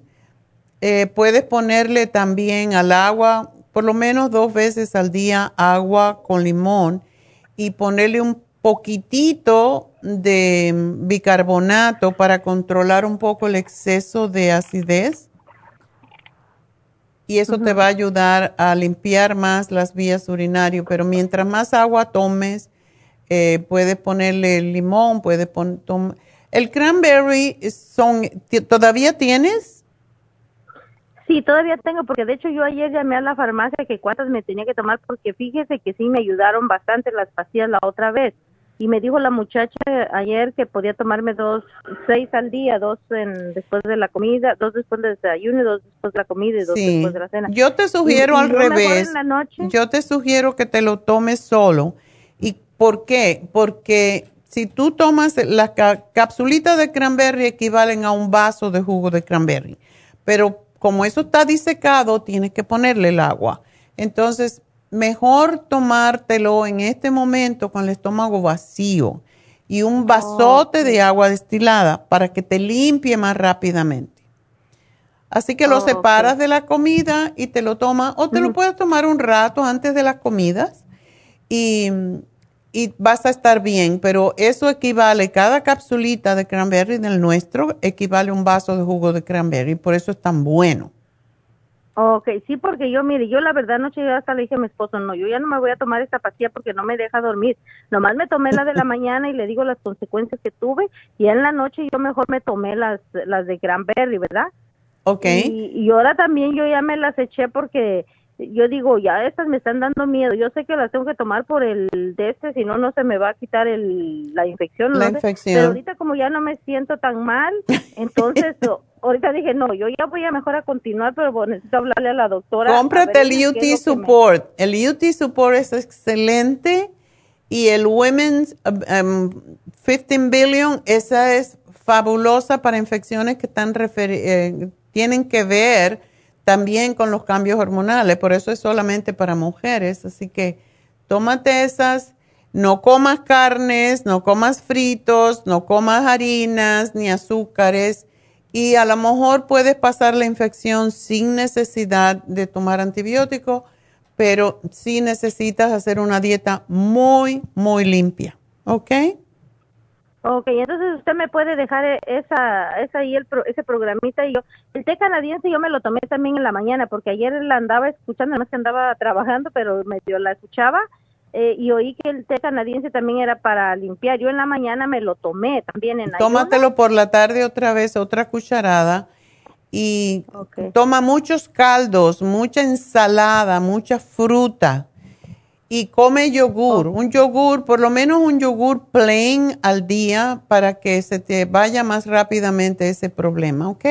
Eh, puedes ponerle también al agua, por lo menos dos veces al día, agua con limón y ponerle un poquitito de bicarbonato para controlar un poco el exceso de acidez. Y eso te va a ayudar a limpiar más las vías urinarias. Pero mientras más agua tomes, eh, puedes ponerle limón, puedes poner... El cranberry son... ¿Todavía tienes? Sí, todavía tengo, porque de hecho yo ayer llamé a la farmacia que cuántas me tenía que tomar, porque fíjese que sí me ayudaron bastante las pastillas la otra vez. Y me dijo la muchacha ayer que podía tomarme dos, seis al día, dos en, después de la comida, dos después del desayuno, y dos después de la comida y dos Sí. después de la cena. Yo te sugiero Y- y al mejor revés. en la noche. Yo te sugiero que te lo tomes solo. ¿Y por qué? Porque si tú tomas las ca- capsulitas de cranberry equivalen a un vaso de jugo de cranberry. Pero como eso está disecado, tienes que ponerle el agua. Entonces, mejor tomártelo en este momento con el estómago vacío y un vasote de agua destilada para que te limpie más rápidamente. Así que lo Oh, separas de la comida y te lo tomas, o te lo puedes tomar un rato antes de las comidas y, y vas a estar bien, pero eso equivale, cada capsulita de cranberry del nuestro equivale a un vaso de jugo de cranberry, por eso es tan bueno. Ok, sí, porque yo, mire, yo la verdad anoche yo hasta le dije a mi esposo, no, yo ya no me voy a tomar esta pastilla porque no me deja dormir. Nomás me tomé la de la mañana y le digo las consecuencias que tuve y en la noche yo mejor me tomé las, las de cranberry, ¿verdad? Ok. Y, y ahora también yo ya me las eché porque yo digo, ya estas me están dando miedo. Yo sé que las tengo que tomar por el de este, si no, no se me va a quitar el, la infección. La no sé. infección. Pero ahorita como ya no me siento tan mal, entonces ahorita dije, no, yo ya voy a mejor a continuar, pero necesito hablarle a la doctora. Cómprate el es UT me- Support. El UT Support es excelente y el Women's um, um, 15 Billion, esa es fabulosa para infecciones que están eh, tienen que ver también con los cambios hormonales, por eso es solamente para mujeres, así que tómate esas, no comas carnes, no comas fritos, no comas harinas ni azúcares. Y a lo mejor puedes pasar la infección sin necesidad de tomar antibiótico, pero sí necesitas hacer una dieta muy, muy limpia, ¿ok? Ok, entonces usted me puede dejar e- esa, esa ahí el pro- ese programita y yo, el té canadiense yo me lo tomé también en la mañana porque ayer la andaba escuchando, además que andaba trabajando, pero medio la escuchaba eh, y oí que el té canadiense también era para limpiar. Yo en la mañana me lo tomé también en ayuno. Tómatelo por la tarde otra vez, otra cucharada. Y toma muchos caldos, mucha ensalada, mucha fruta. Y come yogur, un yogur, por lo menos un yogur plain al día para que se te vaya más rápidamente ese problema, ¿ok?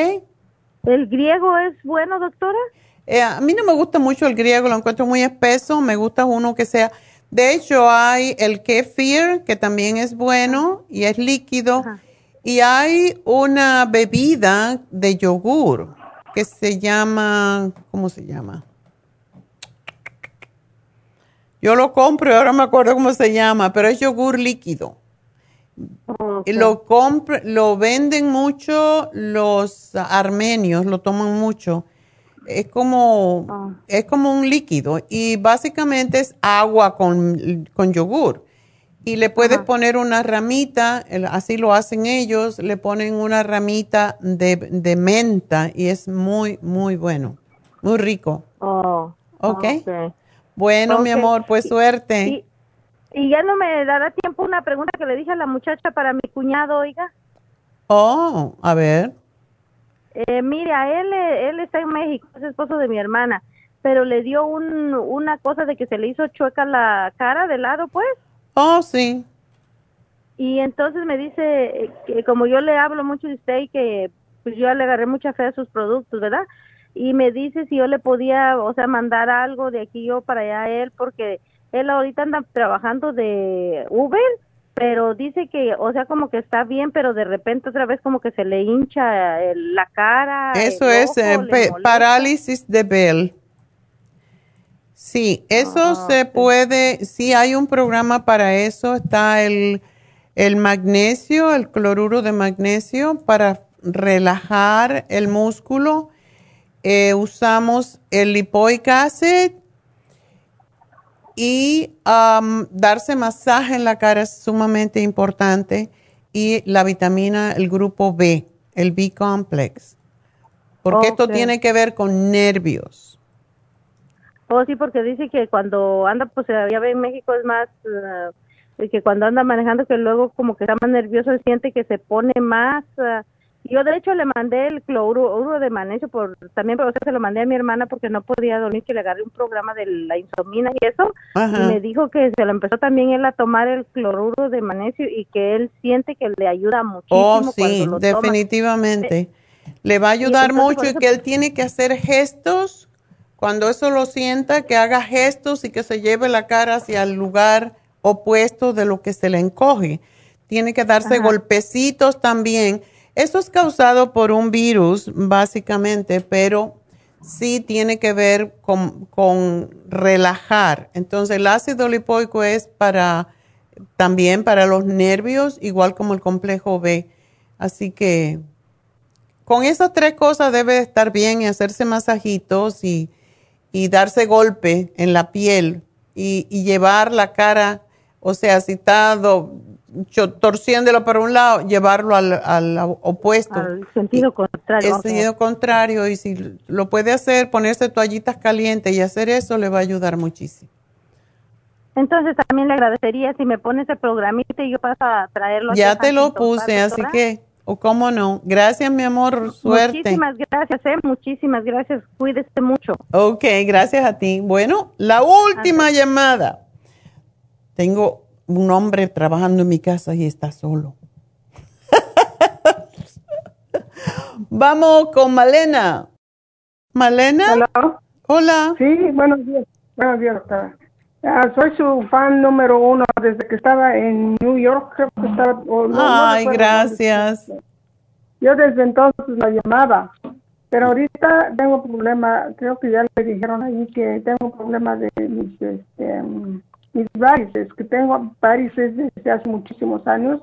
¿El griego es bueno, doctora? Eh, a mí no me gusta mucho el griego, lo encuentro muy espeso, me gusta uno que sea... De hecho, hay el kefir, que también es bueno y es líquido. Y hay una bebida de yogur que se llama, ¿cómo se llama? Yo lo compro y ahora me acuerdo cómo se llama, pero es yogur líquido. Y lo, lo venden mucho los armenios, lo toman mucho. Es como, es como un líquido y básicamente es agua con, con yogur. y le puedes poner una ramita, así lo hacen ellos, le ponen una ramita de, de menta y es muy, muy bueno, muy rico. Oh. ¿Ok? ok. Bueno, mi amor, pues suerte. Y, y ya no me dará tiempo una pregunta que le dije a la muchacha para mi cuñado, oiga. Oh, a ver. Eh, mire, a él, eh, él está en México, es esposo de mi hermana, pero le dio un, una cosa de que se le hizo chueca la cara de lado, pues. Oh, sí. Y entonces me dice eh, que como yo le hablo mucho de usted y que pues yo le agarré mucha fe a sus productos, ¿verdad? Y me dice si yo le podía, o sea, mandar algo de aquí yo para allá a él, porque él ahorita anda trabajando de Uber, pero dice que, o sea, como que está bien, pero de repente otra vez como que se le hincha el- la cara. Eso el es eh, parálisis de Bell. Sí, eso Ah, se puede, sí hay un programa para eso, está el, el magnesio, el cloruro de magnesio para relajar el músculo. Eh, usamos el lipoic acid y am, darse masaje en la cara es sumamente importante y la vitamina, el grupo B, el B complex, porque esto Ok. tiene que ver con nervios. Oh, sí, porque dice que cuando anda, pues ya ve en México es más, eh, que cuando anda manejando, que luego como que está más nervioso, siente que se pone más. eh, yo de hecho le mandé el cloruro de magnesio por también, pero o sea, se lo mandé a mi hermana porque no podía dormir, que le agarré un programa de la insomina y eso, Ajá. y me dijo que se lo empezó también él a tomar el cloruro de magnesio y que él siente que le ayuda muchísimo. Oh, cuando sí, lo toma. definitivamente. Le va a ayudar mucho y que él tiene que hacer gestos. Cuando eso lo sienta, que haga gestos y que se lleve la cara hacia el lugar opuesto de lo que se le encoge. Tiene que darse Ajá. golpecitos también. Eso es causado por un virus, básicamente, pero sí tiene que ver con, relajar. Entonces, el ácido lipoico es para también para los nervios, igual como el complejo B. Así que con esas tres cosas debe de estar bien y hacerse masajitos y, y darse golpe en la piel y, llevar la cara, o sea, si está do- torciéndolo para un lado, llevarlo al, al opuesto. Al sentido contrario. El sentido contrario, y si lo puede hacer, ponerse toallitas calientes y hacer eso, le va a ayudar muchísimo. Entonces también le agradecería si me pone ese programita y yo paso a traerlo. Ya a te lo puse, así que, o cómo no. Gracias, mi amor, suerte. Muchísimas gracias, eh, muchísimas gracias. Cuídese mucho. Ok, gracias a ti. Bueno, la última llamada. Tengo un hombre trabajando en mi casa y está solo. Vamos con Malena. Malena. Hola. Sí, buenos días. Buenos días, doctora. Ah, soy su fan número uno desde que estaba en New York. Creo que estaba, no- Ay, gracias. Yo desde entonces la llamaba, pero ahorita tengo problema. Creo que ya le dijeron ahí que tengo problema de mis, este, mis varices, que tengo varices desde hace muchísimos años,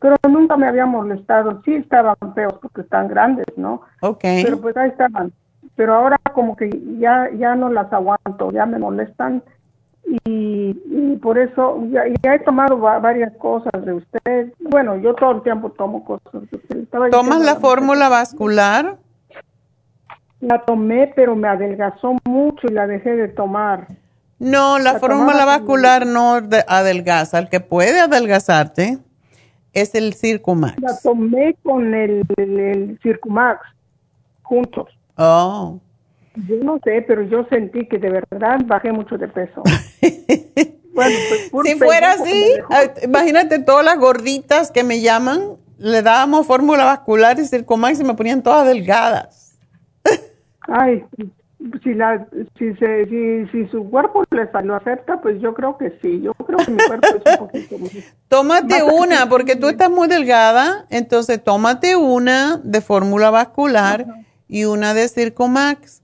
pero nunca me había molestado. Sí estaban feos porque están grandes, ¿no? Ok. Pero pues ahí estaban. Pero ahora como que ya ya no las aguanto, ya me molestan y, y por eso ya, ya he tomado va- varias cosas de usted. Bueno, yo todo el tiempo tomo cosas de usted. Estaba ¿Tomas la a fórmula vascular? La tomé, pero me adelgazó mucho y la dejé de tomar. No, la, La fórmula vascular no de- adelgaza. El que puede adelgazarte es el Circumax. La tomé con el, el, el Circumax juntos. Oh. Yo no sé, pero yo sentí que de verdad bajé mucho de peso. bueno, pues, Si fuera así, imagínate todas las gorditas que me llaman, le dábamos fórmula vascular y Circumax y me ponían todas delgadas. Ay, si la si se si, si su cuerpo le lo acepta, pues yo creo que sí. Yo creo que mi cuerpo es un poquito más- Tómate una, porque tú estás muy delgada, entonces tómate una de fórmula vascular y una de Circumax.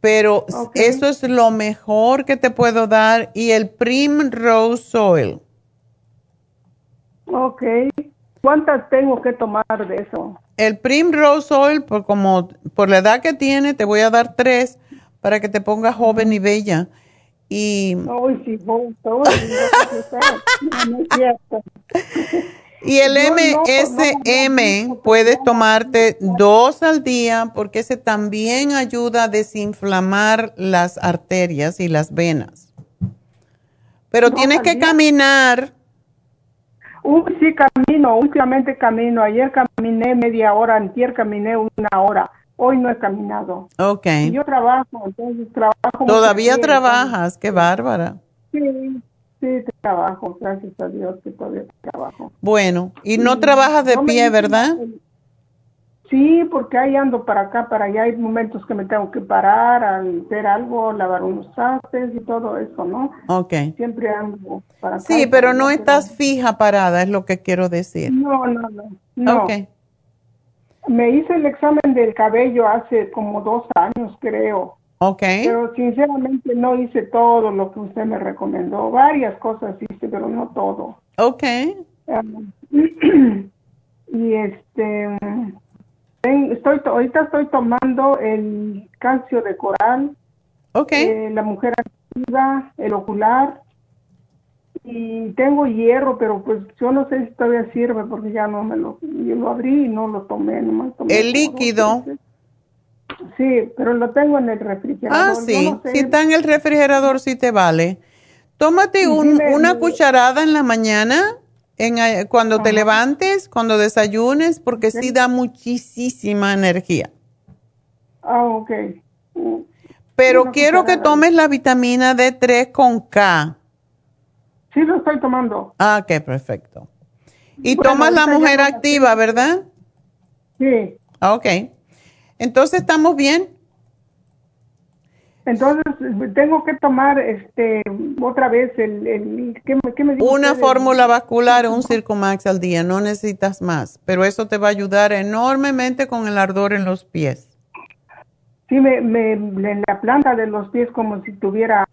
Pero eso es lo mejor que te puedo dar y el Primrose Oil. Ok. ¿Cuántas tengo que tomar de eso? El Primrose Oil, por, como, por la edad que tiene, te voy a dar tres para que te pongas joven y bella. Y, sí, no, no y el MSM puedes tomarte dos al día porque ese también ayuda a desinflamar las arterias y las venas. Pero ¿Dos tienes que caminar. Uy, sí, camino, últimamente camino. Ayer caminé media hora, antier caminé una hora. Hoy no he caminado. Ok. Y Yo trabajo, entonces trabajo. Todavía trabajas, qué bárbara. Sí, sí, trabajo, gracias a Dios que todavía trabajo. Bueno, y no Sí, trabajas de no pie, ¿verdad? Sí, porque ahí ando para acá, para allá. Hay momentos que me tengo que parar, a hacer algo, lavar unos trastes y todo eso, ¿no? Ok. Siempre ando para acá. Sí, pero no estás fija parada, es lo que quiero decir. No, no, no. no. Ok. Me hice el examen del cabello hace como dos años, creo. Ok. Pero sinceramente no hice todo lo que usted me recomendó. Varias cosas hice, pero no todo. Ok. Um, y este, estoy to- ahorita estoy tomando el calcio de coral, Ok. eh, la mujer activa, el ocular y tengo hierro, pero pues yo no sé si todavía sirve porque ya no me lo, yo lo abrí y no lo tomé, nomás tomé El líquido. Sí, pero lo tengo en el refrigerador. Ah, sí. no sé. Si está en el refrigerador, sí te vale. Tómate un- una me- cucharada en la mañana, en, eh, cuando te levantes, cuando desayunes, porque sí da muchísima energía. Ah, ok. Pero Una quiero que tomes la vitamina D3 con K. Sí, lo estoy tomando. Ah, ok, perfecto. Y Bueno, tomas la mujer activa, ¿verdad? Sí. Ah, Ok. Entonces, ¿estamos bien? Entonces, tengo que tomar este otra vez el, el ¿qué, me- qué me Una fórmula vascular, un Circumax al día, no necesitas más, pero eso te va a ayudar enormemente con el ardor en los pies. Sí, me, me, en la planta de los pies como si tuviera,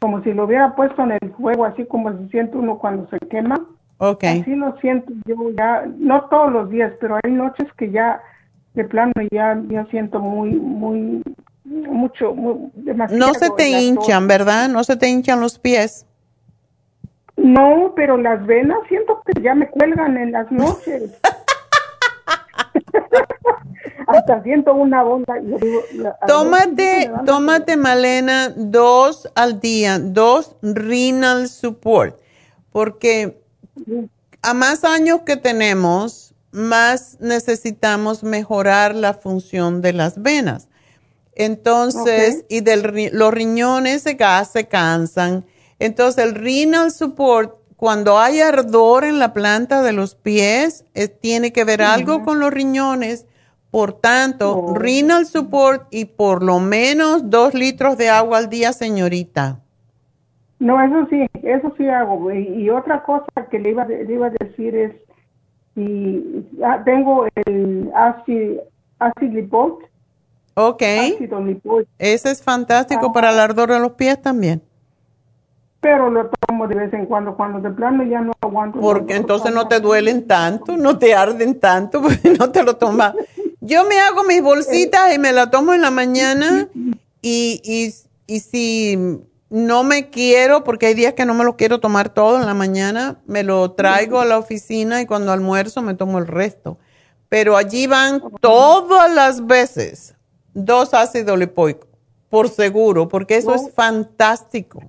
como si lo hubiera puesto en el fuego, así como se siente uno cuando se quema. Ok. Así lo siento yo ya, no todos los días, pero hay noches que ya de plano ya, ya siento muy, muy, mucho, muy, demasiado. No se te hinchan, ¿verdad? No se te hinchan los pies. No, pero las venas siento que ya me cuelgan en las noches. Hasta siento una onda. y yo digo, a ver, Tómate, tómate, Malena, dos al día, dos renal support, porque a más años que tenemos, más necesitamos mejorar la función de las venas. Entonces, y del, los riñones se, se cansan. Entonces, el renal support, cuando hay ardor en la planta de los pies, eh, tiene que ver algo con los riñones. Por tanto, renal support y por lo menos dos litros de agua al día, señorita. No, eso sí, eso sí hago. güey. Y otra cosa que le iba, le iba a decir es, si ah, tengo el ácido, ácido lipoic, Ok. ácido lipoic, Ese es fantástico para el ardor de los pies también. pero lo tomo de vez en cuando, cuando de plano ya no aguanto. Porque entonces no te duelen tanto, no te arden tanto, porque no te lo tomas. Yo me hago mis bolsitas y me la tomo en la mañana y, y, y si no me quiero, porque hay días que no me lo quiero tomar todo en la mañana, me lo traigo a la oficina y cuando almuerzo me tomo el resto. Pero allí van todas las veces dos ácidos lipoicos, por seguro, porque eso es fantástico.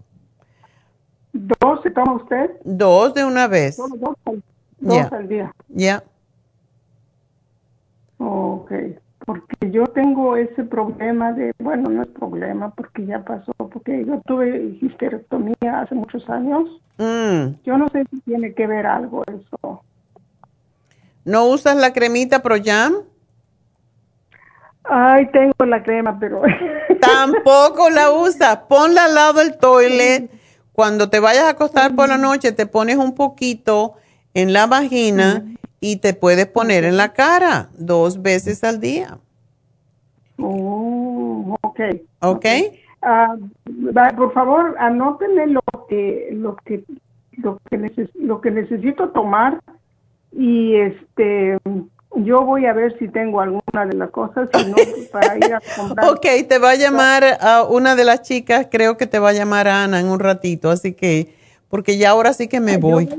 ¿Dos se toma usted? Dos de una vez. Dos, al- dos Ya. al día. Ya. Ok, porque yo tengo ese problema de, bueno, no es problema porque ya pasó, porque yo tuve histerectomía hace muchos años. Mm. Yo no sé si tiene que ver algo eso. ¿No usas la cremita ProYam? Ay, tengo la crema, pero... Tampoco la usas. Ponla al lado del toilet. Cuando te vayas a acostar por la noche, te pones un poquito en la vagina y te puedes poner en la cara dos veces al día. Oh, ok. ¿Ok? Ah, va, por favor, anótenme lo que, lo que, lo que, neces- lo que necesito tomar y este, yo voy a ver si tengo algún una de las cosas y no para ir a comprar. Ok, te va a llamar a una de las chicas, creo que te va a llamar Ana en un ratito, así que, porque ya ahora sí que me voy.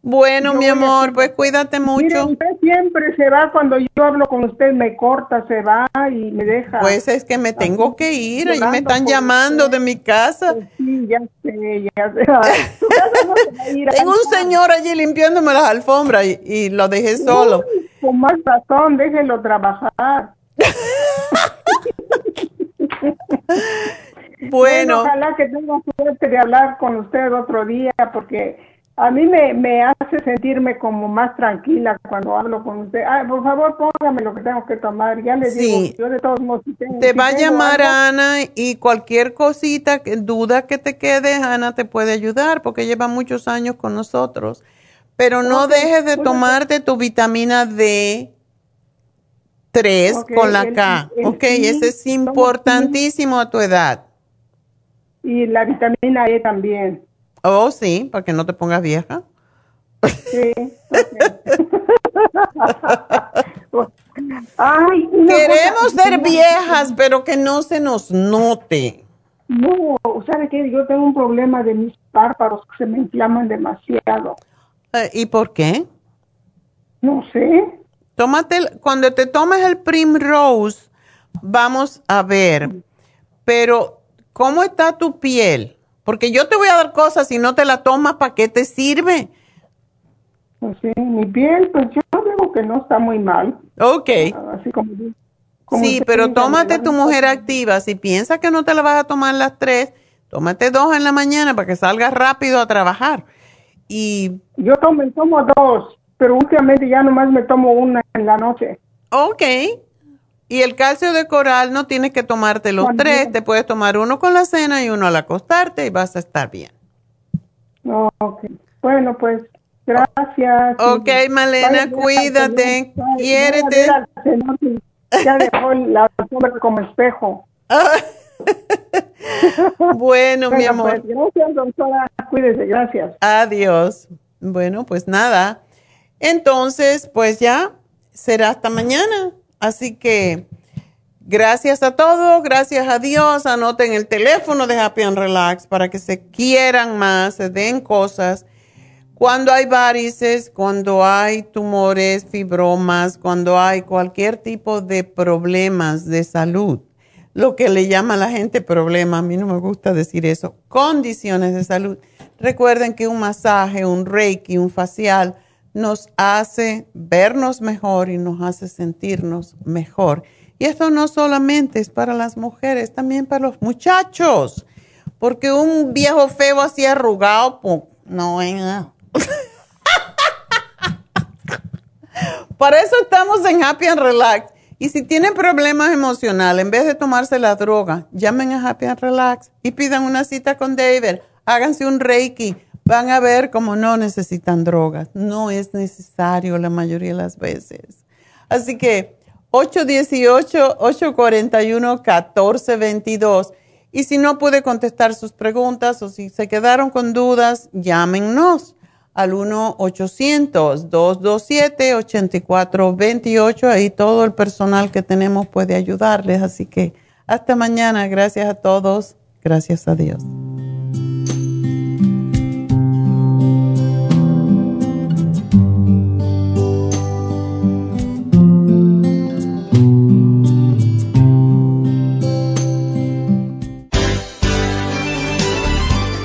Bueno, mi amor, pues cuídate mucho. Mire, usted siempre se va cuando yo hablo con usted, me corta, se va y me deja. Pues es que me tengo que ir, ahí me están llamando de mi casa. Sí, ya sé, ya sé. Tengo un señor allí limpiándome las alfombras y, y lo dejé solo. Uy, con más razón, déjelo trabajar. Bueno. Ojalá que tenga suerte de hablar con usted otro día porque a mí me, me hace sentirme como más tranquila cuando hablo con usted. Ay, por favor, póngame lo que tengo que tomar. Ya le Sí. digo, yo de todos modos, si tengo- Te si va a llamar algo- Ana y cualquier cosita, duda que te quede, Ana te puede ayudar porque lleva muchos años con nosotros. Pero no dejes de bueno, tomarte tu vitamina D3 Ok, con la el- K. el ok, zinc, ese es importantísimo a tu edad. Y la vitamina E también. Oh, sí, para que no te pongas vieja. Sí. Ay, una Queremos ser viejas, pero que no se nos note. No, ¿sabe qué? Yo tengo un problema de mis párpados que se me inflaman demasiado. Eh, ¿Y por qué? No sé. Tómate, el- cuando te tomes el Primrose, vamos a ver. Pero, ¿cómo está tu piel? Porque yo te voy a dar cosas, si no te la tomas, ¿para qué te sirve? Pues sí, mi piel, pues yo digo que no está muy mal. Ok. Así como... como Sí, pero tómate tu mujer activa. Si piensas que no te la vas a tomar las tres, tómate dos en la mañana para que salgas rápido a trabajar. Y, Yo tomo, tomo dos, pero últimamente ya nomás me tomo una en la noche. ok. Y el calcio de coral no tienes que tomarte los tres, te puedes tomar uno con la cena y uno al acostarte y vas a estar bien. No, ok. Bueno, pues, gracias. Ok, Malena, cuídate. Quiérete. Ya dejó la sombra como espejo. Bueno, mi amor. pues, gracias, doctora. Cuídese, gracias. Adiós. Bueno, pues nada. Entonces, pues ya será hasta mañana. Así que gracias a todos, gracias a Dios. Anoten el teléfono de Happy and Relax para que se quieran más, se den cosas. Cuando hay varices, cuando hay tumores, fibromas, cuando hay cualquier tipo de problemas de salud, lo que le llama a la gente problema, a mí no me gusta decir eso, condiciones de salud. Recuerden que un masaje, un reiki, un facial nos hace vernos mejor y nos hace sentirnos mejor. Y esto no solamente es para las mujeres, también para los muchachos, porque un viejo feo así arrugado, no es. Para eso estamos en Happy and Relax. Y si tienen problemas emocionales, en vez de tomarse la droga, llamen a Happy and Relax y pidan una cita con David. Háganse un Reiki. Van a ver cómo no necesitan drogas. No es necesario la mayoría de las veces. Así que 818-841-1422. Y si no pude contestar sus preguntas o si se quedaron con dudas, llámennos al 1-800-227-8428. Ahí todo el personal que tenemos puede ayudarles. Así que hasta mañana. Gracias a todos. Gracias a Dios.